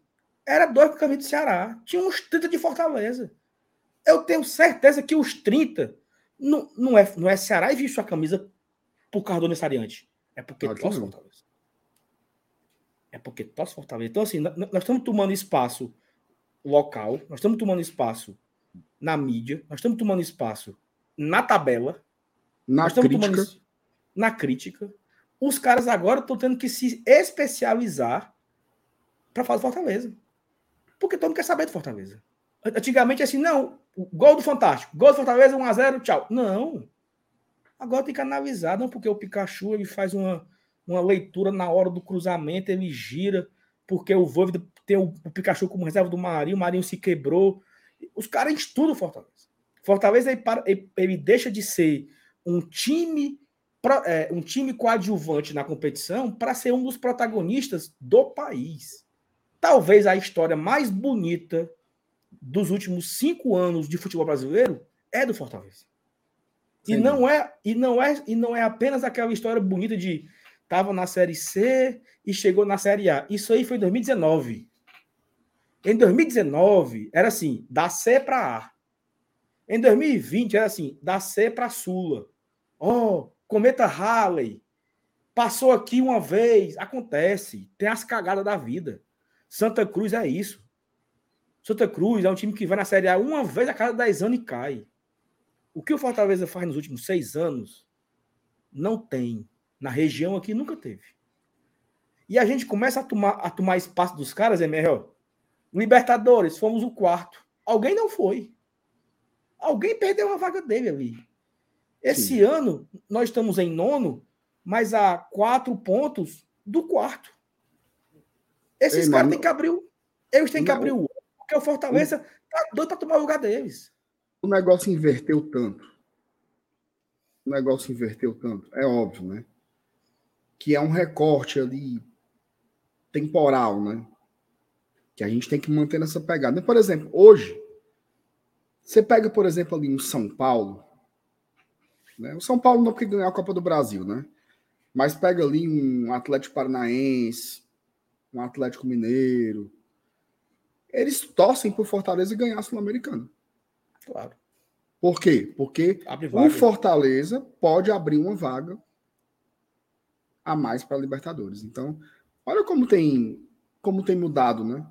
era dois caminho do Ceará. Tinha uns 30 de Fortaleza. Eu tenho certeza que os 30 não, não, é, não é Ceará e visto a camisa por causa do aniversariante. É porque torce Fortaleza. É porque torce Fortaleza. Então, assim, nós, nós estamos tomando espaço local, nós estamos tomando espaço na mídia, nós estamos tomando espaço na tabela, na crítica. Tomando, na crítica. Os caras agora estão tendo que se especializar para falar do Fortaleza. Porque todo mundo quer saber do Fortaleza. Antigamente, assim, não, gol do Fantástico, gol do Fortaleza, 1x0, tchau. Não. Agora tem que analisar, não, porque o Pikachu ele faz uma, uma leitura na hora do cruzamento, ele gira, porque o Voivoda tem o, o, Pikachu como reserva do Marinho, o Marinho se quebrou. Os caras estudam o Fortaleza. Fortaleza ele, ele, ele deixa de ser um time é, um time coadjuvante na competição para ser um dos protagonistas do país talvez a história mais bonita dos últimos cinco anos de futebol brasileiro é do Fortaleza. E não é e não é e não é apenas aquela história bonita de estava na série C e chegou na série A. Isso aí foi em 2019. Em 2019 era assim, da C para A. Em 2020 era assim, da C para Sula. Oh, cometa Halley passou aqui uma vez, acontece, tem as cagadas da vida. Santa Cruz é isso. Santa Cruz é um time que vai na Série A uma vez a cada 10 anos e cai. O que o Fortaleza faz nos últimos seis anos não tem. Na região aqui nunca teve. E a gente começa a tomar, a tomar espaço dos caras, é melhor. Libertadores, fomos o quarto. Alguém não foi. Alguém perdeu a vaga dele ali. Esse Sim. ano, nós estamos em nono, mas a quatro pontos do quarto. Esses caras têm que abrir. Eles têm que abrir o. Porque o Fortaleza o, tá doido para tomar o lugar deles. O negócio inverteu tanto. O negócio inverteu tanto. É óbvio, né? Que é um recorte ali temporal, né? Que a gente tem que manter nessa pegada. Por exemplo, hoje, você pega, por exemplo, ali um São Paulo. Né? O São Paulo não porque ganhou a Copa do Brasil, né? Mas pega ali um Atlético Paranaense, um Atlético Mineiro. Eles torcem por Fortaleza ganhar a Sul-Americana. Claro. Por quê? Porque o Fortaleza pode abrir uma vaga a mais para a Libertadores. Então, olha como tem como tem mudado, né?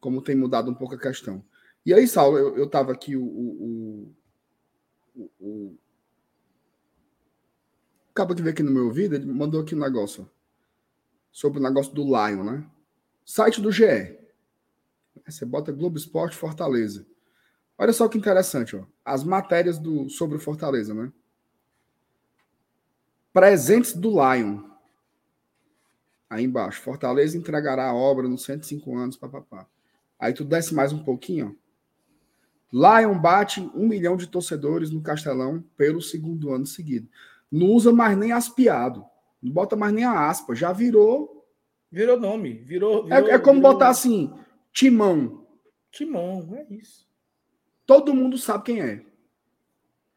Como tem mudado um pouco a questão. E aí, Saulo, eu, estava aqui, o, o, o, o, acaba de ver aqui no meu ouvido, ele mandou aqui um negócio sobre o negócio do Lion, né? Site do GE. Você bota Globo Esporte Fortaleza. Olha só que interessante, ó. As matérias do, sobre o Fortaleza, né? Presentes do Lion. Aí embaixo, Fortaleza entregará a obra nos 105 anos, papapá. Aí tu desce mais um pouquinho, ó. Lion bate um milhão de torcedores no Castelão pelo segundo ano seguido. Não usa mais nem aspiado. Não bota mais nem a aspa. Já virou. Virou nome. Virou. É, virou é, é, como virou... botar assim: Timão. Timão, é isso. Todo mundo sabe quem é.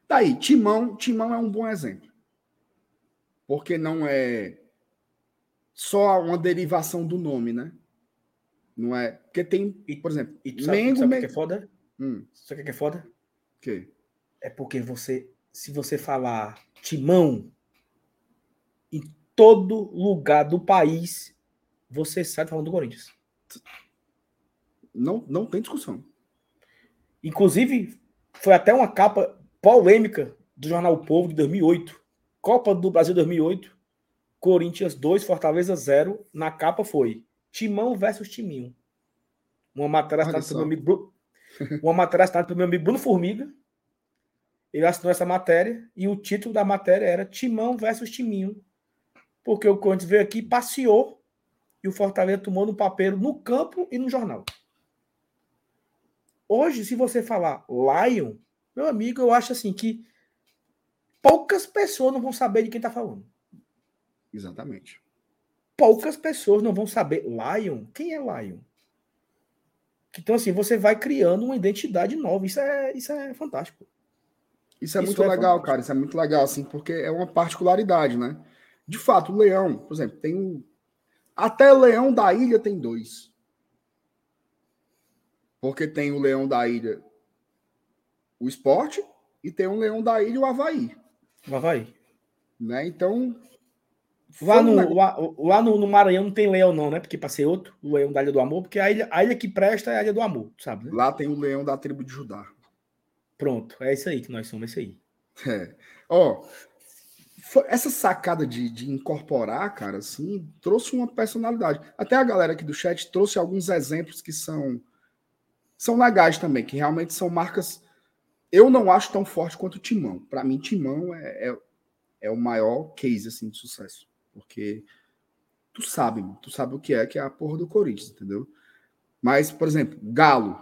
Tá aí, Timão. Timão é um bom exemplo. Porque não é só uma derivação do nome, né? Não é. Porque tem, por exemplo, e tu sabe, Mengo. Sabe o que é foda? Hum. Sabe o que é foda? O quê? É porque você, se você falar timão, em todo lugar do país, você sai falando do Corinthians. Não, não tem discussão. Inclusive, foi até uma capa polêmica do jornal o Povo de 2008. Copa do Brasil 2008. Corinthians 2, Fortaleza 0. Na capa foi Timão versus Timinho. Uma matéria assinada pelo meu amigo Bruno, [LAUGHS] uma matéria assinada pelo meu amigo Bruno Formiga. Ele assinou essa matéria e o título da matéria era Timão versus Timinho. Porque o Corinthians veio aqui, passeou e o Fortaleza tomou no papel no campo e no jornal. Hoje, se você falar Lion, meu amigo, eu acho assim que poucas pessoas não vão saber de quem está falando. Exatamente. Poucas pessoas não vão saber. Lion? Quem é Lion? Então, assim, você vai criando uma identidade nova. Isso é, isso é fantástico. Isso é isso muito é legal, fantástico. cara. Isso é muito legal, assim, porque é uma particularidade, né? De fato, o leão, por exemplo, tem um. Até leão da ilha tem dois. Porque tem o leão da ilha, o esporte, e tem o leão da ilha, o Havaí. O Havaí. Né? Então, Lá, no, lá, lá no, no, Maranhão não tem leão, não, né? Porque passei outro, o leão da Ilha do Amor, porque a ilha, a ilha que presta é a Ilha do Amor, sabe? Né? Lá tem o leão da tribo de Judá. Pronto, é isso aí que nós somos, é isso aí. É. Ó, essa sacada de, de incorporar, cara, assim, trouxe uma personalidade. Até a galera aqui do chat trouxe alguns exemplos que são são legais também, que realmente são marcas. Eu não acho tão forte quanto o Timão. Para mim, Timão é, é, é o maior case assim de sucesso. Porque tu sabe, tu sabe o que é, que é a porra do Corinthians, entendeu? Mas, por exemplo, Galo.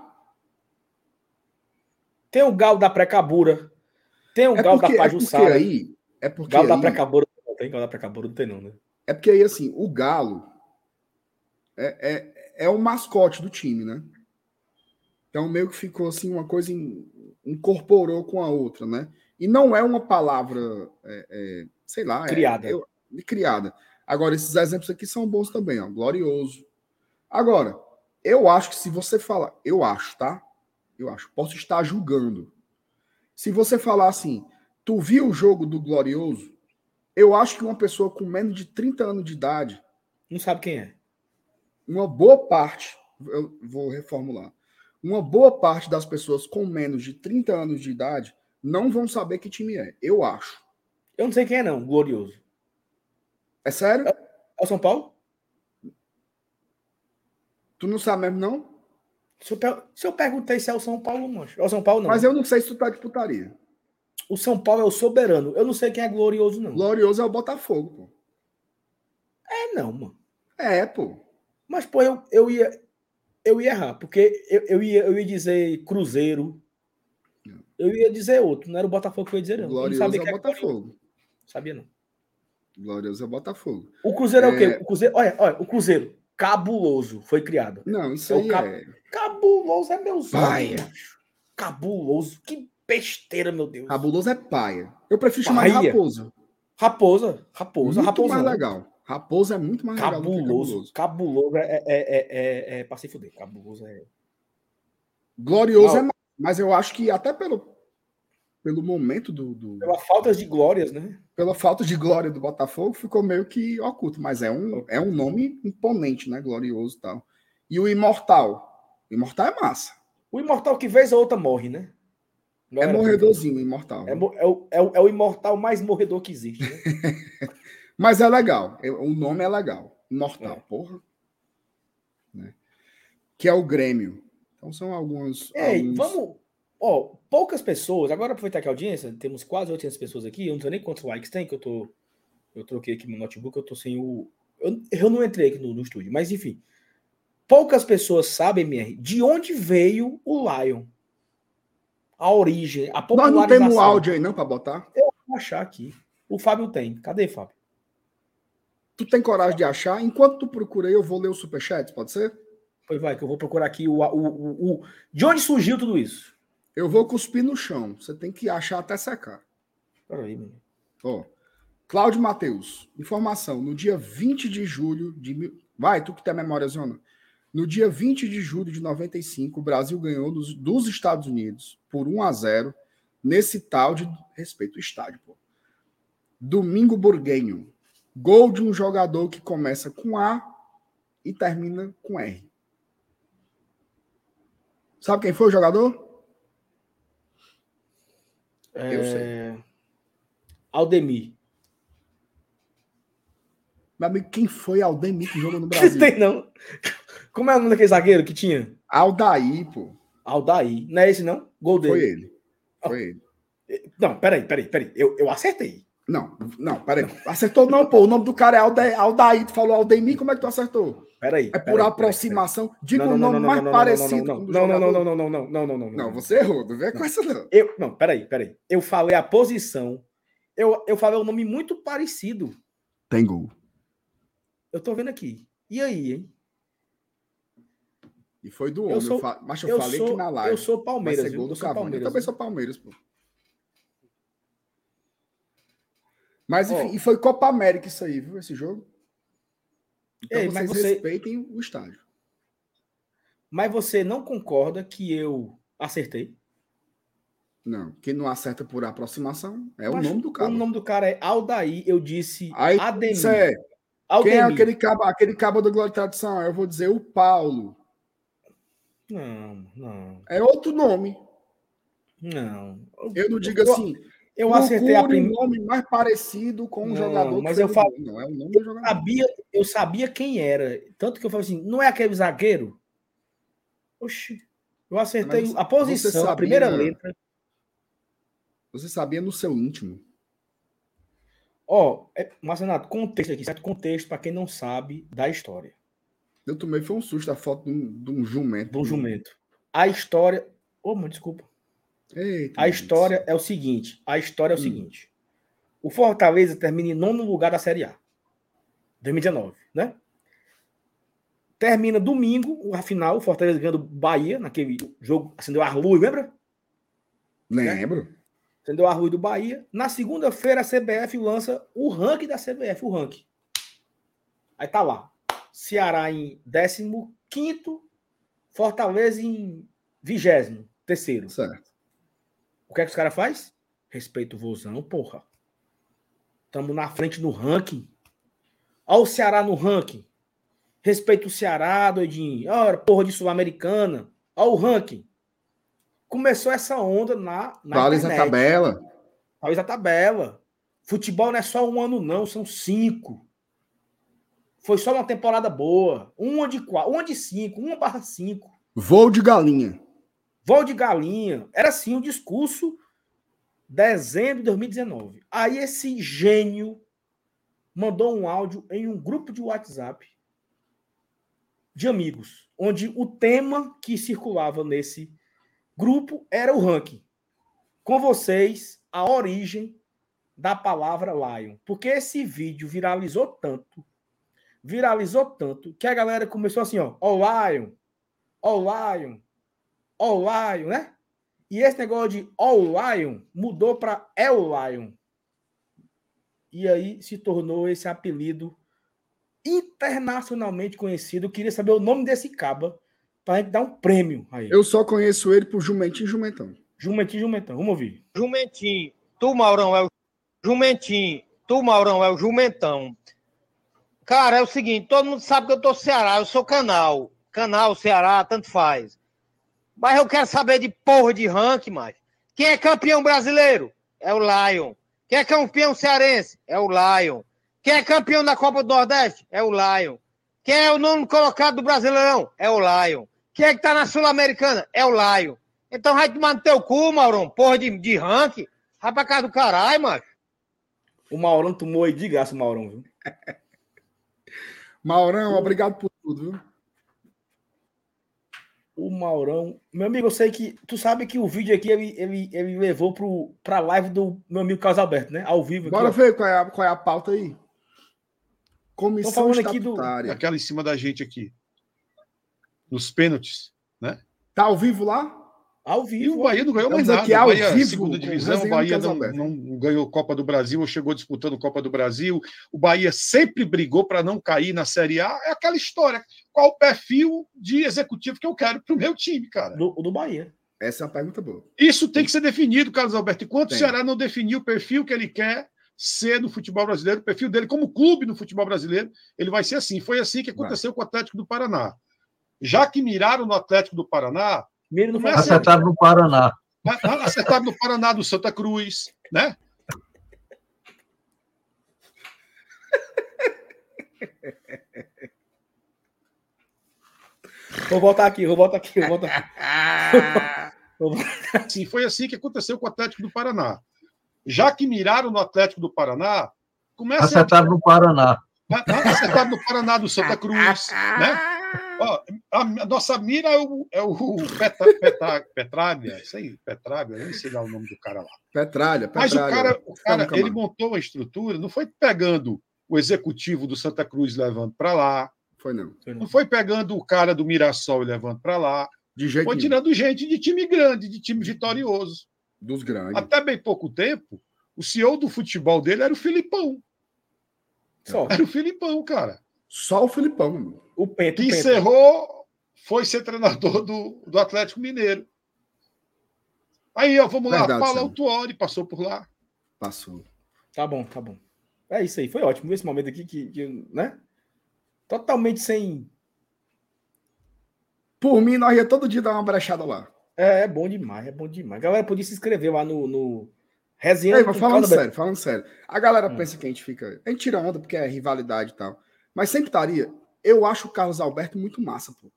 Tem o Galo da Precabura. Tem o é Galo porque, da Pajussara. É porque aí. É porque Galo aí, da Precabura. Não tem Galo da Precabura, não tem não, né? É porque aí, assim, o Galo é, é, é o mascote do time, né? Então, meio que ficou assim, uma coisa incorporou com a outra, né? E não é uma palavra, é, é, sei lá. É, criada. É, criada. Agora, esses exemplos aqui são bons também, ó. Glorioso. Agora, eu acho que se você falar, eu acho, tá? Eu acho, posso estar julgando. Se você falar assim, tu viu o jogo do Glorioso? Eu acho que uma pessoa com menos de 30 anos de idade. Não sabe quem é. Uma boa parte, eu vou reformular. Uma boa parte das pessoas com menos de 30 anos de idade não vão saber que time é. Eu acho. Eu não sei quem é, não, Glorioso. É sério? É, é o São Paulo? Tu não sabe mesmo, não? Se eu, se eu perguntei se é o São Paulo, mancho. É o São Paulo, não. Mas eu não sei se tu tá de putaria. O São Paulo é o soberano. Eu não sei quem é glorioso, não. Glorioso é o Botafogo, pô. É, não, mano. É, pô. Mas, pô, eu, eu ia. Eu ia errar, porque eu, eu, ia, eu ia dizer Cruzeiro. Eu ia dizer outro, não era o Botafogo que eu ia dizer, não. Glorioso não é o Botafogo. Sabia, não. Glorioso é Botafogo. O Cruzeiro é, é o quê? O Cruzeiro, olha, olha, o Cruzeiro, cabuloso, foi criado. Não, isso é aí cab... é... Cabuloso é meu paia. Cabuloso, que besteira, meu Deus. Cabuloso é paia. Eu prefiro chamar de raposa. Raposa, raposa, Muito raposa. mais legal. Raposo é muito mais legal do que Cabuloso. Cabuloso é, é, é, é, é pra se fuder. Cabuloso é. Glorioso Não. é mais, mas eu acho que até pelo, pelo momento do, do- Pela falta de glórias, né? pela falta de glória do Botafogo, ficou meio que oculto, mas é um, é um nome imponente, né? Glorioso e tal. E o Imortal. O Imortal é massa. O imortal que vez ou outra morre, né? É Galera, morredorzinho o Imortal. É, mo- é o, é, o, é o imortal mais morredor que existe, né? [LAUGHS] Mas é legal. é- O nome é legal. Imortal, É. porra. Né? Que é o Grêmio. Então são alguns. Ei, alguns- vamos. Ó, poucas pessoas. Agora aproveitar que a audiência, temos quase 800 pessoas aqui. Eu não sei nem quantos likes tem, que eu tô. Eu troquei aqui meu notebook, eu tô sem o. Eu, eu não entrei aqui no, no estúdio, mas enfim. Poucas pessoas sabem, MR, de onde veio o Lion. A origem, a Nós popularização. não temos áudio aí, não, para botar? Vou achar aqui. O Fábio tem. Cadê, Fábio? Tu tem coragem de achar? Enquanto tu procura aí, eu vou ler o superchat, pode ser? Pois vai, que eu vou procurar aqui o, o, o, o- De onde surgiu tudo isso? Eu vou cuspir no chão. Você tem que achar até secar. Peraí, mano. Ó, Cláudio Matheus, informação. No dia 20 de julho de. mil- Vai, tu que tem a memória, Zona. No dia 20 de julho de 95, o Brasil ganhou dos, dos Estados Unidos por 1 a 0 nesse tal de respeito ao estádio, pô. Domingo Burguenho. Gol de um jogador que começa com A e termina com R. Sabe quem foi o jogador? Eu sei. É... Aldemir. Meu amigo, quem foi Aldemir que jogou no [LAUGHS] Brasil? Tem não. Como é o nome daquele zagueiro que tinha? Aldaí, pô. Aldair. Não é esse, não? Gol dele. Foi ele. Foi ele. Não, peraí, peraí, peraí. Eu, eu acertei. Não, não, peraí. Acertou não, pô. O nome do cara é Alda- Aldaí. Tu falou Aldemir, como é que tu acertou? Peraí. É por aproximação. Diga o nome mais parecido não, não, não, não, não, não, não, não, não, não, você errou. Não vem com essa não. Eu, não, peraí, peraí. Eu falei a posição. Eu, eu falei um nome muito parecido. Tem gol. Eu tô vendo aqui. E aí, hein? E foi do homem. Eu sou- Mas eu, Eu falei sou, que na live eu sou vai Palmeiras, ser viu? gol do Eu Palmeiras. também sou Palmeiras, pô. Mas enfim, e foi Copa América isso aí, viu? Esse jogo. Então Ei, mas vocês você- respeitem o estádio. Mas você não concorda que eu acertei? Não, quem não acerta por aproximação é o Mas nome do cara. O nome do cara é Aldair. Eu disse Aí, Ademir. é, quem é aquele cabo, aquele cabo do Glória e Tradição? Eu vou dizer o Paulo. Não, não, É outro nome. não. Eu não digo assim. Eu acertei a procure primeira. um nome mais parecido com um Não, jogador. mas eu falo-. Não é o nome do jogador. sabia, eu sabia quem era. Tanto que eu falei assim, não é aquele zagueiro? Oxi. Eu acertei Mas a posição, você a sabia- primeira letra. Você sabia no seu íntimo. Ó, é, Marcenato, contexto aqui, certo? Contexto para quem não sabe da história. Eu tomei foi um susto a foto de um, de um jumento. Do jumento. A história. Ô, mano, desculpa. Eita, A história é o seguinte: a história é o Hum. seguinte. O Fortaleza termina em nono lugar da Série A. 2019, né? Termina domingo, a final, o Fortaleza ganhando Bahia, naquele jogo, acendeu a luz, lembra? Lembro. Acendeu a luz do Bahia. Na segunda-feira, a CBF lança o ranking da CBF, o ranking. Aí tá lá. Ceará em 15, Fortaleza em 20, terceiro. Certo. O que é que os caras faz? Respeita o vozão, porra. Estamos na frente no ranking. Olha o Ceará no ranking. Respeita o Ceará, doidinho. Olha, porra de Sul-Americana. Olha o ranking. Começou essa onda na, na Atualiza a tabela. Atualiza a tabela. Futebol não é só um ano, não. São cinco. Foi só uma temporada boa. Uma de quatro, uma de cinco, uma barra cinco. Voo de galinha. Voo de galinha. Era assim o discurso dezembro de 2019. Aí esse gênio mandou um áudio em um grupo de WhatsApp de amigos, onde o tema que circulava nesse grupo era o ranking. Com vocês, a origem da palavra Lion. Porque esse vídeo viralizou tanto, viralizou tanto, que a galera começou assim, ó, ó o Lion, ó o Lion, ó o Lion, né? E esse negócio de All Lion mudou para El Lion. E aí se tornou esse apelido internacionalmente conhecido. Eu queria saber o nome desse caba para gente dar um prêmio aí. Eu só conheço ele por Jumentinho e Jumentão. Jumentinho, Jumentão. Vamos ouvir. Jumentinho, tu, Maurão, é o Jumentinho, tu, Maurão, é o Jumentão. Cara, é o seguinte, todo mundo sabe que eu tô Ceará, eu sou canal. Canal, Ceará, tanto faz. Mas eu quero saber de porra de ranking, mais. Quem é campeão brasileiro? É o Lion. Quem é campeão cearense? É o Lion. Quem é campeão da Copa do Nordeste? É o Lion. Quem é o nono colocado do Brasileirão? É o Lion. Quem é que tá na Sul-Americana? É o Lion. Então vai tomar no teu cu, Maurão, porra de, de ranking. Vai pra casa do caralho, macho. O Maurão tomou aí de graça, o Maurão, viu? [LAUGHS] Maurão, obrigado por tudo, viu? O Maurão. Meu amigo, eu sei que. Tu sabe que o vídeo aqui ele, ele, ele levou pro, pra live do meu amigo Carlos Alberto, né? Ao vivo. Aqui, Bora ó. ver qual é, a, qual é a pauta aí. Comissão falando aqui do- estatutária. Aquela em cima da gente aqui. Nos pênaltis. Tá ao vivo lá? Ao E o vivo. Bahia não ganhou mais nada. aqui ao Bahia, vivo, segunda com divisão, o Bahia não, não ganhou Copa do Brasil, ou chegou disputando Copa do Brasil. O Bahia sempre brigou para não cair na Série A. É aquela história. Qual o perfil de executivo que eu quero para o meu time, cara? Do, do Bahia. Essa é uma pergunta boa. Isso tem que ser definido, Carlos Alberto. Enquanto Tem. o Ceará não definir o perfil que ele quer ser no futebol brasileiro, o perfil dele como clube no futebol brasileiro, ele vai ser assim. Foi assim que aconteceu com o Atlético do Paraná. Já que miraram no Atlético do Paraná, Primeiro não foi Começa- acertado. Acertado no Paraná. acertaram no Paraná do Santa Cruz, né? [LAUGHS] Vou voltar aqui, vou voltar aqui, vou voltar aqui. [LAUGHS] Vou voltar- Sim, foi assim que aconteceu com o Atlético do Paraná. Já que miraram no Atlético do Paraná, começa Acertado no Paraná. a acertado no Paraná do Santa Cruz, né? [LAUGHS] Ó, a, a nossa mira é o, é o Petra, Petra, Petralha, isso aí, Petralha, nem sei lá o nome do cara lá. Petralha, Petralha. Mas o cara, o cara Calma, ele montou a estrutura, não foi pegando o executivo do Santa Cruz e levando para lá, Foi não. não foi pegando o cara do Mirassol e levando para lá, De jeito foi nenhum. tirando gente de time grande, de time vitorioso. Dos grandes. Até bem pouco tempo, o CEO do futebol dele era o Filipão. Só. Era o Filipão, cara. Só o Filipão. mano. O Pento. Que o encerrou, foi ser treinador do, do Atlético Mineiro. Aí, ó, vamos Verdade, lá, fala Sam. o Tuori, passou por lá. Passou. Tá bom, tá bom. É isso aí, foi ótimo esse momento aqui que, que, né? Totalmente sem. Por mim, nós ia todo dia dar uma brechada lá. É, é bom demais, é bom demais. A galera podia se inscrever lá no, no Resenha. mas falando sério, falando sério. A galera Hum. pensa que a gente fica. A gente tira onda porque é rivalidade e tal. Mas sempre estaria. Eu acho o Carlos Alberto muito massa, pô.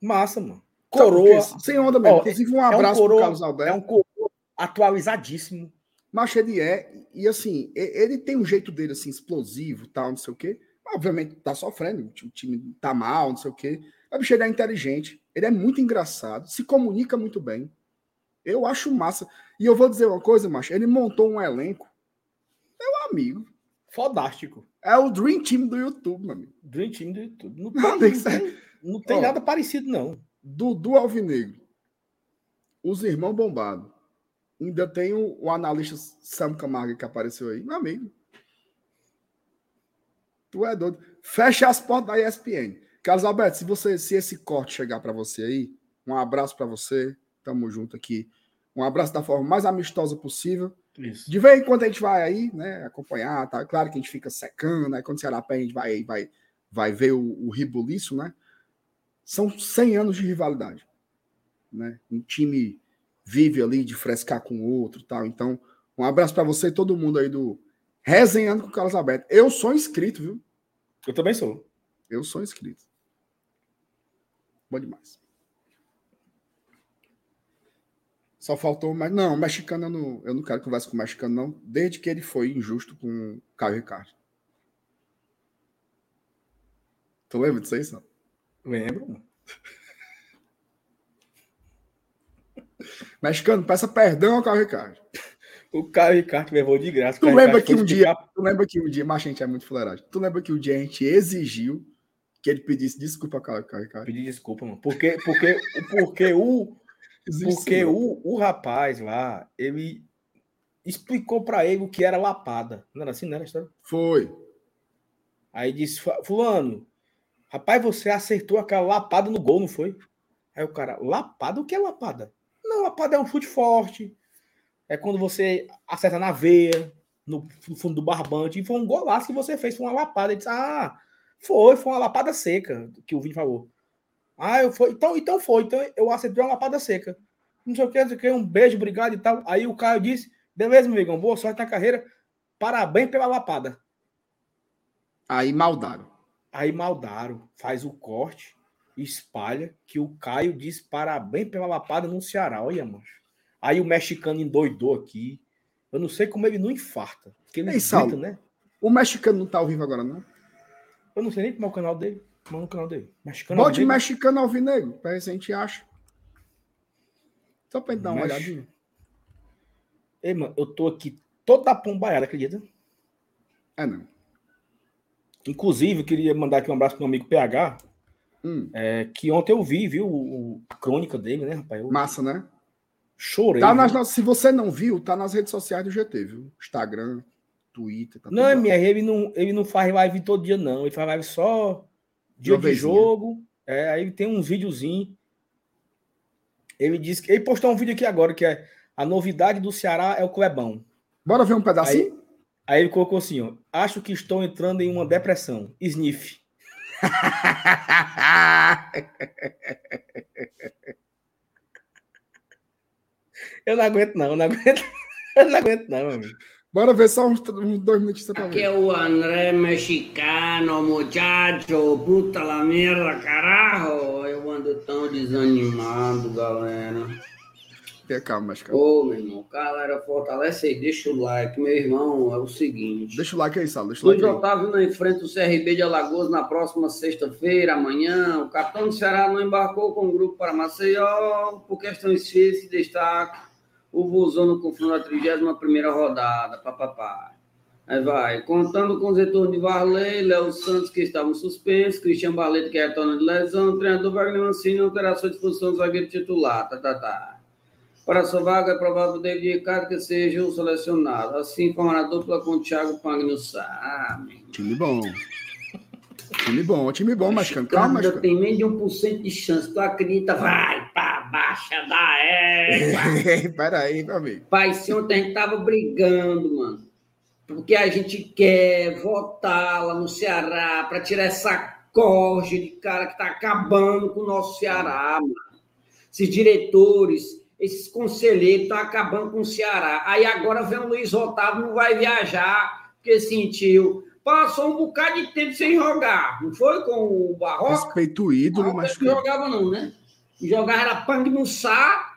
Massa, mano. Coroa. Sem onda mesmo. Ó, Inclusive, um é um abraço coroa- pro Carlos Alberto. É um coroa atualizadíssimo. Mas ele é, e assim, ele tem um jeito dele, assim, explosivo, tal, não sei o quê. Obviamente, tá sofrendo, o time tá mal, não sei o quê. Mas o bicho, ele é inteligente, ele é muito engraçado, se comunica muito bem. Eu acho massa. E eu vou dizer uma coisa, macho, ele montou um elenco, meu amigo, Fodástico. é o Dream Team do YouTube, meu amigo. Dream Team do YouTube. Não [LAUGHS] Não, tem, não tem, não tem Ó. nada parecido, não. Dudu Alvinegro, os irmãos Bombado, ainda tem o, o analista Sam Camargo que apareceu aí, meu amigo. Tu é doido. Fecha as portas da ESPN. Carlos Alberto, se você se esse corte chegar para você aí, um abraço para você. Tamo junto aqui. Um abraço da forma mais amistosa possível. Isso. De vez em quando a gente vai aí, né, acompanhar, tá? Claro que a gente fica secando, né? Quando o Ceará perde, a gente vai, vai, vai ver o, o ribuliço, né? São 100 anos de rivalidade, né? Um time vive ali de frescar com o outro, tal. Então, um abraço para você e todo mundo aí do Resenhando com o Carlos Alberto. Eu sou inscrito, viu? Eu também sou. Eu sou inscrito. Bom demais. Só faltou, mas não, mexicano eu não, eu não quero conversa com o mexicano, não, desde que ele foi injusto com o Caio Ricardo. Tu lembra disso aí, não? Lembro. Mexicano, peça perdão ao Caio Ricardo. O Caio Ricardo levou de graça. Tu lembra que um dia, tu lembra que um dia, mas a gente é muito fuleiragem. Tu lembra que um dia a gente exigiu que ele pedisse desculpa ao Caio Ricardo? Pedir desculpa, mano. Porque, porque, porque o, Existe Porque o, o rapaz lá, ele explicou pra ele o que era lapada. Não era assim, não era a história? Foi. Aí disse, fulano, rapaz, você acertou aquela lapada no gol, não foi? Aí o cara, lapada? O que é lapada? Não, lapada é um chute forte. É quando você acerta na veia, no fundo do barbante. E foi um golaço que você fez, foi uma lapada. Ele disse, ah, foi, foi uma lapada seca, que o Vini falou. Ah, eu fui. Então, então foi. Então eu acertei uma lapada seca. Não sei o que, não sei o que, um beijo, obrigado e tal. Aí o Caio disse: beleza, meu amigão, boa sorte na carreira. Parabéns pela lapada. Aí maldaram. Aí maldaram. Faz o corte, espalha que o Caio diz parabéns pela lapada no Ceará. Olha, mano. Aí o mexicano endoidou aqui. Eu não sei como ele não infarta. Porque ele Ei, Saulo, né? O mexicano não tá ao vivo agora, não? Eu não sei nem como é o canal dele. Como é o canal dele? Mexicano Bote alvinegro. mexicano alvinegro, pra ver se a gente acha. Só pra gente dar uma Mex... olhadinha. Ei, mano, eu tô aqui toda pombaiada, acredita? É, não. Inclusive, eu queria mandar aqui um abraço pro meu amigo PH, hum. é, que ontem eu vi, viu, o, a crônica dele, né, rapaz? Eu... Massa, né? Chorei. Tá nas, se você não viu, tá nas redes sociais do GT, viu? Instagram, Twitter. Tá não, minha, ele não, ele não faz live todo dia, não. Ele faz live só dia de jogo. É, aí tem uns videozinhos. Ele disse que. Ele postou um vídeo aqui agora que é a novidade do Ceará é o Clebão. Bora ver um pedacinho? Aí, aí ele colocou assim: ó, acho que estou entrando em uma depressão. Sniff. [LAUGHS] eu não aguento, não, eu não aguento. [LAUGHS] Eu não aguento, não, amigo. Bora ver só uns, uns dois minutos pra Aqui é o André mexicano, muchacho, puta la merda, carajo. Eu ando tão desanimado, galera. Tenha calma, mexicano. Ô, meu irmão, galera, fortalece aí, deixa o like. Meu irmão, é o seguinte. Deixa o like aí, Sal, deixa o like aí. Otávio não enfrenta o CRB de Alagoas na próxima sexta-feira, amanhã. O capitão do Ceará não embarcou com o grupo para Maceió por questões físicas e destaque o Vozão no confronto da 31 rodada, papapá. Aí vai, contando com os retornos de Varley, Léo Santos, que estavam suspensos, Cristian Barleto, que retorna de lesão, treinador Wagner Mancini terá sua disposição do zagueiro titular, tá, tá, tá. Para sua vaga, é provável David Ricardo que seja o selecionado. Assim como a dupla com o Thiago Pagnussá. Ah, time bom. Time bom, time bom, mas calma, mas tem menos de 1% de chance. Tu acredita? Vai, pá, baixa da égua. [LAUGHS] Peraí, meu amigo. Pai, se ontem a gente tava brigando, mano. Porque a gente quer votar lá no Ceará para tirar essa corja de cara que tá acabando com o nosso Ceará, mano. Esses diretores, esses conselheiros estão acabando com o Ceará. Aí agora vem o Luiz Otávio, não vai viajar, porque sentiu. Passou um bocado de tempo sem jogar. Não foi com o Barroca? Respeito o ídolo, mas. Não jogava, não, né? Jogava era Pang no Sá.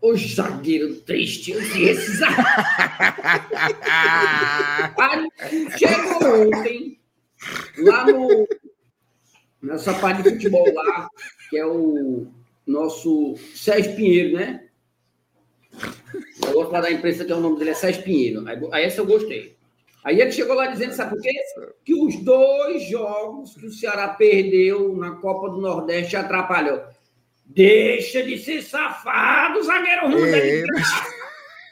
O zagueiro triste, esse zagueiro. [LAUGHS] chegou ontem, lá no, nessa parte de futebol lá, que é o nosso Sérgio Pinheiro, né? Eu gosto lá da imprensa que é o nome dele é Sérgio Pinheiro. Aí, aí esse eu gostei. Aí ele chegou lá dizendo, sabe por quê? Que os dois jogos que o Ceará perdeu na Copa do Nordeste atrapalhou. Deixa de ser safado, zagueiro ruim. É,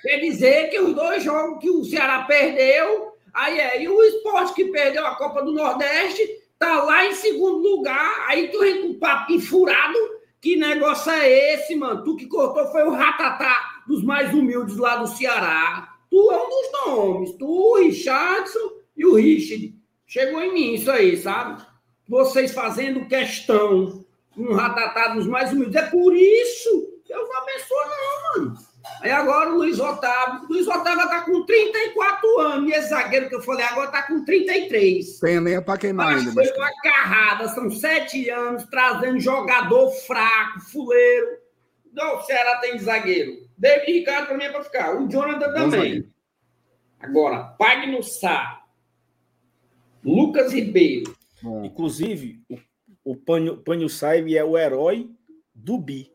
Quer dizer que os dois jogos que o Ceará perdeu, aí é, e o esporte que perdeu a Copa do Nordeste, tá lá em segundo lugar, aí tu vem com papo furado. Que negócio é esse, mano? Tu que cortou foi o ratatá dos mais humildes lá do Ceará. Tu é um dos nomes, tu, o Richardson e o Richard. Chegou em mim isso aí, sabe? Vocês fazendo questão um ratatá dos mais humildes. É por isso que eu não abençoo, não, mano. Aí agora o Luiz Otávio. O Luiz Otávio tá com 34 anos. E esse zagueiro que eu falei agora tá com 33. Tem lenha pra queimar ainda. Foi uma carrada. São sete anos trazendo jogador fraco, fuleiro. Não, o Ceará tem zagueiro. David Ricardo pra mim é pra ficar. O Jonathan também. Agora, Pagno Sá. Lucas Ribeiro. Bom. Inclusive, o o Panho, Panho Saive é o herói do Bi.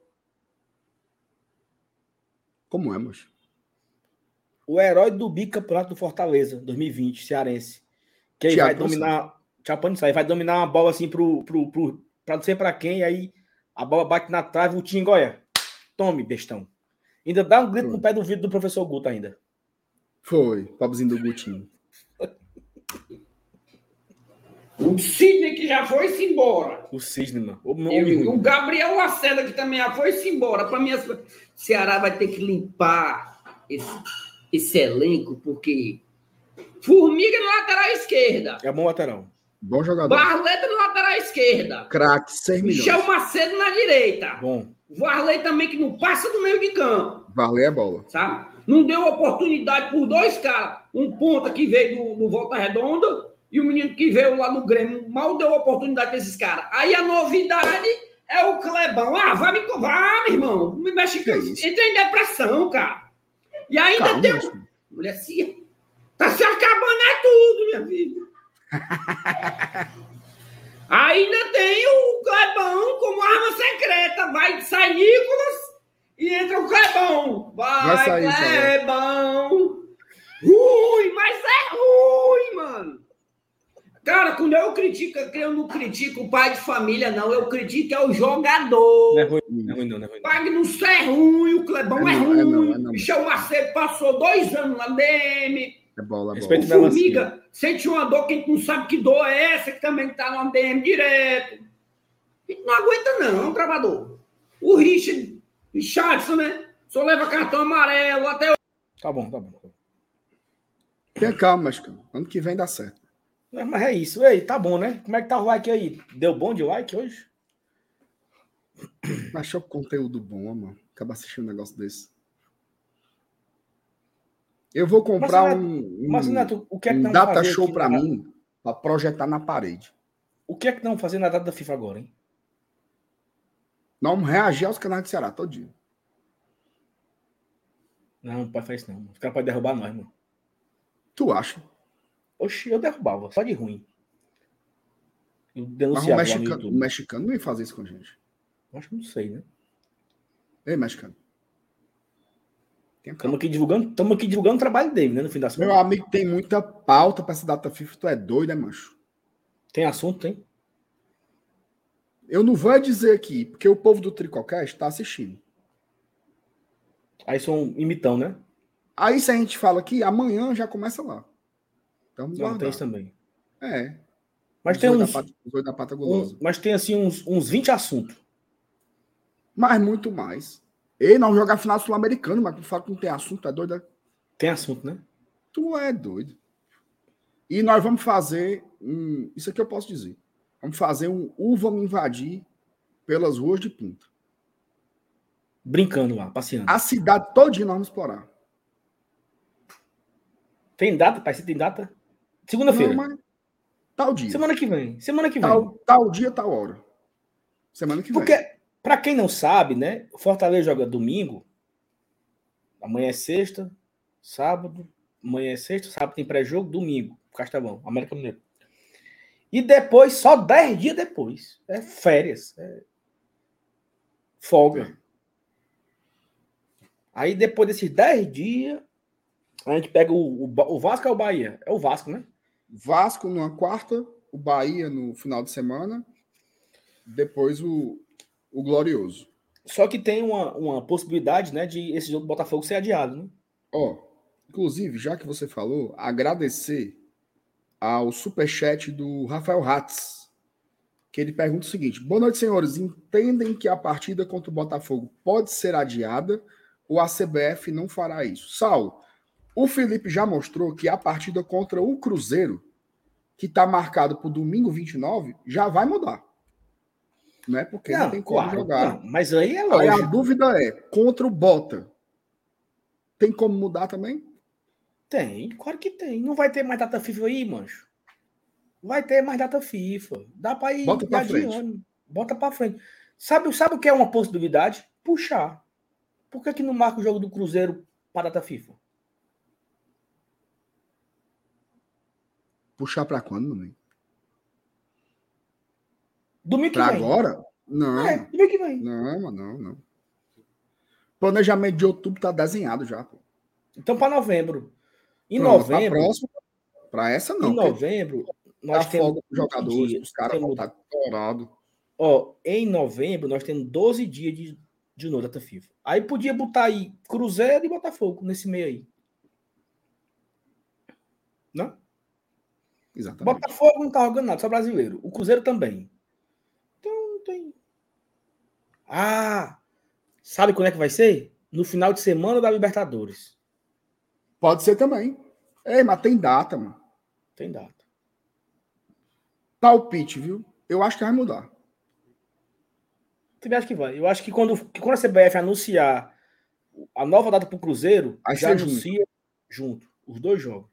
Como é, moço? O herói do bicampeonato do Fortaleza, 2020, cearense. Que aí vai dominar. Tchau, Saive vai dominar uma bola assim pro, pro, pro, pra não sei pra quem, aí a bola bate na trave, o Tingoia. Tome, bestão. Ainda dá um grito Foi. no pé do vidro do professor Guto ainda. Foi, pobrezinho do Gutinho. O Sidney que já foi-se embora. O Cisne, mano. O, E homem o. Gabriel Lacerda que também já foi-se embora. Para mim, essa- Ceará vai ter que limpar esse, esse elenco, porque Formiga na lateral esquerda, É bom lateral. Bom jogador. Barleta na lateral esquerda, Craque, 6 milhões. Michel Macedo na direita. Bom. Varley também que não passa do meio de campo. Valer a bola. sabe? Não deu oportunidade por dois caras. Um ponta que veio do, do Volta Redonda e o menino que veio lá no Grêmio. Mal deu oportunidade para esses caras. Aí a novidade é o Clebão. Ah, vai me vai, meu irmão. Me mexe com isso? Entra em depressão, cara. E ainda Calma, tem. mas- Mulher, se... tá se acabando é tudo, minha filha. [LAUGHS] Ainda tem o Clebão como arma secreta. Vai sair Nicolas e entra o Clebão. Vai, Vai sair. Clebão. Ruim, mas é ruim, mano. Cara, quando eu critico, eu não critico o pai de família, não. Eu critico é o jogador. Não é ruim, não é ruim, não, não é ruim. não. Magnus é ruim, o Clebão É é, não, é ruim. não, é não. Michel Macedo passou dois anos na DM. É bola, Respeito bola. Formiga sente uma dor que a gente não sabe que dor é essa, que também tá no DM direto. A gente não aguenta, não, é um travador. O Richard, Richardson, né? Só leva cartão amarelo até Tá bom, tá bom. Tenha calma, mas ano que vem dá certo. É, Mas é isso. Ei, tá bom, né? Como é que tá o like aí? Deu bom de like hoje? Achou conteúdo bom, mano. Acaba assistindo um negócio desse. Eu vou comprar Mas, um, um, Mas, Neto, o que é que um data show na- mim pra projetar na parede. O que é que não fazer na data da FIFA agora, hein? Nós vamos reagir aos canais de Ceará todo dia. Não, não pode fazer isso não. Os caras podem derrubar nós, mano. Tu acha? Oxi, eu derrubava, só de ruim. Eu Mas o mexicano, o mexicano não ia fazer isso com a gente. Acho que não sei, né? Ei, mexicano. Estamos aqui divulgando, estamos aqui divulgando o trabalho dele, né? No fim das Meu contas. amigo tem muita pauta pra essa data FIFA. Tu é doido, né, mancho? Tem assunto, tem? Eu não vou dizer aqui, porque o povo do Tricocast está assistindo. Aí são imitão, né? Aí se a gente fala aqui, amanhã já começa lá. Então, vamos Não, tem isso também. É. Mas Os tem uns. Da pata, da pata um- mas tem assim uns, uns 20 assuntos. Mas muito mais. Ei, não jogar final sul-americano, mas tu fala que não tem assunto, é doido? é? Tem assunto, né? Tu é doido. E nós vamos fazer um. Isso aqui eu posso dizer. Vamos fazer um Uva me invadir pelas ruas de Pinto. Brincando lá, passeando. A cidade todinha nós vamos explorar. Tem data? Pai, você tem data? Segunda-feira. Mas tal dia. Semana que vem. Semana que vem. Tal, tal dia, tal hora. Semana que vem. Porque, pra quem não sabe, né? O Fortaleza joga domingo. Amanhã é sexta, sábado. Amanhã é sexta, sábado tem pré-jogo, domingo. Castelão, América Mineiro. E depois, só 10 dias depois. É férias. É folga. Aí depois desses 10 dias, a gente pega o, o, o Vasco é o Bahia. É o Vasco, né? Vasco numa quarta, o Bahia no final de semana, depois o, o Glorioso. Só que tem uma, uma possibilidade, né, de esse jogo do Botafogo ser adiado, né? Ó, inclusive, já que você falou, agradecer ao superchat do Rafael Ratz, que ele pergunta o seguinte: Boa noite, senhores. Entendem que a partida contra o Botafogo pode ser adiada ou a CBF não fará isso? Saulo, o Felipe já mostrou que a partida contra o Cruzeiro, que está marcado para o domingo 29, já vai mudar. Não é porque não, tem como claro, jogar. não, mas aí é Aí a lógico. dúvida é: contra o Bota, tem como mudar também? Tem, claro que tem. Não vai ter mais data FIFA aí, mancho. Vai ter mais data FIFA. Dá pra ir Bota pra adiando. Bota pra frente. Sabe, sabe o que é uma possibilidade? Puxar. Por que, que não marca o jogo do Cruzeiro para data FIFA? Puxar para quando, mano? Domingo que Para vem. agora? Não. É, domingo que vem. Não, não, não. Planejamento de outubro tá desenhado já, pô. Então, para novembro. Em Pronto, pra novembro, pra essa não. em novembro, Nós temos jogadores, dias, os caras vão estar dourados. Ó, em novembro, nós temos 12 dias de, de novo data FIFA. Aí podia botar aí Cruzeiro e Botafogo nesse meio aí. Não? Exatamente. Botafogo não tá jogando nada, só brasileiro. O Cruzeiro também. Tem. Ah! Sabe quando é que vai ser? No final de semana da Libertadores. Pode ser também. Ei, mas tem data, mano. Tem data. Palpite, viu? Eu acho que vai mudar. Também acho que vai. Eu acho que quando, que quando a CBF anunciar a nova data pro Cruzeiro, Vai já anuncia junto. Os dois jogos.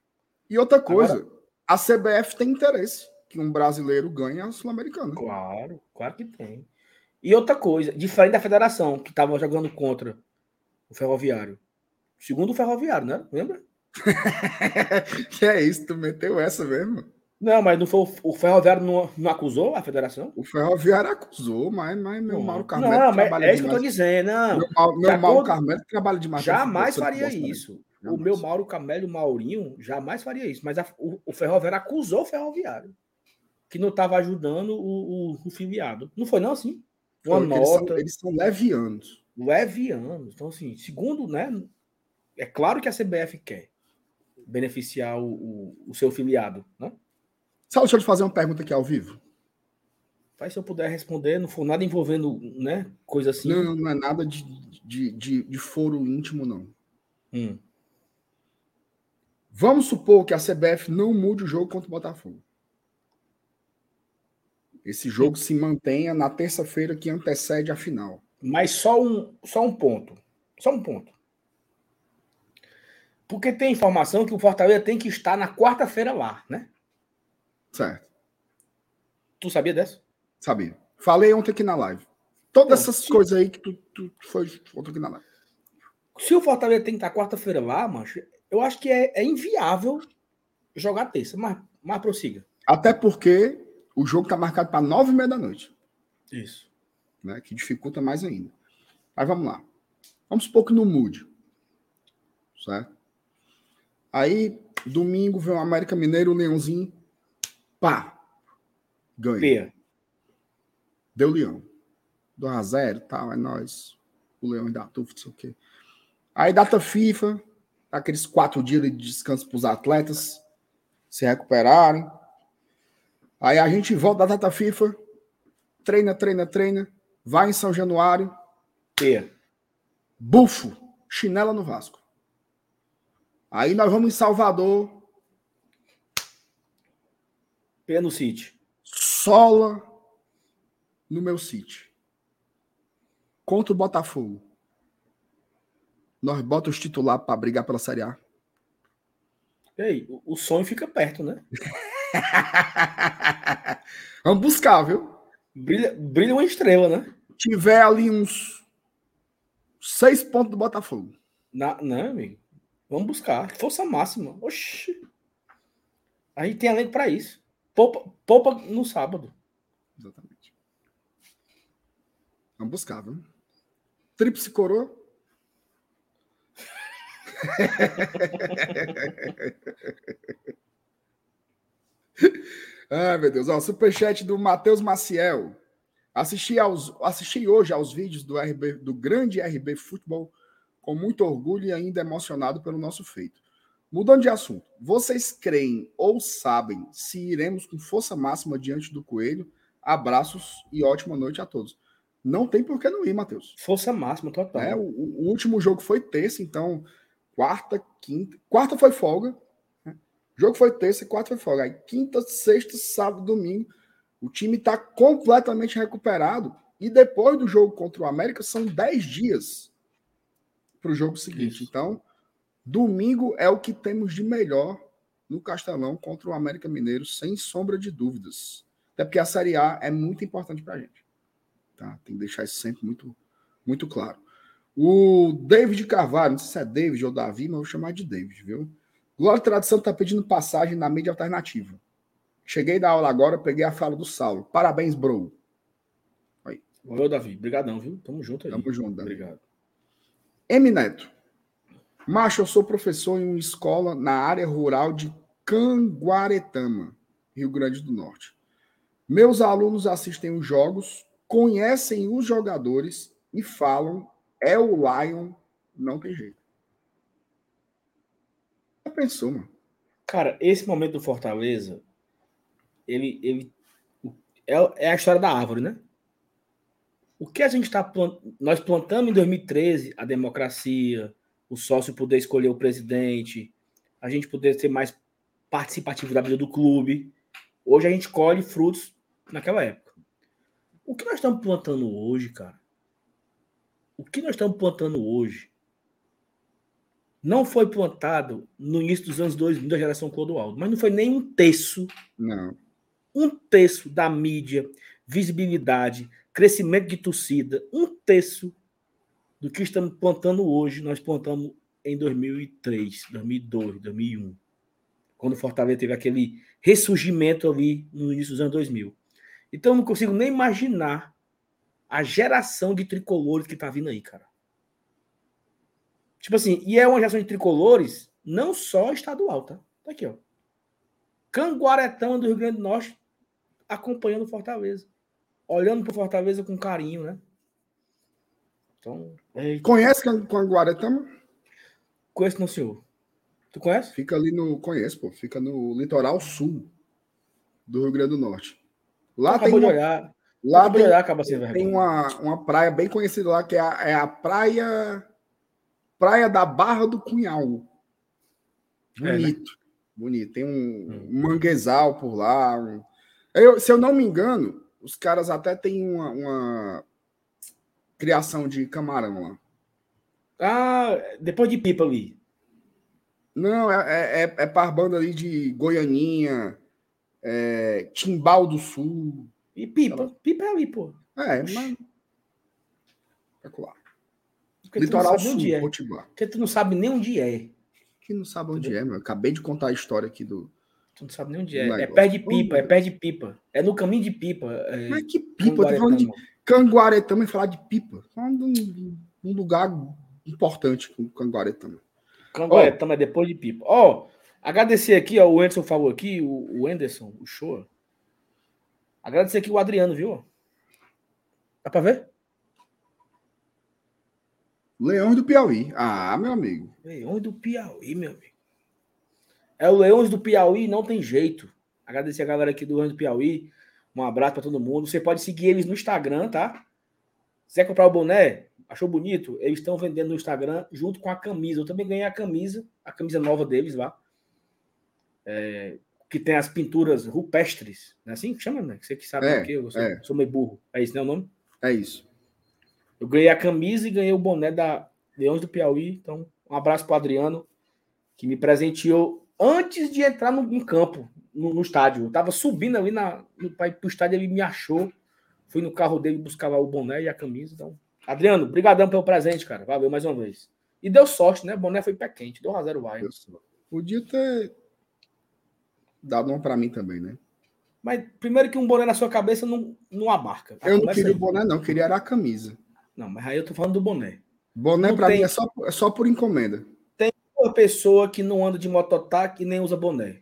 E outra coisa, a CBF tem interesse que um brasileiro ganhe a Sul-Americana. Claro, claro que tem. E outra coisa, diferente da federação, que estava jogando contra o Ferroviário. Segundo o Ferroviário, né? Lembra? [LAUGHS] que é isso? Tu meteu essa mesmo? Não, mas não foi o, o Ferroviário não, não acusou a federação? O Ferroviário acusou, mas, mas meu Não, Mauro Carmelo não, mas trabalha é isso que eu tô demais. dizendo, não. Meu, Mauro- meu De Mauro acordo- Carmelo trabalha demais. Jamais faria isso. O Jamais. meu Mauro Camelo Maurinho jamais faria isso. Mas a- o, o Ferroviário acusou o Ferroviário. Que não estava ajudando o, o, o filiado. Não foi, não, assim? Uma Foi, porque eles são- nota. Eles são levianos. levianos. Então, assim, segundo, né? É claro que a CBF quer beneficiar o, o, o seu filiado, né? Sabe, deixa eu te fazer uma pergunta aqui ao vivo. Mas se eu puder responder, não for nada envolvendo, né? Coisa assim. Não, não é nada de, de, de, de foro íntimo, não. Hum. Vamos supor que a CBF não mude o jogo contra o Botafogo. Esse jogo se mantenha na terça-feira que antecede a final. Mas só um, só um ponto. Só um ponto. Porque tem informação que o Fortaleza tem que estar na quarta-feira lá, né? Certo. Tu sabia dessa? Sabia. Falei ontem aqui na live. Todas Não, essas se- coisas aí que tu, tu foi ontem aqui na live. Se o Fortaleza tem que estar quarta-feira lá, mancho, eu acho que é, é inviável jogar terça. Mas, mas prossiga. Até porque o jogo tá marcado para nove e meia da noite. Isso. né, que dificulta mais ainda. Mas vamos lá. Vamos supor que não mude. Certo? Aí, domingo, vem o América Mineiro, o Leãozinho. Pá! Ganha. Pia. Deu Leão. 2x0, tal, é nóis. O Leão da Tufa, não sei o quê. Aí, data FIFA, aqueles quatro dias de descanso para os atletas se recuperarem. Aí a gente volta da data FIFA, treina, treina, treina, vai em São Januário, Pia. bufo, chinela no Vasco. Aí nós vamos em Salvador, Pia no City. sola no meu sítio. Contra o Botafogo. Nós bota os titulares para brigar pela Série A. Ei, o- o sonho fica perto, né? [LAUGHS] [LAUGHS] Vamos buscar, viu? Brilha, brilha uma estrela, né? Tiver ali uns seis pontos do Botafogo. Na, não, amigo. Vamos buscar. Força máxima. Oxi. A gente tem elenco pra isso. Poupa, poupa no sábado. Exatamente. Vamos buscar, viu? Tríplice coroa. [LAUGHS] Ai, meu Deus. Ó, superchat do Matheus Maciel. Assisti, aos, assisti hoje aos vídeos do, RB, do grande RB Futebol com muito orgulho e ainda emocionado pelo nosso feito. Mudando de assunto, vocês creem ou sabem se iremos com força máxima diante do Coelho? Abraços e ótima noite a todos. Não tem por que não ir, Matheus. Força máxima, total. É, o, o último jogo foi terça, então quarta, quinta. Quarta foi folga. O jogo foi terça e quarta foi folga. Aí quinta, sexta, sábado, domingo. O time está completamente recuperado. E depois do jogo contra o América, são 10 dias para o jogo seguinte. Isso. Então, domingo é o que temos de melhor no Castelão contra o América Mineiro, sem sombra de dúvidas. Até porque a Série A é muito importante para a gente. Tá? Tem que deixar isso sempre muito, muito claro. O David Carvalho, não sei se é David ou Davi, mas eu vou chamar de David, viu? Glória Tradição está pedindo passagem na mídia alternativa. Cheguei da aula agora, peguei a fala do Saulo. Parabéns, bro. Valeu, Davi. Obrigadão, viu? Tamo junto aí. Tamo junto, Davi. Obrigado. M Neto. Macho, eu sou professor em uma escola na área rural de Canguaretama, Rio Grande do Norte. Meus alunos assistem os jogos, conhecem os jogadores e falam: é o Lion, não tem jeito. Pensou, mano? Cara, esse momento do Fortaleza ele, ele é, é a história da árvore, né? O que a gente está nós plantamos em 2013 a democracia, o sócio poder escolher o presidente, a gente poder ser mais participativo da vida do clube. Hoje a gente colhe frutos naquela época. O que nós estamos plantando hoje, cara? O que nós estamos plantando hoje não foi plantado no início dos anos 2000 da geração Clodoaldo, mas não foi nem um terço. Não. Um terço da mídia, visibilidade, crescimento de torcida, um terço do que estamos plantando hoje, nós plantamos em 2003, 2002, 2001. Quando o Fortaleza teve aquele ressurgimento ali no início dos anos 2000. Então eu não consigo nem imaginar a geração de tricolores que tá vindo aí, cara. Tipo assim, e é uma geração de tricolores não só estadual, tá? Tá aqui, ó. Canguaretama do Rio Grande do Norte acompanhando o Fortaleza. Olhando pro Fortaleza com carinho, né? Então, é... Conhece Canguaretama? Conheço não, senhor. Tu conhece? Fica ali no. Conheço, pô. Fica no litoral sul do Rio Grande do Norte. Lá tem. Uma... olhar. Lá tem, olhar, tem uma, uma praia bem conhecida lá, que é a, é a praia Praia da Barra do Cunhal. Bonito. É, né? Bonito. Tem um, hum. um, manguezal por lá. Um... Eu, se eu não me engano, os caras até têm uma, uma criação de camarão lá. Ah, depois de pipa ali. Não, é, é, é, é par banda ali de Goianinha, é, Timbal do Sul. E pipa. Pipa é ali, pô. É, mas. Espetacular. Porque Litoral Sul, onde é. Potiguar. Porque tu não sabe nem onde é. Que não sabe onde Entendeu? é, meu. Acabei de contar a história aqui do. Tu não sabe nem onde é. É perto de pipa, é perto de pipa. É no caminho de pipa. É... Mas que pipa? Eu falando de Canguaretama e falar de pipa. Falando de um, lugar importante com Canguaretama. Canguaretama oh. é depois de pipa. Ó, oh, agradecer aqui, ó, o Anderson falou aqui, o, o Anderson, o show. Agradecer aqui o Adriano, viu? Dá pra ver? Leões do Piauí. Ah, meu amigo. Leões do Piauí, meu amigo. É o Leões do Piauí, não tem jeito. Agradecer a galera aqui do Leões do Piauí. Um abraço para todo mundo. Você pode seguir eles no Instagram, tá? Se quer comprar o boné, achou bonito? Eles estão vendendo no Instagram junto com a camisa. Eu também ganhei a camisa, a camisa nova deles lá. É, que tem as pinturas rupestres. Não é assim que chama, né? Você que sabe é, o que? Eu sou, é. sou meio burro. É isso, né? O nome? É isso. Eu ganhei a camisa e ganhei o boné da Leões do Piauí. Então, um abraço para o Adriano, que me presenteou antes de entrar no, no campo, no, no, estádio. Eu tava subindo ali na, no, pro estádio, ele me achou. Fui no carro dele buscar lá o boné e a camisa. Então, Adriano, brigadão pelo presente, cara. Valeu mais uma vez. E deu sorte, né? O boné foi pé quente, deu a zero vai. Podia ter dado um para mim também, né? Mas primeiro que um boné na sua cabeça não, não abarca. Eu não queria o boné, não, queria era a camisa. Não, mas aí eu tô falando do boné. Boné para tem... mim é só, é só por encomenda. Tem uma pessoa que não anda de mototáxi e nem usa boné.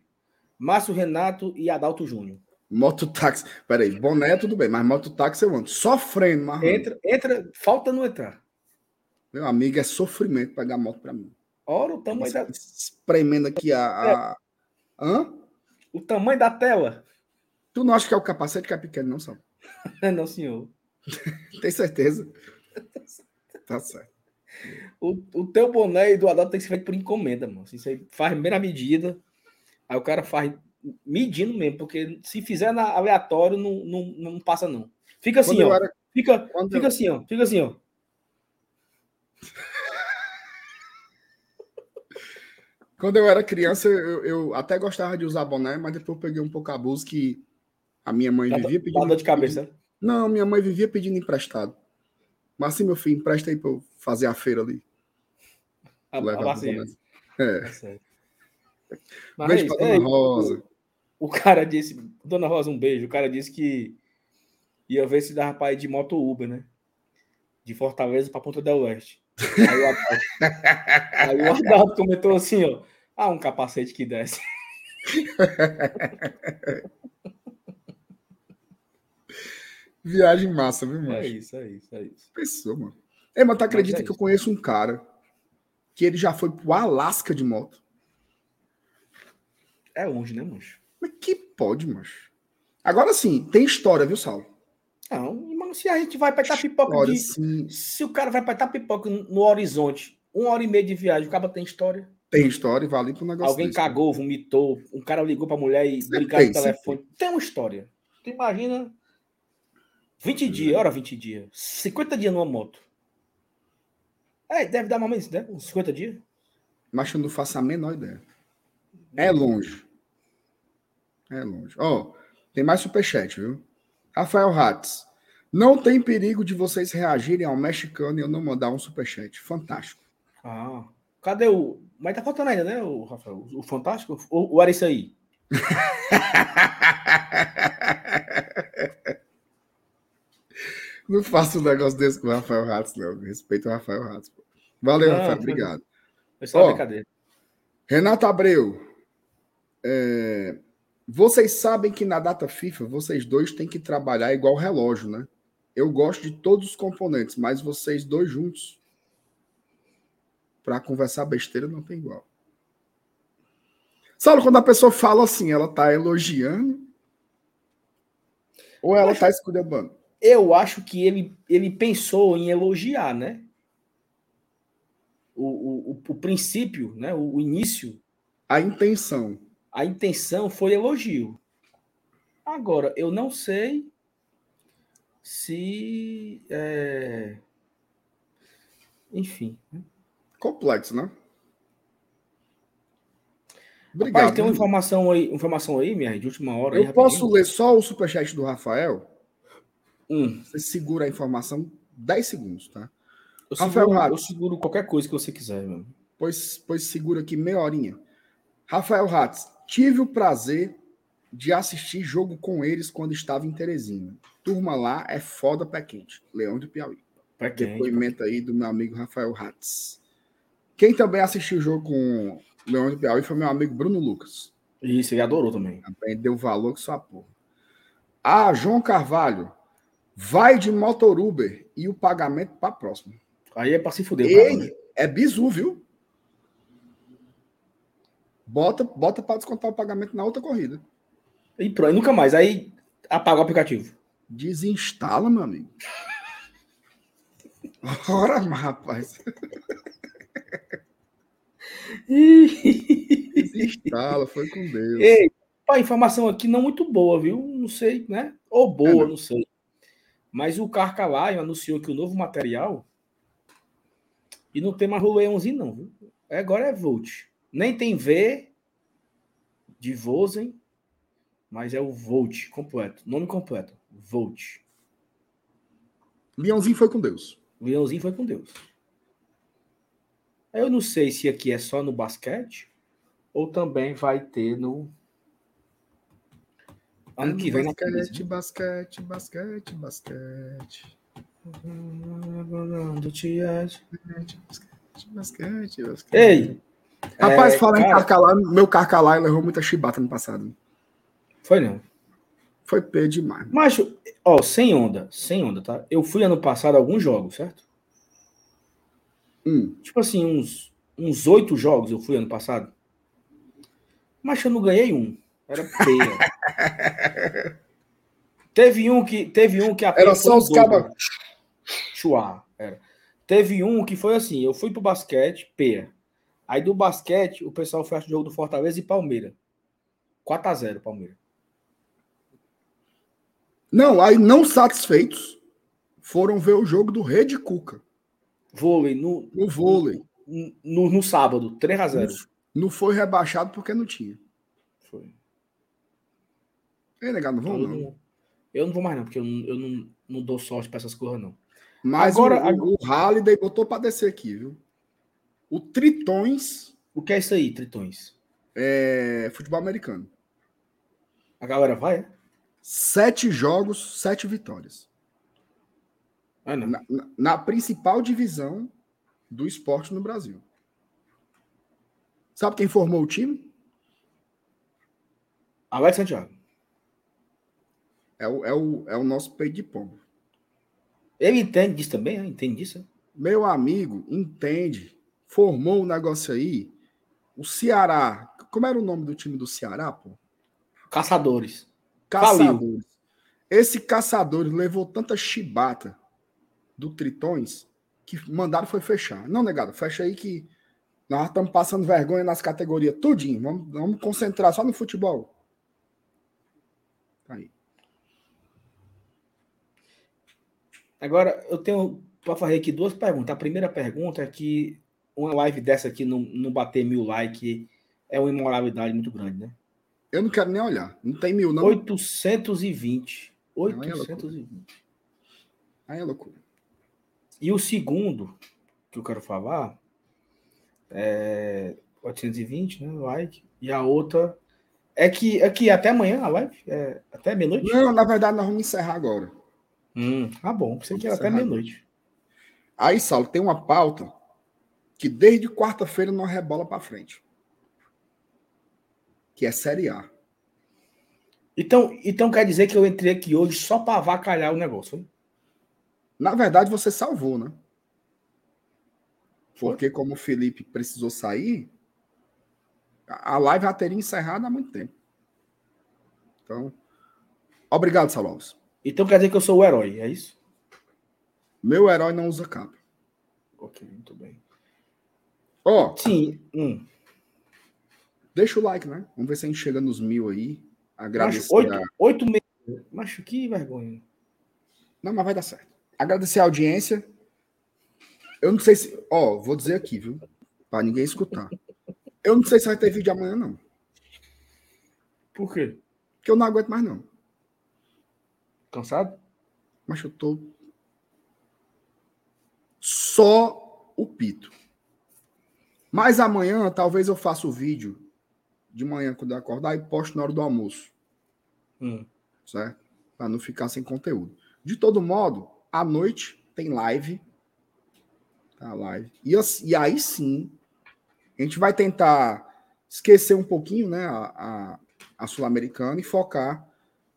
Márcio Renato e Adalto Júnior. Mototáxi. Peraí, boné tudo bem, mas mototáxi eu ando. Sofrendo, mas. Entra, entra, falta não entrar. Meu amigo, é sofrimento pegar moto para mim. Ora, o tamanho da. Espremendo aqui a. a... Hã? O tamanho da tela. Tu não acha que é o capacete que é pequeno, não, São? [LAUGHS] não, senhor. [LAUGHS] Tem certeza? Tá certo. O, o teu boné e do Adalto tem que ser feito por encomenda, mano. Isso aí faz a primeira medida, aí o cara faz medindo mesmo, porque se fizer na aleatório, não, não, não passa, não. Fica assim, Quando ó. Era... Fica, fica eu... assim, ó. Fica assim, ó. [LAUGHS] Quando eu era criança, eu, eu, até gostava de usar boné, mas depois eu peguei um pouco abuso que a minha mãe vivia pedindo. Dá de cabeça. Pedindo, não, minha mãe vivia pedindo emprestado. Mas assim, meu filho, empresta aí para eu fazer a feira ali. A, a É. é Mas, beijo pra Dona Rosa. O, o, cara disse, Dona Rosa, um beijo. O cara disse que ia ver se dava para ir de moto Uber, né? De Fortaleza para Ponta del Oeste. [LAUGHS] Aí o Adalto comentou assim, ó. Ah, um capacete que desce. [LAUGHS] Viagem massa, viu, mano? É isso, é isso, é isso. Pessoa, mano. É, mas tu acredita mas é que eu conheço um cara que ele já foi pro Alasca de moto? É longe, né, mancho? Mas que pode, mancho? Agora sim, tem história, viu, Saulo? Não, mano, se a gente vai pra Itapipoca, História, de, sim. se o cara vai pra Itapipoca no horizonte, uma hora e meia de viagem, o cara tem história. Tem história vale pro negócio Alguém desse. cagou, vomitou, um cara ligou pra mulher e ligaram no tem, telefone. Tem uma história. Tu imagina 20 dias, ora 20 dias, 50 dias numa moto. É, deve dar mais ou menos, né? Uns 50 dias. Mas eu não faço a menor ideia. É longe. É longe. Ó, tem mais superchat, viu? Rafael Ratz. Não tem perigo de vocês reagirem ao mexicano e eu não mandar um superchat. Fantástico. Ah, cadê o. Mas tá faltando ainda, né, o Rafael? O Fantástico? Ou, ou era isso aí? [LAUGHS] Não faço um negócio desse com o Rafael Ratz, não. Respeito o Rafael Ratz. pô. Valeu, Não, Rafael. Obrigado. Foi só brincadeira. Renato Abreu. é, Vocês sabem que na data FIFA vocês dois têm que trabalhar igual relógio, né? Eu gosto de todos os componentes, mas vocês dois juntos para conversar besteira não tem igual. Sabe quando a pessoa fala assim, ela tá elogiando ou ela tá esculhambando? Eu acho que ele, ele pensou em elogiar, né? O, o, o, princípio, né? O, o início, A intenção. a intenção foi elogio. Agora, eu não sei se. é, Enfim. Complexo, né? Rapaz, tem uma informação aí, informação aí, minha, de última hora. aí, Eu posso rapidinho. ler só o superchat do Rafael? Hum, Você segura a informação 10 segundos, tá? eu, Rafael seguro, Rato. eu seguro qualquer coisa que você quiser, meu. Pois, pois segura aqui meia horinha. Rafael Ratz, tive o prazer de assistir jogo com eles quando estava em Teresina. Turma lá é foda pé quente. Leão do Piauí. Quem? Depoimento aí do meu amigo Rafael Ratz. Quem também assistiu o jogo com Leão do Piauí foi meu amigo Bruno Lucas. Isso, ele adorou também. Também deu valor que só a porra. Ah, João Carvalho. Vai de motoruber e o pagamento para próximo. Aí é pra se fuder, cara, né? Ei, é bizu, viu? Bota, bota para descontar o pagamento na outra corrida. E pronto, nunca mais. Aí apaga o aplicativo. Desinstala, meu amigo. Ora, rapaz. Desinstala, foi com Deus. Ei, pá, informação aqui não muito boa, viu? Não sei, né? Ou boa, É, não sei. Mas o Carcalaio anunciou que o novo material. E não tem mais o leãozinho, não, viu? Agora é Volt. Nem tem V de Vozen, mas é o Volt completo. Nome completo. Volt. Leãozinho foi com Deus. Leãozinho foi com Deus. Eu não sei se aqui é só no basquete ou também vai ter no. Ano que vem na basquete, basquete, basquete, basquete. Basquete, basquete, basquete. Ei! Rapaz, é, fala em cara, Carcalá, meu Carcalá levou muita chibata no passado. Foi não. Foi P demais. Mas, ó, sem onda, sem onda, tá? Eu fui ano passado a alguns jogos, certo? Hum. Tipo assim, uns uns oito jogos eu fui ano passado. Mas eu não ganhei um. Era peia. [LAUGHS] [LAUGHS] teve um que teve um que Era só os cabas. Chuá, era. Teve um que foi assim, eu fui pro basquete, peia. Aí do basquete, o pessoal fez o jogo do Fortaleza e Palmeiras. 4 a 0 Palmeiras. Não, aí não satisfeitos, foram ver o jogo do Rede Cuca, Vôlei no, no vôlei. no, no sábado, 3 a 0 Não foi rebaixado porque não tinha. Foi. Ei, negado, não vão eu, não. eu não vou mais, não, porque eu não, eu não, não dou sorte para essas coisas, não. Mas Agora- o, o Halliday botou para descer aqui, viu? O Tritões O que é isso aí, Tritões? é futebol americano. A galera vai, é? Sete jogos, sete vitórias. Ah. Na, na- na principal divisão do esporte no Brasil. Sabe quem formou o time? Alex Santiago. É o, é o, é o nosso peito de pombo. Ele entende disso também, né? Entende disso? Meu amigo, entende, formou o negócio aí. O Ceará, como era o nome do time do Ceará, pô? Caçadores. caçadores. Esse caçador levou tanta chibata do Tritões que mandaram foi fechar. Não, negado, fecha aí que nós estamos passando vergonha nas categorias tudinho. Vamos, vamos concentrar só no futebol. Tá aí. Agora, eu tenho para fazer aqui duas perguntas. A primeira pergunta é que uma live dessa aqui não, não bater mil likes é uma imoralidade muito grande, né? Eu não quero nem olhar. Não tem mil, não. 820. 820. Aí é loucura. E o segundo que eu quero falar é 820, né? Like. E a outra é que, é que até amanhã a live? É até meia-noite? Não, na verdade, nós vamos encerrar agora. Hum, ah, bom. Pensei que era até meia-noite. Aí, Saulo, tem uma pauta que desde quarta-feira nós rebola para frente. Que é Série A. Então, então quer dizer que eu entrei aqui hoje só para avacalhar o negócio, hein? Na verdade, você salvou, né? Porque como o Felipe precisou sair, a live já teria encerrado há muito tempo. Então, obrigado, Saulo Então quer dizer que eu sou o herói, é isso? Meu herói não usa capa. Ok, muito bem. Ó. Oh, Sim. Hum. Deixa o like, né? Vamos ver se a gente chega nos mil aí. Agradecer. Macho, oito, a... oito meses. Macho, que vergonha. Não, mas vai dar certo. Agradecer a audiência. Eu não sei se. Ó, vou dizer aqui, viu? Para ninguém escutar. Eu não sei se vai ter vídeo amanhã, não. Por quê? Porque eu não aguento mais, não. Cansado? Mas eu tô só o pito. Mas amanhã talvez eu faça o vídeo de manhã quando eu acordar e posto na hora do almoço. Hum. Certo? Para não ficar sem conteúdo. De todo modo, à noite tem live. Tá, live. E, e aí sim, a gente vai tentar esquecer um pouquinho né, a, a, a Sul-Americana e focar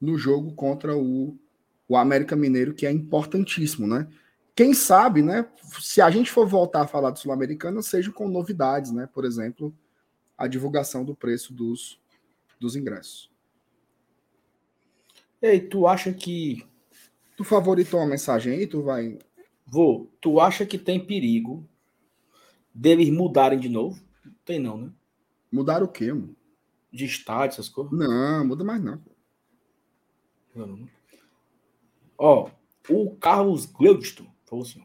no jogo contra o, o América Mineiro, que é importantíssimo, né? Quem sabe, né? Se a gente for voltar a falar do Sul-Americana, seja com novidades, né? Por exemplo, a divulgação do preço dos, dos ingressos. Ei, tu acha que. Tu favoritou uma mensagem aí? Tu vai. Vou. Tu acha que tem perigo deles mudarem de novo? Tem não, né? Mudar o quê, mano? De estádio, essas coisas? Não, muda mais não. não. Ó, o Carlos Gleudson Falou assim: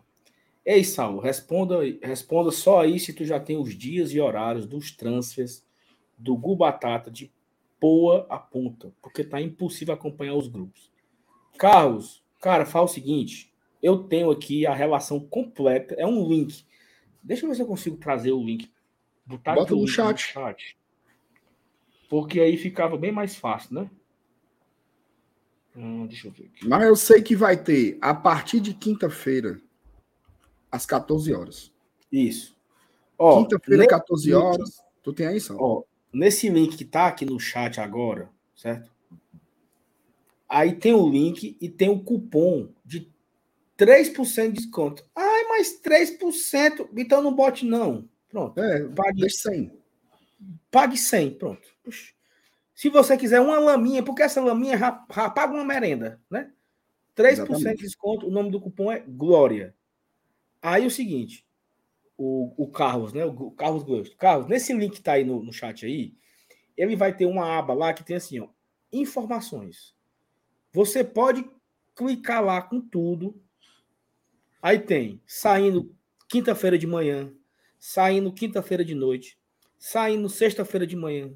Ei, Saulo, responda, responda só aí se tu já tem os dias e horários dos transfers do Gu Batata de Poa a Ponta, porque tá impossível acompanhar os grupos. Carlos, cara, fala o seguinte: eu tenho aqui a relação completa, é um link. Deixa eu ver se eu consigo trazer o link. Botar Bota no chat. no chat. Porque aí ficava bem mais fácil, né? Hum, deixa eu ver aqui. Mas eu sei que vai ter a partir de quinta-feira, às 14 horas. Isso. Quinta-feira, 14 horas. Tu tem aí, só? Ó, nesse link que tá aqui no chat agora, certo? Aí tem o link e tem o cupom de 3% de desconto. Ai, mas 3%. Então não bote, não. Pronto. É, pague 100. Pague 100, pronto. Puxa. Se você quiser uma laminha, porque essa laminha paga uma merenda, né? 3% Exatamente. de desconto, o nome do cupom é Glória. Aí o seguinte, o, o Carlos, né? O Carlos Gosto. Carlos, nesse link que tá aí no, no chat aí, ele vai ter uma aba lá que tem assim, ó, informações. Você pode clicar lá com tudo. Aí tem saindo quinta-feira de manhã, saindo quinta-feira de noite, saindo sexta-feira de manhã,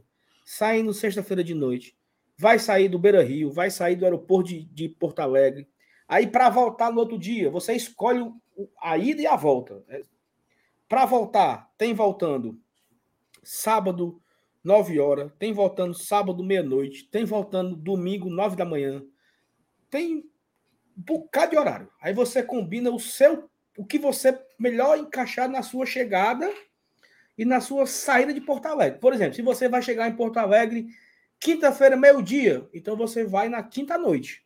saindo sexta-feira de noite, vai sair do Beira Rio, vai sair do aeroporto de, de Porto Alegre. Aí, para voltar no outro dia, você escolhe a ida e a volta. É, para voltar, tem voltando sábado, 9 horas, tem voltando sábado, meia-noite, tem voltando domingo, 9 da manhã. Tem um bocado de horário. Aí você combina o seu, o que você melhor encaixar na sua chegada e na sua saída de Porto Alegre. Por exemplo, se você vai chegar em Porto Alegre quinta-feira, meio-dia, então você vai na quinta-noite.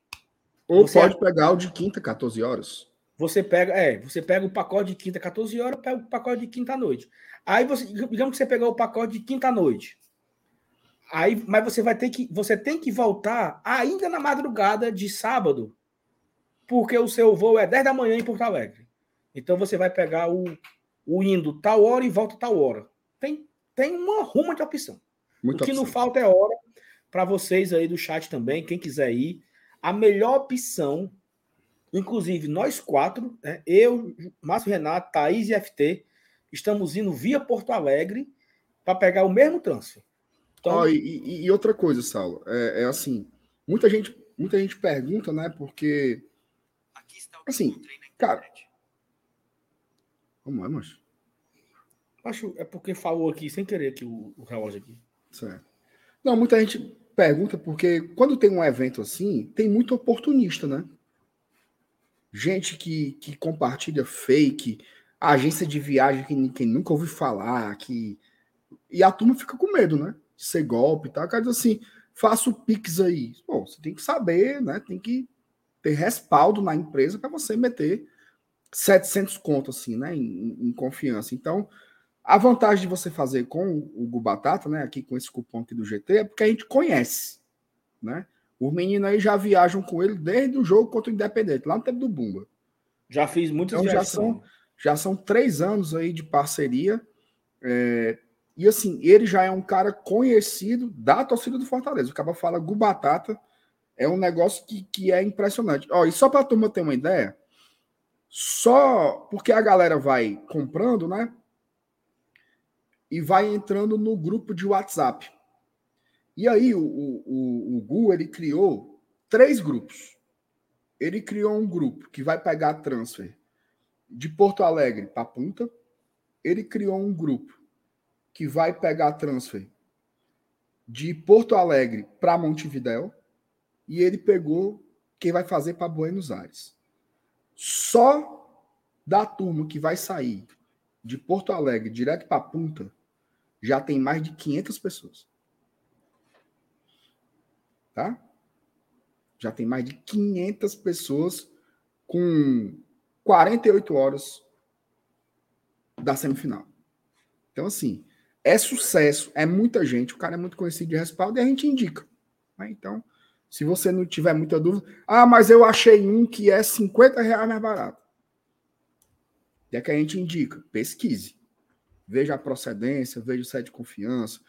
Ou você pode pegar o de quinta, 14 horas. Você pega, é, você pega o pacote de quinta, 14 horas, pega o pacote de quinta-noite. Aí você, digamos que você pegou o pacote de quinta-noite. Aí, mas você vai ter que, você tem que voltar ainda na madrugada de sábado, porque o seu voo é 10 da manhã em Porto Alegre. Então você vai pegar o, o indo tal hora e volta tal hora. Tem, tem uma ruma de opção. Muita o que opção. não falta é hora para vocês aí do chat também, quem quiser ir. A melhor opção, inclusive nós quatro, né, eu, Márcio Renato, Thaís e FT, estamos indo via Porto Alegre para pegar o mesmo transfer. Então, e, e- e outra coisa, Saulo, é, é assim, muita gente, muita gente pergunta, né? Porque, assim, cara, como é, macho? acho é porque falou aqui sem querer aqui o, o relógio aqui. Certo. Não, muita gente pergunta porque quando tem um evento assim, tem muito oportunista, né? Gente que, que compartilha fake, agência de viagem que ninguém nunca ouviu falar, que e a turma fica com medo, né? De ser golpe e tal. Cara, diz assim, faça o Pix aí. Bom, você tem que saber, né? Tem que ter respaldo na empresa para você meter 700 contos, assim, né? Em, em confiança. Então, a vantagem de você fazer com o Gubatata, né, aqui com esse cupom aqui do GT, é porque a gente conhece, né? Os meninos aí já viajam com ele desde o jogo contra o Independente, lá no tempo do Bumba. Já fiz muitas Então já são, já são três anos aí de parceria. é, e assim, ele já é um cara conhecido da torcida do Fortaleza. O cara fala Gubatata, é um negócio que, que é impressionante. Ó, e só para a turma ter uma ideia, só porque a galera vai comprando, né? E vai entrando no grupo de WhatsApp. E aí o, o, o, Gu, ele criou três grupos. Ele criou um grupo que vai pegar transfer de Porto Alegre para Punta. Ele criou um grupo que vai pegar transfer de Porto Alegre para Montevidéu. E ele pegou quem vai fazer para Buenos Aires. Só da turma que vai sair de Porto Alegre direto para Punta, já tem mais de 500 pessoas. Tá? Já tem mais de 500 pessoas com 48 horas da semifinal. Então, assim, é sucesso, é muita gente, o cara é muito conhecido de respaldo e a gente indica. né? Então, se você não tiver muita dúvida, ah, mas eu achei um que é 50 reais mais barato. E é que a gente indica, pesquise. Veja a procedência, veja o site de confiança,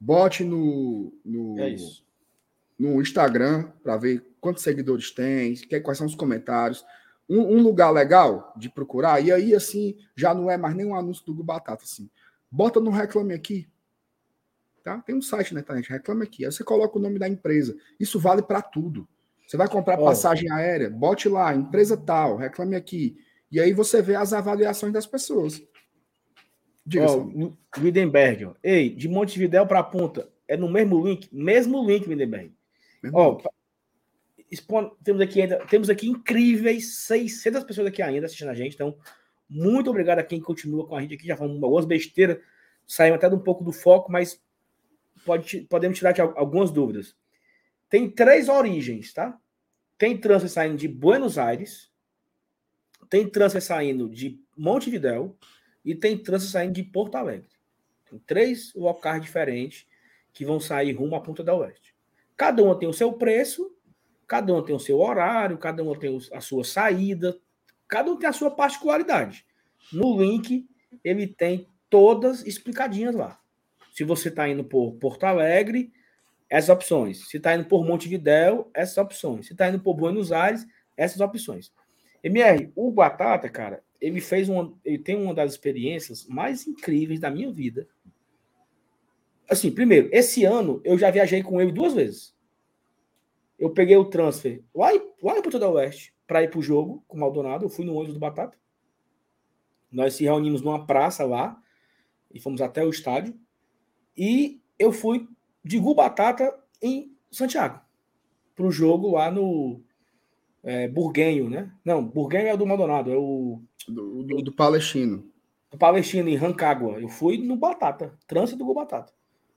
bote no, no, É no Instagram para ver quantos seguidores tem, quais são os comentários. Um, um lugar legal de procurar, e aí assim, já não é mais nem um anúncio do Batata, assim. Bota no Reclame Aqui. Tá? Tem um site na internet, Reclame Aqui. Aí você coloca o nome da empresa. Isso vale para tudo. Você vai comprar Ó. passagem aérea, bote lá, empresa tal, reclame aqui. E aí você vê as avaliações das pessoas. Diga, Ó, Saulo. o Windenberg, ó. Ei, de Montevidéu para Punta, é no mesmo link? Mesmo link, Windenberg. Mesmo Ó, link. expon- temos aqui ainda, temos aqui incríveis 600 pessoas aqui ainda assistindo a gente, então muito obrigado a quem continua com a gente aqui, já falamos algumas besteiras, saímos até de um pouco do foco, mas pode, podemos tirar aqui al- algumas dúvidas. Tem três origens, tá? Tem transfer saindo de Buenos Aires, tem transfer saindo de Montevidéu e tem transfer saindo de Porto Alegre. Tem três locais diferentes que vão sair rumo à Ponta da Oeste. Cada uma tem o seu preço, cada uma tem o seu horário, cada uma tem a sua saída, cada um tem a sua particularidade. No link, ele tem todas explicadinhas lá. Se você está indo por Porto Alegre, essas opções. Se está indo por Montevidéu, essas opções. Se está indo por Buenos Aires, essas opções. MR, o Batata, cara, ele fez uma, ele tem uma das experiências mais incríveis da minha vida. Assim, primeiro, esse ano eu já viajei com ele duas vezes. Eu peguei o transfer lá lá em Porto da Oeste para ir para o jogo com o Maldonado. Eu fui no ônibus do Batata. Nós se reunimos numa praça lá e fomos até o estádio. E eu fui de Gu Batata em Santiago para o jogo lá no é, Burguenho, né? Não, Burguenho é o do Maldonado, é o Do, do, do Palestino. do Palestina, em Rancagua. Eu fui no Batata, trânsito do Batata.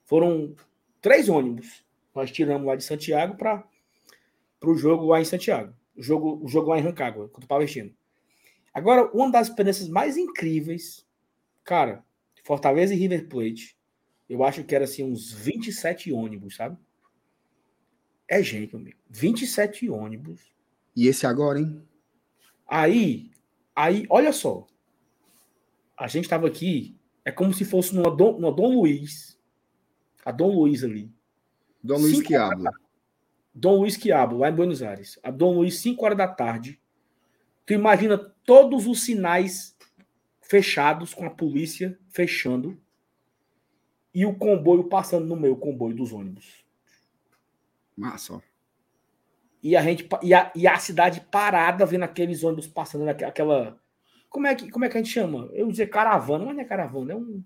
Foram três ônibus. Nós tiramos lá de Santiago para o jogo lá em Santiago. O jogo, o jogo lá em Rancagua, contra o Palestino. Agora, uma das experiências mais incríveis, cara, Fortaleza e River Plate, Eu acho que era assim uns 27 ônibus, sabe? É gente, meu amigo. 27 ônibus. E esse agora, hein? Aí, aí, olha só. A gente tava aqui, é como se fosse numa Dom, numa Dom Luiz. A Dom Luiz ali. Dom Luiz Cinco habla. Dom Luiz Quiabo, lá em Buenos Aires. A Dom Luiz, 5 horas da tarde. Tu imagina todos os sinais fechados, com a polícia fechando, e o comboio passando no meio, o comboio dos ônibus. Massa, ó. E a gente e a, e a cidade parada vendo aqueles ônibus passando naque- aquela como é que como é que a gente chama? Eu dizer caravana, mas não é caravana, é um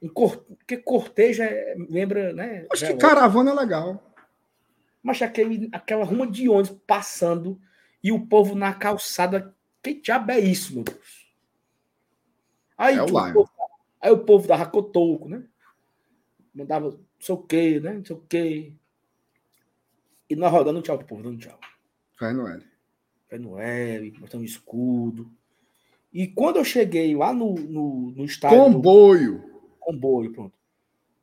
um cor, porque cortejo é- lembra, né? Acho que velório. caravana é legal. Mas aquele, aquela ruma de ônibus passando e o povo na calçada. Que diabo é isso, meu Deus? Aí, É o Lion. povo- aí o povo dava cotoco, né? Mandava não sei o quê, né? Não sei o quê. E nós rodando tchau pro povo, dando tchau. Faz Noel. Pé Noel, mostrando escudo. E quando eu cheguei lá no, no, no estádio do Comboio. comboio, pronto.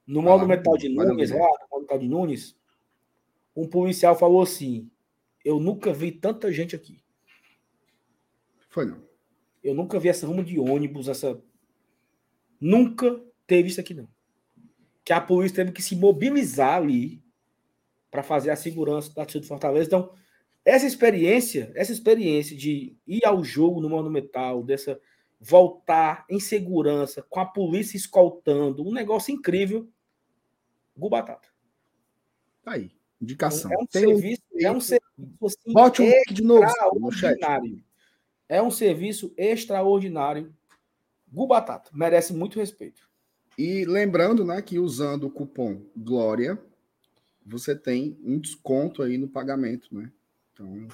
No Ah, monumental de. Nunes, lá, no monumental de Nunes, um policial falou assim: Eu nunca vi tanta gente aqui. Foi não. Eu nunca vi essa ruma de ônibus, essa. Nunca teve isso aqui, não. Que a polícia teve que se mobilizar ali para fazer a segurança da torcida de Fortaleza. Então, essa experiência, essa experiência de ir ao jogo no Monumental, dessa voltar em segurança, com a polícia escoltando, um negócio incrível. Gu Batata. Tá aí. Indicação. É um Tem um- serviço, é um serviço assim, Bote o link de novo extraordinário. É um serviço extraordinário. Gu Batata merece muito respeito. E lembrando, né, que usando o cupom Glória, você tem um desconto aí no pagamento, né? Então,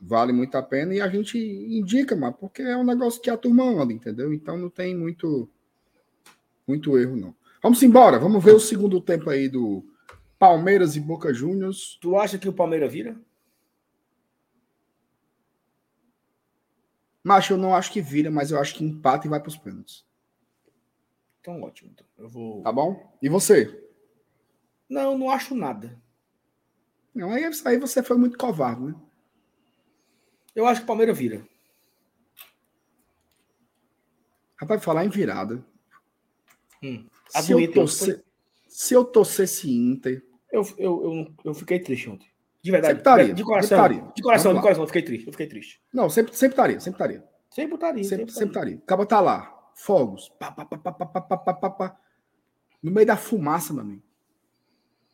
vale muito a pena e a gente indica, mas porque é um negócio que a turma anda, entendeu? Então não tem muito muito erro não. Vamos embora, vamos ver o segundo tempo aí do Palmeiras e Boca Juniors. Tu acha que o Palmeiras vira? Macho, eu não acho que vira, mas eu acho que empata e vai para os pênaltis. Então, ótimo. Então, eu vou. Tá bom? E você? Não, não acho nada. Não, aí, aí você foi muito covarde, né? Eu acho que o Palmeiras vira. Rapaz, falar em virada. Hum. Se eu, torcer, se eu torcesse Inter, Eu, eu, eu, eu fiquei triste ontem. De verdade. Sempre estaria, De coração. estaria. De coração, de coração. Eu fiquei triste. Eu fiquei triste. não, sempre, sempre estaria, sempre estaria. Sempre estaria. Sempre, Sempre, sempre estaria. estaria. Acaba tá lá, fogos, pá, pá, pá, pá, pá, pá, pá, pá, pá, no meio da fumaça, meu amigo.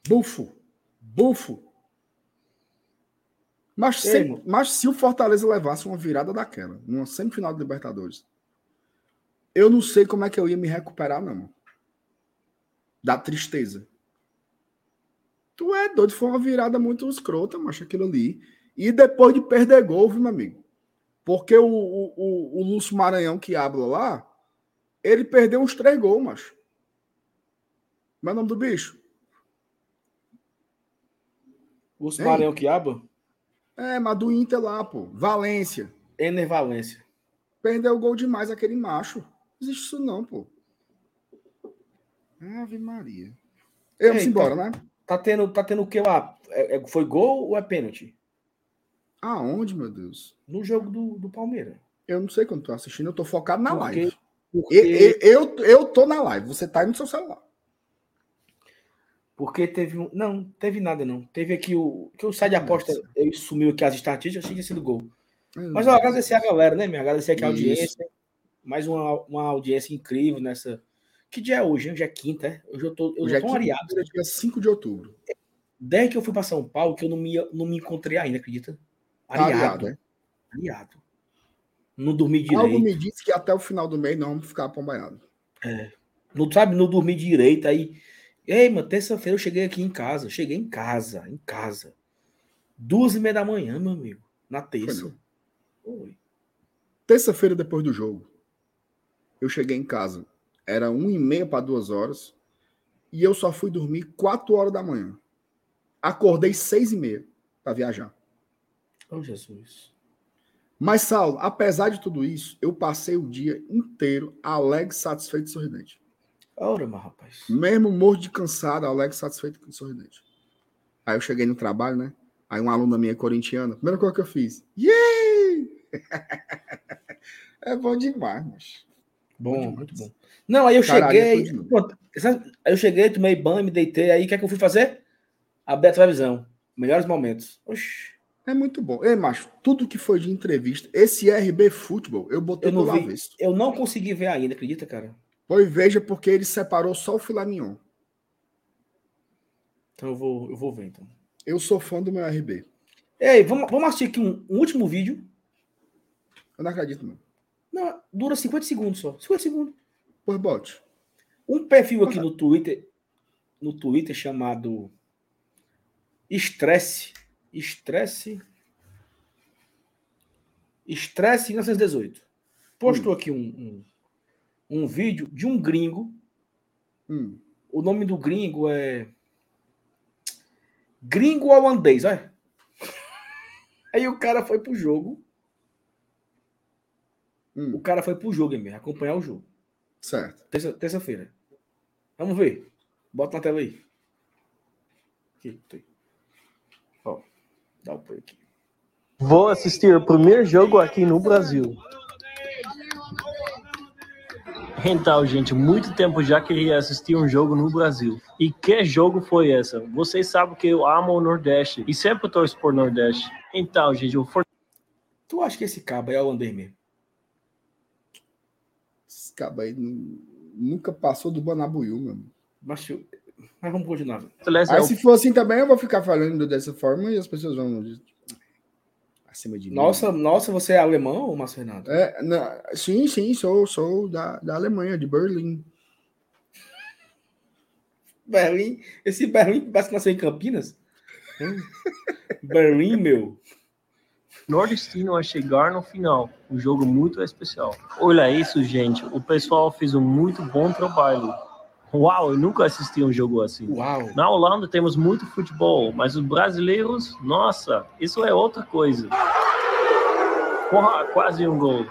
Bufo, bufo. Mas, Ei, se, irmão. mas se o Fortaleza levasse uma virada daquela, numa semifinal de Libertadores, eu não sei como é que eu ia me recuperar, não. Da tristeza. Tu é doido, foi uma virada muito escrota, macho, aquilo ali. E depois de perder gol, viu, meu amigo? Porque o, o, o, o Lúcio Maranhão que habla lá, ele perdeu uns três gols, macho. Como é o nome do bicho? O Ei. Maranhão Quiaba, É, mas do Inter lá, pô. Valência. Ener Valência. Perdeu gol demais aquele macho. Não existe isso não, pô. Ave Maria. Vamos Ei, embora, tá- né? Tá tendo, tá tendo o que lá? É- é- foi gol ou é pênalti? Aonde, meu Deus? No jogo do, do Palmeiras. Eu não sei quando tô assistindo, eu tô focado na Por live. Porque, E- e- Eu, eu tô na live, você tá aí no seu celular. porque teve um. Não, teve nada, não. Teve aqui o. Que o site de aposta ele sumiu aqui as estatísticas, achei que tinha sido gol. Hum. Mas eu agradecer a galera, né, minha? Agradecer aqui a Isso. audiência. Mais uma, uma audiência incrível nessa. Que dia é hoje? hein? Hoje é quinta, é? Hoje eu tô, eu Hoje já é tô areado. quinta-feira, dia 5 de outubro. Desde que eu fui para São Paulo, que eu não me, não me encontrei ainda, acredita? Tá Areado. areado, é? areado. Não dormi Algo direito. me disse que até o final do mês não vamos ficar acompanhados. Não sabe, não dormi direito. Aí, ei, mano, terça-feira eu cheguei aqui em casa. Cheguei em casa, em casa. Duas e meia da manhã, meu amigo. Na terça. Oi. Terça-feira depois do jogo, eu cheguei em casa. Era uma e meia para duas horas. E eu só fui dormir quatro horas da manhã. Acordei seis e meia para viajar. Oh, Jesus. Mas, Saulo, apesar de tudo isso, eu passei o dia inteiro alegre, satisfeito e sorridente. Ora, mas rapaz. Mesmo morto de cansado, Alex satisfeito o sorridente. Aí eu cheguei no trabalho, né? Aí uma aluna minha corintiana, primeira coisa que eu fiz. Yay! [LAUGHS] é bom demais, mas. Bom, muito bom. Não, aí eu Caralho, é cheguei. pronto, aí eu cheguei, tomei banho, me deitei. Aí o que é que eu fui fazer? Abri a televisão. Melhores momentos. Oxi. É muito bom. Ei, macho, tudo que foi de entrevista, esse RB Futebol, eu botei Eu não no vi. avesso. Eu não consegui ver ainda, acredita, cara? Pois veja, porque ele separou só o filé mignon. Então eu vou, eu vou ver, então. Eu sou fã do meu RB. Ei, vamos, vamos assistir aqui um, um último vídeo. Eu não acredito, não. Não, dura 50 segundos só. 50 segundos. Pois bote. Um perfil aqui no Twitter, no Twitter chamado Estresse. Estresse. Estresse 1918. Postou aqui um, um, um vídeo de um gringo. Hum. O nome do gringo é. Gringo holandês, olha. [LAUGHS] Aí o cara foi pro jogo. Hum. O cara foi pro jogo, mesmo, acompanhar o jogo. Certo. Terça- Terça-feira. Vamos ver. Bota na tela aí. Aqui, tem. Ó, dá o play aqui. Vou assistir o primeiro jogo aqui no Brasil. Então, gente, muito tempo já queria assistir um jogo no Brasil. E que jogo foi essa? Vocês sabem que eu amo o Nordeste e sempre torço por Nordeste. Então, gente, o For- Tu acha que esse cabo é holandês mesmo? Esse cabo aí nu- nunca passou do Banabuiú, meu. irmão. Mas, eu- mas vamos continuar. É Aí o se for assim também, eu vou ficar falando dessa forma e as pessoas vão acima de mim. Nossa, nossa, você é alemão, Márcio Renato? É, na- sim, sim, sou, sou da, da Alemanha, de Berlim. Berlim, esse Berlim parece que nasceu em Campinas. Berlim, meu. nordestino a chegar no final. Um jogo muito especial. Olha isso, gente. O pessoal fez um muito bom trabalho. Uau, eu nunca assisti um jogo assim. Uau. Na Holanda temos muito futebol, mas os brasileiros, nossa, isso é outra coisa. Porra, quase um gol.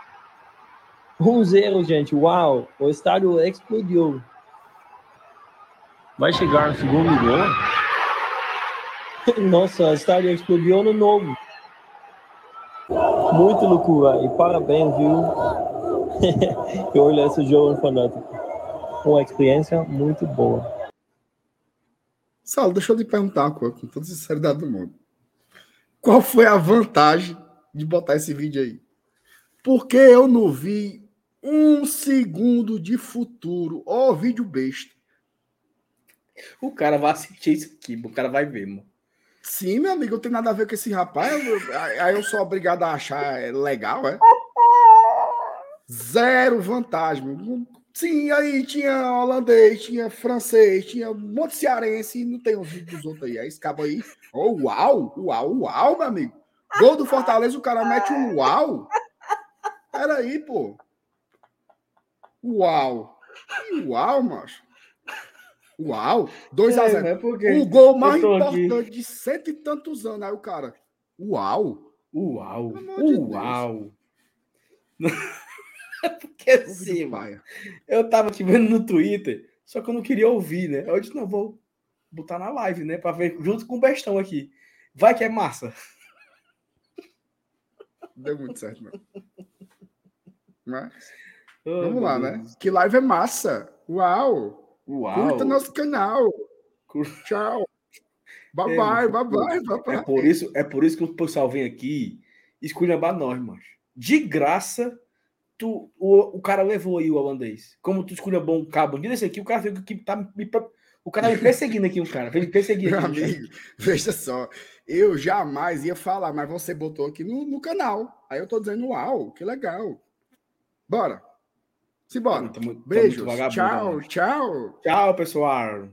1-0, gente. Uau, o estádio explodiu. Vai chegar no segundo gol? [LAUGHS] Nossa, o estádio explodiu no novo. Muito loucura. E parabéns, viu? [LAUGHS] Eu olhei esse jogo fanático. Uma experiência muito boa. Saulo, deixa eu lhe perguntar uma coisa, com toda a sinceridade do mundo. Qual foi a vantagem de botar esse vídeo aí? Porque eu não vi um segundo de futuro. Ó, vídeo besta. O cara vai assistir isso aqui, o cara vai ver, mano. Sim, meu amigo, não tem nada a ver com esse rapaz. eu- Aí eu sou obrigado a achar legal, é? Zero vantagem. Sim, aí tinha holandês, tinha francês, tinha um monte de cearense, e não tem os vídeos dos outros aí. Aí esse cabo aí, oh, uau, uau, uau, meu amigo. Gol do Fortaleza, o cara mete um uau. Peraí, pô. Uau. Que uau, macho. Uau. 2 a 0 É, o gol mais tô aqui. importante de cento e tantos anos. Aí o cara, uau. Uau, amor de uau. [LAUGHS] Porque assim, mano, paia. eu tava aqui vendo no Twitter, só que eu não queria ouvir, né? Eu disse, não, vou botar na live, né? Pra ver junto com o Bestão aqui. Vai que é massa. Deu muito certo, não. Mas, Oh, vamos lá, Deus. né? Que live é massa. Uau. Uau. Curta nosso canal. Cur- Tchau. Bye É, bye, mas- bye bye, bye É bye. por isso, é por isso que o pessoal vem aqui esculhambar nós, mano. De graça, tu, o, o cara levou aí o holandês. Como tu esculhambou um cabo aqui desse aqui, o cara que tá me, o cara me perseguindo aqui, um cara. Vem me perseguir Meu aqui. amigo, veja só. Eu jamais ia falar, mas você botou aqui no, no canal. Aí eu tô dizendo, uau, que legal. Bora. Simbora. Tá muito- tá muito Beijos. Tchau, né? tchau. Tchau, pessoal.